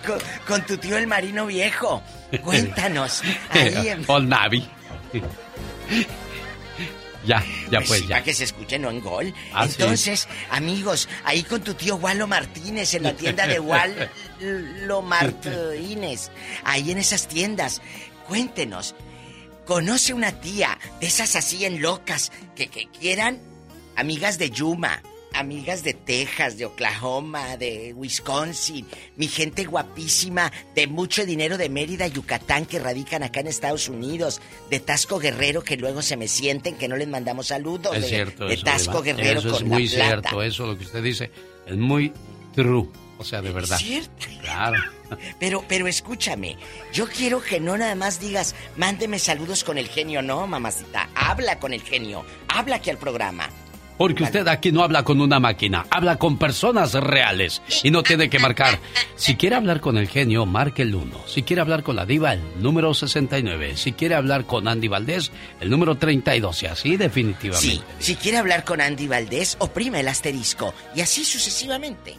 con, con tu tío el marino viejo. Cuéntanos, ahí en... All Navy. Ya, ya Pues pues, ya. Para que se escuche, no en gol. Ah, sí. Entonces, amigos, ahí con tu tío Walo Martínez en la tienda de Walo Martínez. Ahí en esas tiendas. Cuéntenos, ¿conoce una tía de esas así en locas que, que quieran? Amigas de Yuma, amigas de Texas, de Oklahoma, de Wisconsin, mi gente guapísima, de mucho dinero de Mérida, Yucatán, que radican acá en Estados Unidos, de Tasco Guerrero, que luego se me sienten que no les mandamos saludos. Es de, cierto de eso, Tasco. Guerrero Eso con es muy la plata. cierto, eso lo que usted dice es muy true, o sea, de verdad. cierto. Claro. Pero, pero escúchame, yo quiero que no nada más digas, mándeme saludos con el genio, no, mamacita. Habla con el genio, habla aquí al programa. Porque usted aquí no habla con una máquina, habla con personas reales y no tiene que marcar. Si quiere hablar con el genio, marque el 1. Si quiere hablar con la diva, el número 69. Si quiere hablar con Andy Valdés, el número 32. Y así definitivamente. Sí, si quiere hablar con Andy Valdés, oprime el asterisco y así sucesivamente.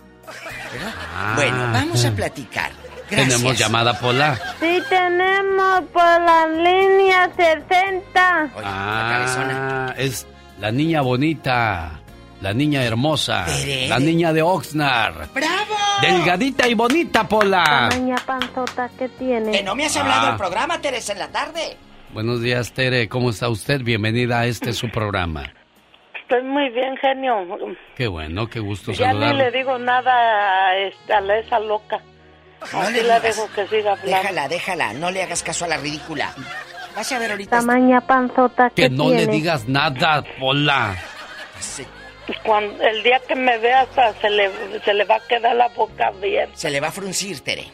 Ah. Bueno, vamos a platicar. Gracias. Tenemos llamada Pola. Sí, tenemos por la línea 60. Ah, es la niña bonita, la niña hermosa, la niña de Oxnard. ¡Bravo! Delgadita y bonita, Pola. Tamaña panzota que tiene. Que no me has hablado Ah. del programa, Teresa, en la tarde. Buenos días, Tere. ¿Cómo está usted? Bienvenida a este su programa. Estoy muy bien, genio. Qué bueno, qué gusto Ya ni le digo nada a, esta, a esa loca. No Así le la dejo que siga hablando. Déjala, déjala, no le hagas caso a la ridícula. Vas a ver ahorita. Tamaña panzota que, Que no tiene. le digas nada, Pola. Cuando, el día que me vea hasta se le, se le va a quedar la boca abierta. Se le va a fruncir, Tere.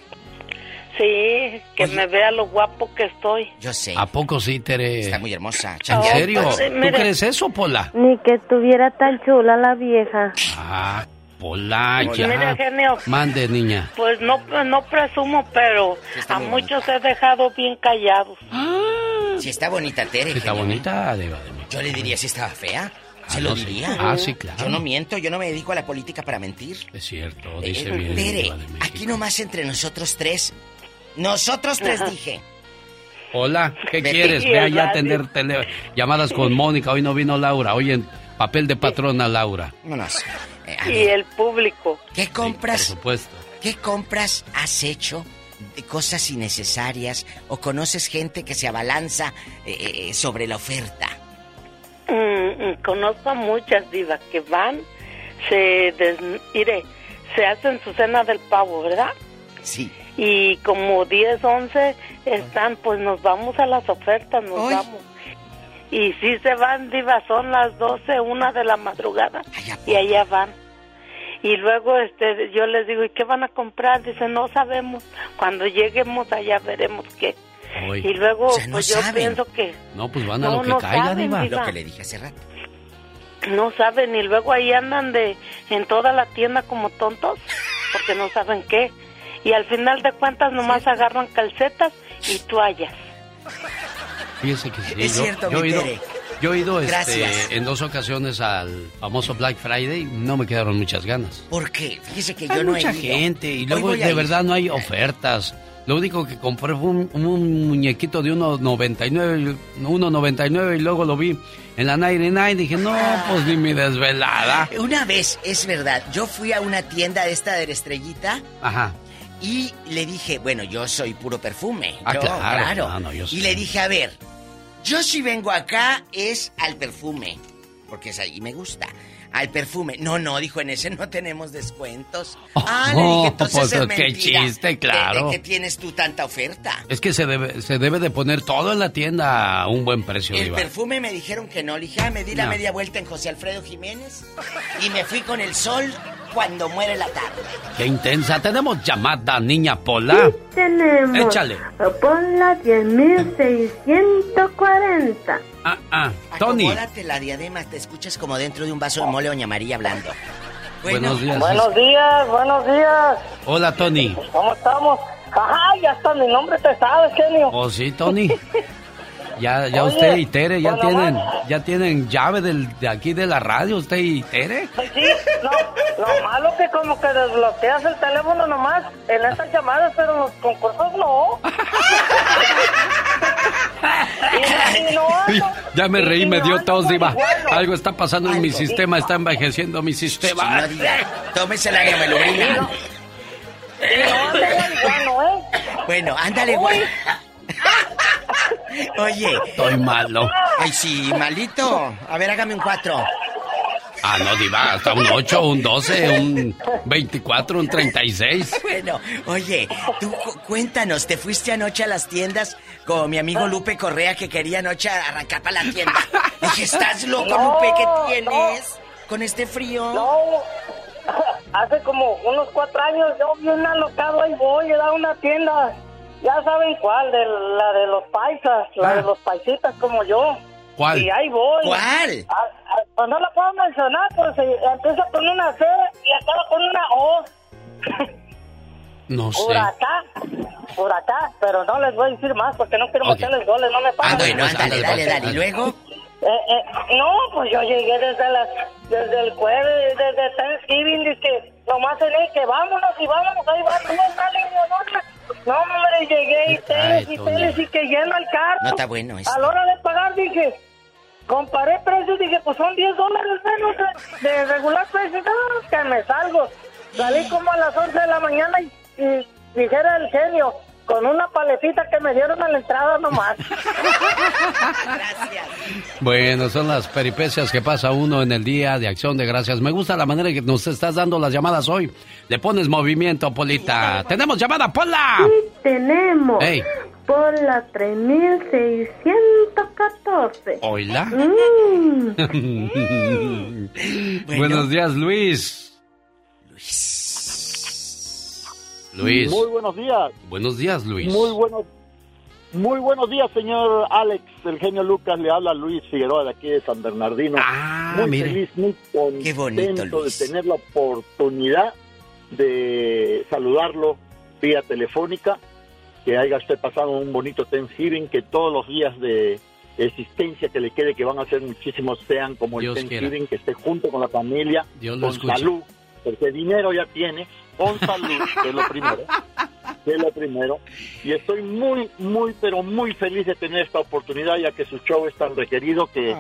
Sí, que me vea lo guapo que estoy. Yo sé. ¿A poco sí, Tere? Está muy hermosa. ¿En serio? pues, ¿Tú mire. crees eso, Pola? Ni que estuviera tan chula la vieja. Ah, Pola, Pues ya. mira, genio. Mande, niña. Pues no, no presumo, pero a muchos he dejado bien callados. Si está bonita, Tere. Sí, está genio. bonita, Diva de. Yo le diría si estaba fea. Se Ah, lo no, sí. diría. Ah, sí, claro. Yo no miento, yo no me dedico a la política para mentir. Es cierto, Eh, dice eh, bien. Tere, aquí nomás entre nosotros tres. Nosotros tres Ajá. dije. Hola, ¿qué quieres? Sí, Ve allá a atender tele- llamadas con Mónica. Hoy no vino Laura. Hoy en papel de patrona Laura. Vámonos. Eh, Y el público. ¿Qué compras? Por supuesto. ¿Qué compras has hecho de cosas innecesarias o conoces gente que se abalanza eh, eh, sobre la oferta? Mm, mm, conozco a muchas divas que van, se des, mire, se hacen su cena del pavo, ¿verdad? Sí. Y como 10, 11 están, pues nos vamos a las ofertas, nos vamos. Y si se van, diva, son las 12, una de la madrugada y allá van. Y luego este yo les digo, ¿y qué van a comprar? Dice, no sabemos. Cuando lleguemos allá veremos qué. Y luego pues yo pienso que... No, pues van a lo que caiga, diva. Lo que le dije hace rato. No saben y luego ahí andan de en toda la tienda como tontos porque no saben qué. Y al final de cuentas nomás agarran calcetas y toallas. Fíjese que sí. Es yo, cierto, yo he ido, yo he ido este, en dos ocasiones al famoso Black Friday y no me quedaron muchas ganas. ¿Por qué? Fíjese que Hay yo no mucha he ido. gente y luego de verdad no hay ofertas. Lo único que compré fue un, un muñequito de 1.99 y- 1.99 y luego lo vi en la 99 y dije, no, pues ni mi desvelada. Una vez, es verdad, yo fui a una tienda esta de la estrellita Ajá. Y le dije, bueno, yo soy puro perfume. Ah, yo, claro, no, yo y le dije, a ver, yo si vengo acá es al perfume, porque es ahí me gusta. Al perfume. No, no, dijo, en ese no tenemos descuentos. Ah, le dije, entonces pues, es qué mentira. chiste, ¿De- claro. ¿De, qué tienes tú tanta oferta? Es que se debe, se debe de poner todo en la tienda a un buen precio, El Diva. perfume me dijeron que no. Le dije, ah, me di la media vuelta en José Alfredo Jiménez y me fui con el sol cuando muere la tarde. Qué intensa. Tenemos llamada, niña Pola. Tenemos. Échale. Ponla 10.640. Ah, ah. Tony. Acomódate la diadema, te escuchas como dentro de un vaso de mole Doña María hablando. Buenos días. Buenos días, buenos días. Hola, Tony. ¿Cómo estamos? Ajá, ya hasta mi nombre te sabes, genio. ¿Oh, sí, Tony? Ya, ya Oye, usted y Tere ya pues tienen, ya tienen llave del, de aquí de la radio, usted y Tere. Sí, no, lo malo que como que desbloqueas el teléfono nomás en estas llamadas, pero en los concursos no. y, y no ando- Ya me reí, y me dio tos, Diva. marihuano. Algo está pasando en mi sistema, está envejeciendo mi sistema. Tómese la gamelurina. Y no ando marihuano, ¿eh? Bueno, ándale, güey. Oye. Estoy malo. Ay, sí, malito. A ver, hágame un cuatro. Ah, no, Diva, hasta un 8, un 12, un 24, un 36. Bueno, oye, tú cu- cuéntanos, ¿te fuiste anoche a las tiendas con mi amigo Lupe Correa que quería anoche arrancar para la tienda? Dije, ¿estás loco, No, Lupe? ¿Qué tienes? ¿Con este frío? No, hace como unos cuatro años yo bien alocado ahí voy, he dado una tienda, ya saben cuál, de la de los paisas, la Ah. de los paisitas como yo. ¿Cuál? Y ahí voy. ¿Cuál? Ah, ah, Pues no la puedo mencionar, pues eh, empieza con una C y acaba con una O. No sé. Por acá, por acá, pero no les voy a decir más porque no quiero Ok. meterles goles, no me Ah, pagan. bueno, ándale, dale, dale. ¿Y luego? Eh, eh, no, pues yo llegué desde las, desde el jueves, desde Thanksgiving, dice, nomás en el que vámonos y vámonos, ahí sale, no, no, hombre, llegué y teles y teles y que lleno el carro. No está bueno esto. A la hora de pagar dije, comparé precios, dije, pues son 10 dólares menos de, de regular precio, no, que me salgo. Salí como a las 11 de la mañana y, y dijera el genio, con una paletita que me dieron a la entrada nomás. Bueno, son las peripecias que pasa uno en el día de acción de gracias. Me gusta la manera en que nos estás dando las llamadas hoy. Le pones movimiento, Polita. ¡Tenemos llamada, Pola! Tenemos. Ey. Por la 3614. ¿Oila? Mm. Buenos días, Luis. Luis. Muy buenos días. Buenos días, Luis. Muy buenos, muy buenos días, señor Alex, el genio Lucas. Le habla Luis Figueroa de aquí de San Bernardino. Ah, muy mire. feliz, muy contento Qué bonito, Luis. de tener la oportunidad de saludarlo vía telefónica. Que haya usted pasado un bonito Thanksgiving, que todos los días de existencia que le quede, que van a ser muchísimos, sean como Dios el Thanksgiving, que esté junto con la familia, Dios con salud, porque dinero ya tiene, con salud, que es lo primero. que es lo primero. Y estoy muy, muy, pero muy feliz de tener esta oportunidad, ya que su show es tan requerido que,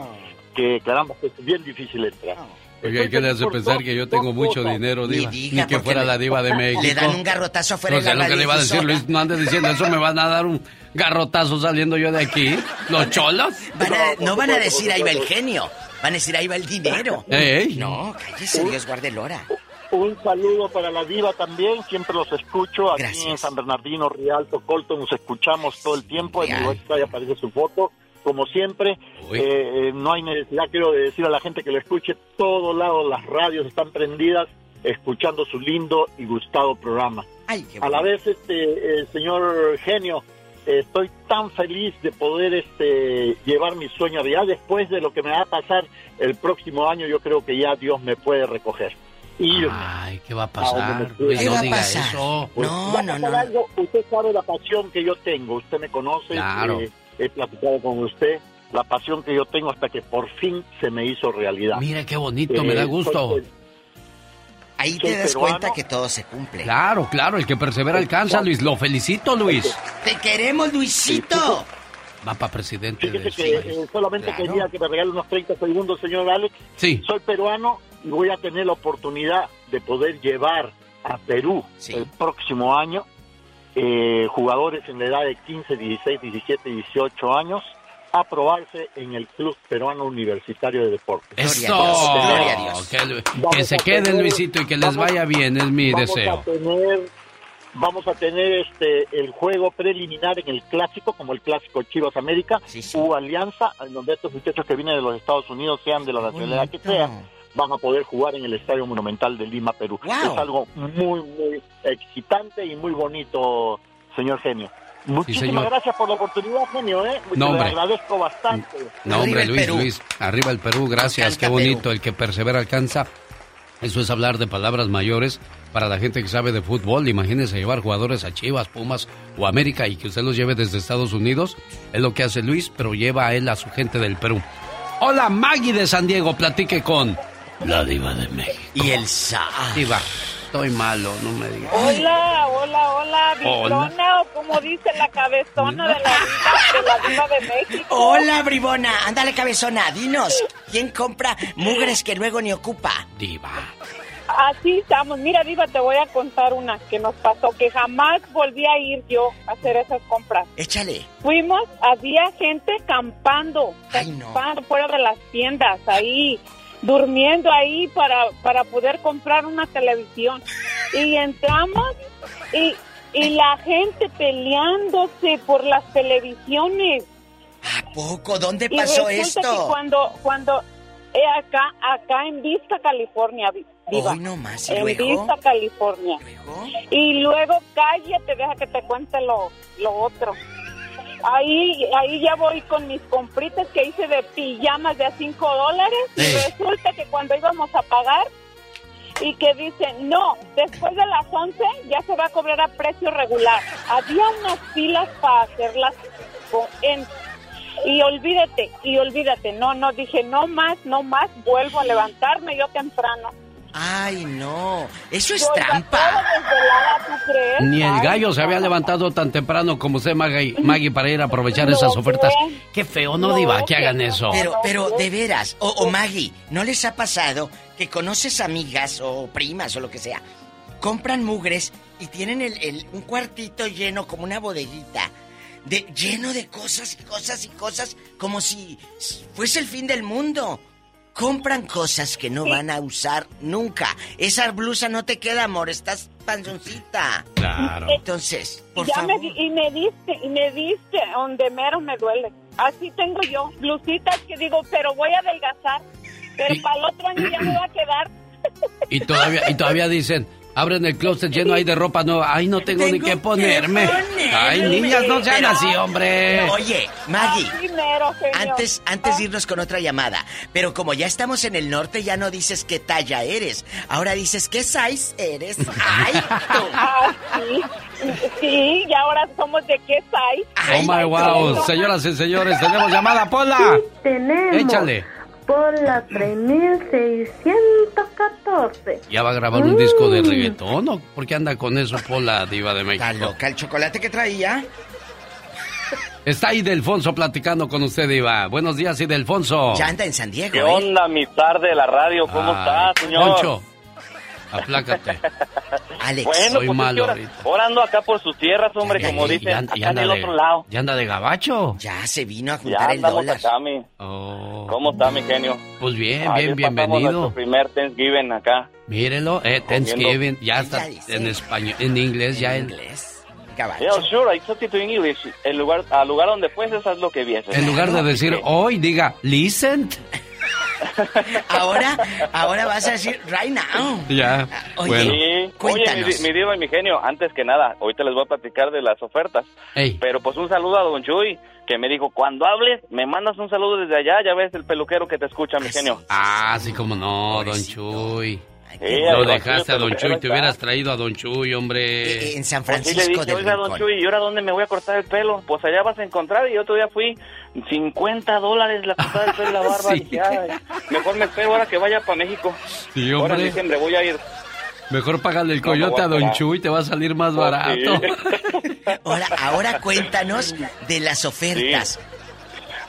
que caramba, es bien difícil entrar. Oiga, ¿qué le hace pensar que yo tengo mucho dinero, Ni Diva? diga, Ni que fuera le- la Diva de México. Le dan un garrotazo afuera No de la lo que le iba a decir. Luis. No andes diciendo eso, me van a dar un garrotazo saliendo yo de aquí. ¿Los cholos? Van a- no van a decir ahí va el genio, van a decir ahí va el dinero. Ey. No, cállese, Dios guarde el hora. Un saludo para la diva también, siempre los escucho aquí en San Bernardino, Rialto, Colton, nos escuchamos todo el tiempo, en mi website aparece su foto, como siempre, eh, eh, no hay necesidad, quiero decir a la gente que lo escuche, todos lados las radios están prendidas, escuchando su lindo y gustado programa. a la vez, este, señor genio, estoy tan feliz de poder este, llevar mi sueño ya después de lo que me va a pasar el próximo año, yo creo que ya Dios me puede recoger. Ay, ¿qué va a pasar? Pues no diga eso. Pues, no, no, no. usted sabe la pasión que yo tengo, usted me conoce, eh, he platicado con usted, la pasión que yo tengo hasta que por fin se me hizo realidad. Mira qué bonito, me da eh, gusto. Ahí te das cuenta que todo se cumple. Claro, claro, el que persevera alcanza, Luis. Lo felicito, Luis. Te queremos, Luisito. Va para presidente. Fíjese que eh, solamente quería que me regale unos 30 segundos, señor Alex. Sí. Soy peruano y voy a tener la oportunidad de poder llevar a Perú el próximo año eh, jugadores en la edad de 15, 16, 17, 18 años a probarse en el Club Peruano Universitario de Deportes. ¡Eso! Que, se quede Luisito y que les vaya bien, es mi deseo. vamos a tener este el juego preliminar en el clásico, como el clásico Chivas América, u Alianza, en donde estos muchachos que vienen de los Estados Unidos, sean de la nacionalidad que sean, van a poder jugar en el Estadio Monumental de Lima, Perú. Es algo muy, muy excitante y muy bonito, señor genio. Muchísimas gracias por la oportunidad, genio, ¿eh? No, Le agradezco bastante. No, hombre, Luis, Luis, arriba el Perú, gracias, qué bonito, el que persevera alcanza. Eso es hablar de palabras mayores para la gente que sabe de fútbol. Imagínese llevar jugadores a Chivas, Pumas o América y que usted los lleve desde Estados Unidos. Es lo que hace Luis, pero lleva a él a su gente del Perú. Hola, Maggie de San Diego, platique con la diva de México. Y el Sa. Diva, estoy malo, no me digas. Hola, hola, hola, Bribona, o como dice la cabezona de la, diva, de la diva de México. Hola, Bribona, ándale cabezona, dinos, ¿quién compra mugres que luego ni ocupa? Diva. Así estamos. Mira, Diva, te voy a contar una que nos pasó, que jamás volví a ir yo a hacer esas compras. Échale. Fuimos, había gente campando, campando fuera de las tiendas, ahí durmiendo ahí para, para poder comprar una televisión. Y entramos y, y la gente peleándose por las televisiones. ¿A poco? ¿Dónde pasó esto? Que cuando, cuando eh, acá, acá en Vista, California, viva. no más, en Vista, California. Y luego cállate, deja que te cuente lo, lo otro. Ahí, ahí ya voy con mis compritas que hice de pijamas de a 5 dólares y resulta que cuando íbamos a pagar y que dicen, no, después de las 11 ya se va a cobrar a precio regular. Había unas filas para hacerlas en, y olvídate, y olvídate, no, no, dije, no más, no más, vuelvo a levantarme yo temprano. Ay, no. Eso es trampa. Ni el gallo se había levantado tan temprano como usted, Maggie, para ir a aprovechar esas ofertas. Qué feo, no, Diva, que hagan eso. Pero, pero, de veras, o, Maggie, ¿no les ha pasado que conoces amigas o primas o lo que sea? Compran mugres y tienen el, un cuartito lleno como una bodeguita. De, lleno de cosas y cosas y cosas como si fuese el fin del mundo compran cosas que no van a usar nunca. Esa blusa no te queda, amor, estás panzoncita. Claro. Entonces, por ya Me, y me diste, y me diste donde mero me duele. Así tengo yo, blusitas que digo, pero voy a adelgazar. Pero para el otro año ya me va a quedar. Y todavía, y todavía dicen, Abren el closet lleno ahí de ropa nueva. Ay, no tengo, ni qué ponerme. Ay, niñas, no sean así, hombre. Oye, Maggie. antes, antes de irnos con otra llamada. Pero como ya estamos en el norte, ya no dices qué talla eres. Ahora dices qué size eres. Ay, ah, sí. Sí, y ahora somos de qué size. oh my wow. Señoras y señores, tenemos llamada, Pola. Tenemos. Échale por la 3614. ¿Ya va a grabar un disco de mm. reggaetón o por qué anda con eso Pola Diva de México? Está loca, el chocolate que traía. Está Idelfonso platicando con usted, Diva. Buenos días, Idelfonso. Ya anda en San Diego. ¿Qué ¿eh? onda, mi tarde de la radio? ¿Cómo está, señor? Poncho, Aplácate. Alex, bueno, soy pues malo ahora, ahora, ando acá por sus tierras, hombre, como dicen, acá en el otro lado. ¿Ya anda de gabacho? Ya se vino a juntar el dólar. Acá, mi. Oh. ¿Cómo está, mi genio? Pues bien, bien, bienvenido. Nuestro primer Thanksgiving acá. Mírelo, eh, Thanksgiving, ya está en español, en inglés ya en inglés. Yeah, sure, I talk to in English. El lugar, al lugar donde fueses, haz lo que vieses. En lugar de decir hoy, diga listen. Ahora, ahora vas a decir right now. Ya. Oye, bueno. Sí. Cuéntanos. Oye, mi, mi diva y mi genio, antes que nada, ahorita les voy a platicar de las ofertas. Ey. Pero pues un saludo a Don Chuy, que me dijo, cuando hables, me mandas un saludo desde allá, ya ves el peluquero que te escucha, mi genio. Ah, sí, como no, Don Chuy. Sí, Lo dejaste a Don Chuy, te hubieras traído a Don Chuy, Eh, hombre. en San Pues sí le dije, oiga, Don Chuy, ¿y ahora dónde me voy a cortar el pelo? Pues allá vas a encontrar, y otro día fui, 50 dólares la cortada del pelo y la barba. Sí. Dije, "Ay, mejor me espero ahora que vaya para México. Sí, Ahora en hombre. diciembre voy a ir. Mejor págale el coyote a a Don. Chuy, te va a salir más Pues barato. sí. Ahora, ahora cuéntanos de las ofertas.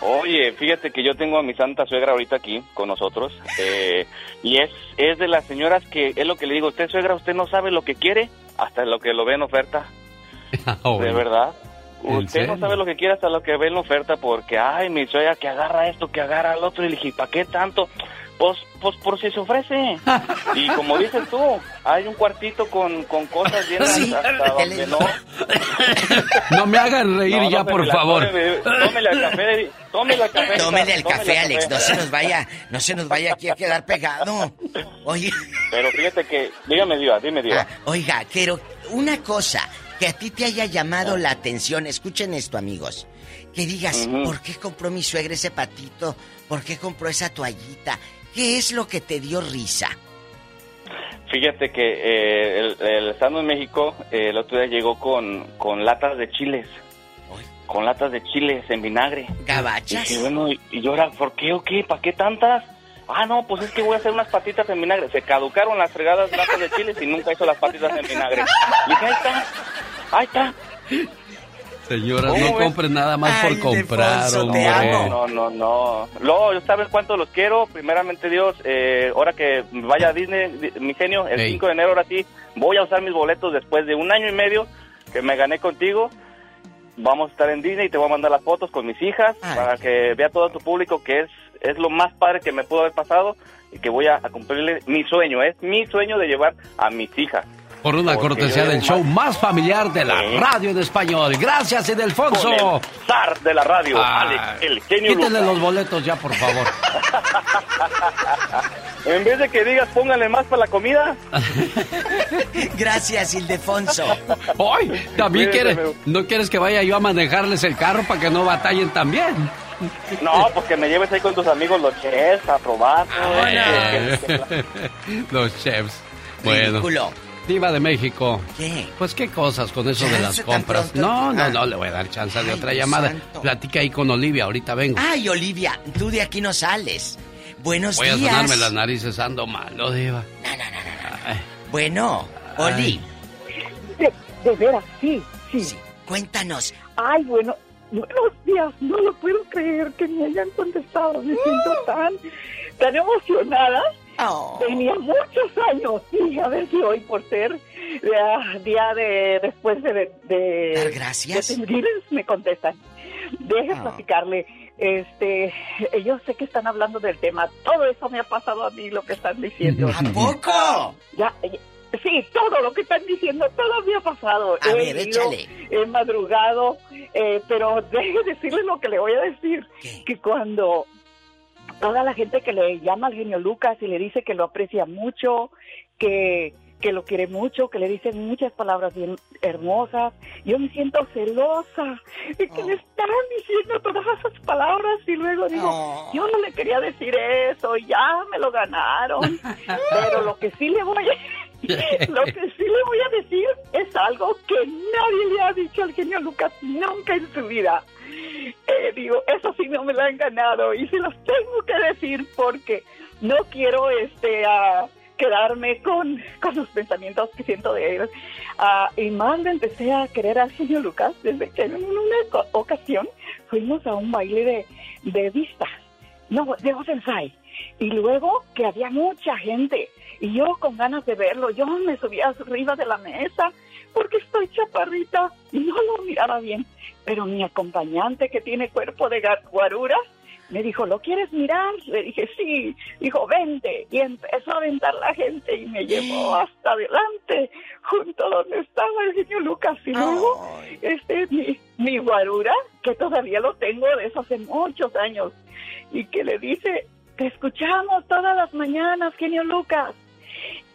Oye, fíjate que yo tengo a mi santa suegra ahorita aquí con nosotros eh, y es, es de las señoras que es lo que le digo, usted suegra, usted no sabe lo que quiere hasta lo que lo ve en oferta, de verdad. ¿En Usted no sabe lo que quiere hasta lo que ve en oferta porque, ay, mi suegra que agarra esto, que agarra el otro y le dije, ¿para qué tanto? Pues, pues por si se ofrece. Y como dices tú, hay un cuartito con, con cosas bien Sí, hasta donde no. No me hagan reír No, ya, por la- favor. Tómele, tómele al café, tómele al café. Tómele el tómele café, al Alex, no se nos vaya, no se nos vaya aquí a quedar pegado. Oye, Pero fíjate que, dígame, Diva, dime, Diva. oiga, quiero una cosa que a ti te haya llamado la atención. Escuchen esto, amigos. Que digas. ¿por qué compró mi suegra ese patito? ¿Por qué compró esa toallita? ¿Qué es lo que te dio risa? Fíjate que eh, el, el estando en México, eh, el otro día llegó con, con latas de chiles. Con latas de chiles en vinagre. ¿Gabachas? Dije, bueno, ¿y, y yo ahora, por qué o qué? ¿Para qué tantas? Ah, no, pues es que voy a hacer unas patitas en vinagre. Se caducaron las fregadas latas de chiles y nunca hizo las patitas en vinagre. Y dije, ahí está, ahí está. Señoras, ¿Cómo no ves? compren nada más por comprar, hombre. No, no, no. Luego, ¿sabes cuánto los quiero? Primeramente, Dios, eh, ahora que vaya a Disney, di- mi genio, el Ey. 5 de enero, ahora sí, voy a usar mis boletos después de un año y medio que me gané contigo. Vamos a estar en Disney y te voy a mandar las fotos con mis hijas para que vea todo tu público que es, es lo más padre que me pudo haber pasado y que voy a, a cumplirle mi sueño. Es mi sueño de llevar a mis hijas. Por una Porque cortesía del show más familiar de la Sí. radio en español. Gracias, Con Edelfonso. el zar de la radio, Ah, Alex, el genio Quítenle Lucas. los boletos ya, por favor. En vez de que digas póngale más para la comida. Gracias, Ildefonso. ¡Ay! También Cuídate, quiere, ¿no quieres que vaya yo a manejarles el carro para que no batallen también? No, pues que me lleves ahí con tus amigos los chefs a probar. Eh, Los chefs. Bueno. Ridículo. Diva de México. ¿Qué? Pues qué cosas con eso de las compras. No, no, Ah. no, le voy a dar chance de otra llamada. santo. Platica ahí con Olivia, ahorita vengo. Ay, Olivia, tú de aquí no sales. Buenos Voy a días. sonarme las narices, ando malo, Diva. Bueno, Oli, De, de veras, sí, sí, cuéntanos. Ay, bueno, buenos días. No lo puedo creer que me hayan contestado. Me siento tan, tan emocionada. Tenía muchos años. Y a ver si hoy, por ser eh, día de después de, de, Dar gracias. de Thanksgiving, me contestan. Deje Ah. platicarle. Este, yo sé que están hablando del tema. Todo eso me ha pasado a mí, lo que están diciendo. ¿A poco? Ya, ya- sí, todo lo que están diciendo, todo me ha pasado. A he ver, ido, échale. He madrugado, eh, pero deje decirle lo que le voy a decir. Que cuando toda la gente que le llama al genio Lucas y le dice que lo aprecia mucho, que, que lo quiere mucho, que le dicen muchas palabras bien hermosas, yo me siento celosa de que le están diciendo todas esas palabras y luego digo, yo no le quería decir eso, ya me lo ganaron, pero lo que sí le voy a... Lo que sí le voy a decir es algo que nadie le ha dicho al genio Lucas nunca en su vida. Eh, digo, eso sí no me lo han ganado y se los tengo que decir porque no quiero este a quedarme con, con los pensamientos que siento de él. Ah, y más le empecé a querer al genio Lucas desde que en una ocasión fuimos a un baile de, de vista, no, de Oceanside. Y luego que había mucha gente y yo con ganas de verlo, yo me subí arriba de la mesa porque estoy chaparrita y no lo miraba bien. Pero mi acompañante que tiene cuerpo de guarura Me dijo, ¿lo quieres mirar? Le dije, sí. Dijo, vente. Y empezó a aventar la gente y me llevó hasta adelante, junto a donde estaba el genio Lucas. Y luego, este, mi, mi guarura, que todavía lo tengo de eso hace muchos años, y que le dice, te escuchamos todas las mañanas, genio Lucas.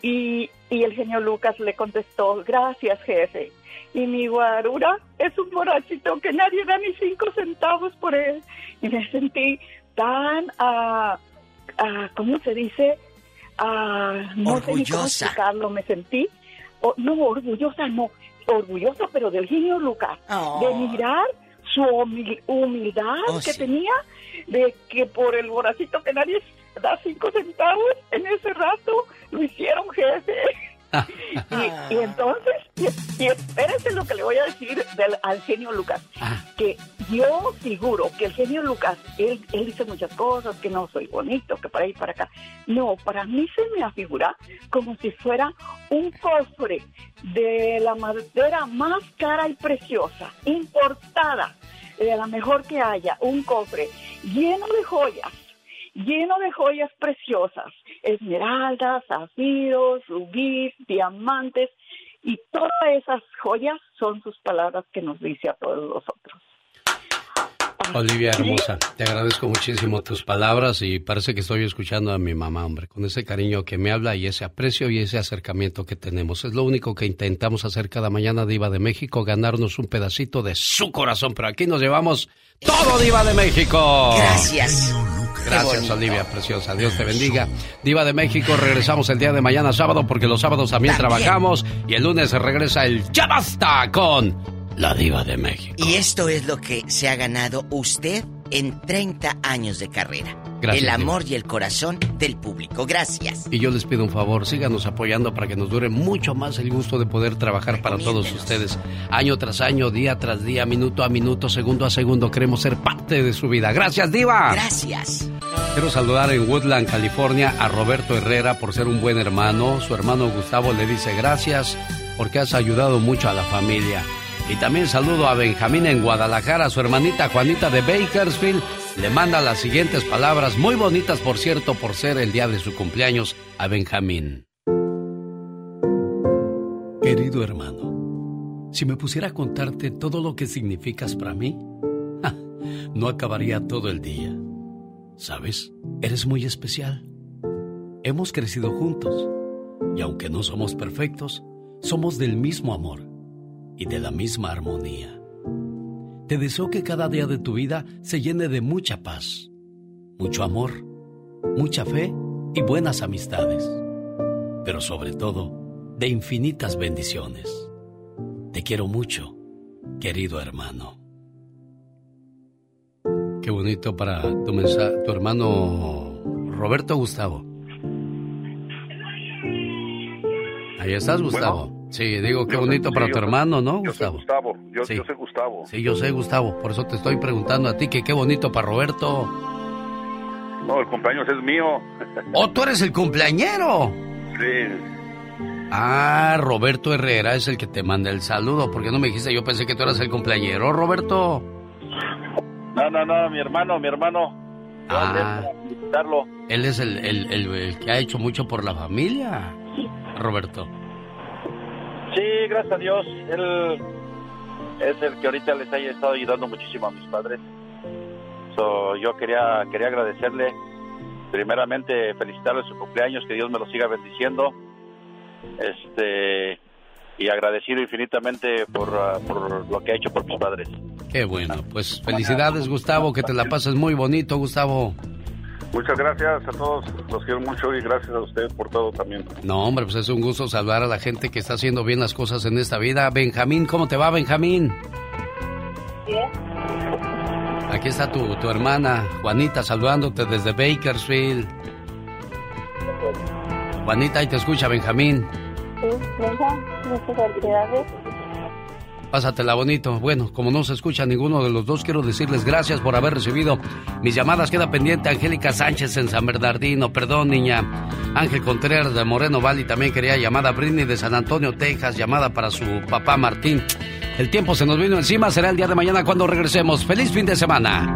Y, y el genio Lucas le contestó, gracias, jefe. Y mi guarura es un borrachito que nadie da ni cinco centavos por él. Y me sentí tan, ah, ¿cómo se dice? Ah, no sé ni cómo Orgullosa. Me sentí, oh, no, orgullosa, no, orgullosa, pero del genio Lucas. De mirar su humil- humildad Oh, que sí. tenía, de que por el borrachito que nadie da cinco centavos, en ese rato lo hicieron jefe. Y, y entonces, y, y espérense lo que le voy a decir del, al genio Lucas, que yo figuro que el genio Lucas, él, él dice muchas cosas, que no soy bonito, que para ahí para acá. No, para mí se me afigura como si fuera un cofre de la madera más cara y preciosa, importada, de la mejor que haya, un cofre lleno de joyas lleno de joyas preciosas, esmeraldas, zafiros, rubíes, diamantes, y todas esas joyas son sus palabras que nos dice a todos nosotros. Olivia hermosa, te agradezco muchísimo tus palabras y parece que estoy escuchando a mi mamá, hombre, con ese cariño que me habla y ese aprecio y ese acercamiento que tenemos. Es lo único que intentamos hacer cada mañana, Diva de México, ganarnos un pedacito de su corazón, pero aquí nos llevamos todo, Diva de México. Gracias. Gracias, Olivia, preciosa. Dios te bendiga. Diva de México, regresamos el día de mañana sábado porque los sábados también, trabajamos y el lunes regresa el Ya Basta con la Diva de México. Y esto es lo que se ha ganado usted en 30 años de carrera. Gracias, el amor y el corazón del público. Gracias. Y yo les pido un favor, síganos apoyando para que nos dure mucho más el gusto de poder trabajar para todos ustedes. Año tras año, día tras día, minuto a minuto, segundo a segundo, queremos ser parte de su vida. Gracias, Diva. Gracias. Quiero saludar en Woodland, California, a Roberto Herrera por ser un buen hermano. Su hermano Gustavo le dice gracias porque has ayudado mucho a la familia. Y también saludo a Benjamín en Guadalajara, su hermanita Juanita de Bakersfield. Le manda las siguientes palabras, muy bonitas por cierto, por ser el día de su cumpleaños, a Benjamín. Querido hermano, si me pusiera a contarte todo lo que significas para mí, no acabaría todo el día. ¿Sabes? Eres muy especial. Hemos crecido juntos y aunque no somos perfectos, somos del mismo amor y de la misma armonía. Te deseo que cada día de tu vida se llene de mucha paz, mucho amor, mucha fe y buenas amistades, pero sobre todo de infinitas bendiciones. Te quiero mucho, querido hermano. Qué bonito para tu mensaje, tu hermano Roberto Gustavo. Ahí estás, Gustavo. Sí, digo, qué yo sé- bonito para tu sé- hermano, ¿no, Yo soy Gustavo? Gustavo, yo, Sí. yo soy Gustavo. Sí, yo sé, Gustavo. Por eso te estoy preguntando a ti que qué bonito para Roberto. No, el cumpleaños es mío. ¡Oh, tú eres el cumpleañero! Sí. Ah, Roberto Herrera es el que te manda el saludo. ¿Por qué no me dijiste? Yo pensé que tú eras el cumpleañero, Roberto. No, no, no, mi hermano, mi hermano. Ah, él es el, el- el- el que ha hecho mucho por la familia, Roberto. Sí, gracias a Dios. Él es el que ahorita les haya estado ayudando muchísimo a mis padres. So, yo quería, quería agradecerle, primeramente felicitarle su cumpleaños, que Dios me lo siga bendiciendo. Este y agradecido infinitamente por, ah, por lo que ha hecho por mis padres. Qué bueno. Pues felicidades, Gustavo. Que te la pases muy bonito, Gustavo. Muchas gracias a todos, los quiero mucho y gracias a ustedes por todo también. No, hombre, pues es un gusto saludar a la gente que está haciendo bien las cosas en esta vida. Benjamín, ¿cómo te va, Benjamín? Aquí está tu, tu hermana, Juanita, saludándote desde Bakersfield. Juanita, ahí te escucha, Benjamín. Sí, muchas felicidades. Pásatela bonito. Bueno, como no se escucha ninguno de los dos, quiero decirles gracias por haber recibido mis llamadas. Queda pendiente Angélica Sánchez en San Bernardino. Perdón, niña. Ángel Contreras de Moreno Valley también quería llamada. Britney de San Antonio, Texas, llamada para su papá Martín. El tiempo se nos vino encima. Será el día de mañana cuando regresemos. ¡Feliz fin de semana!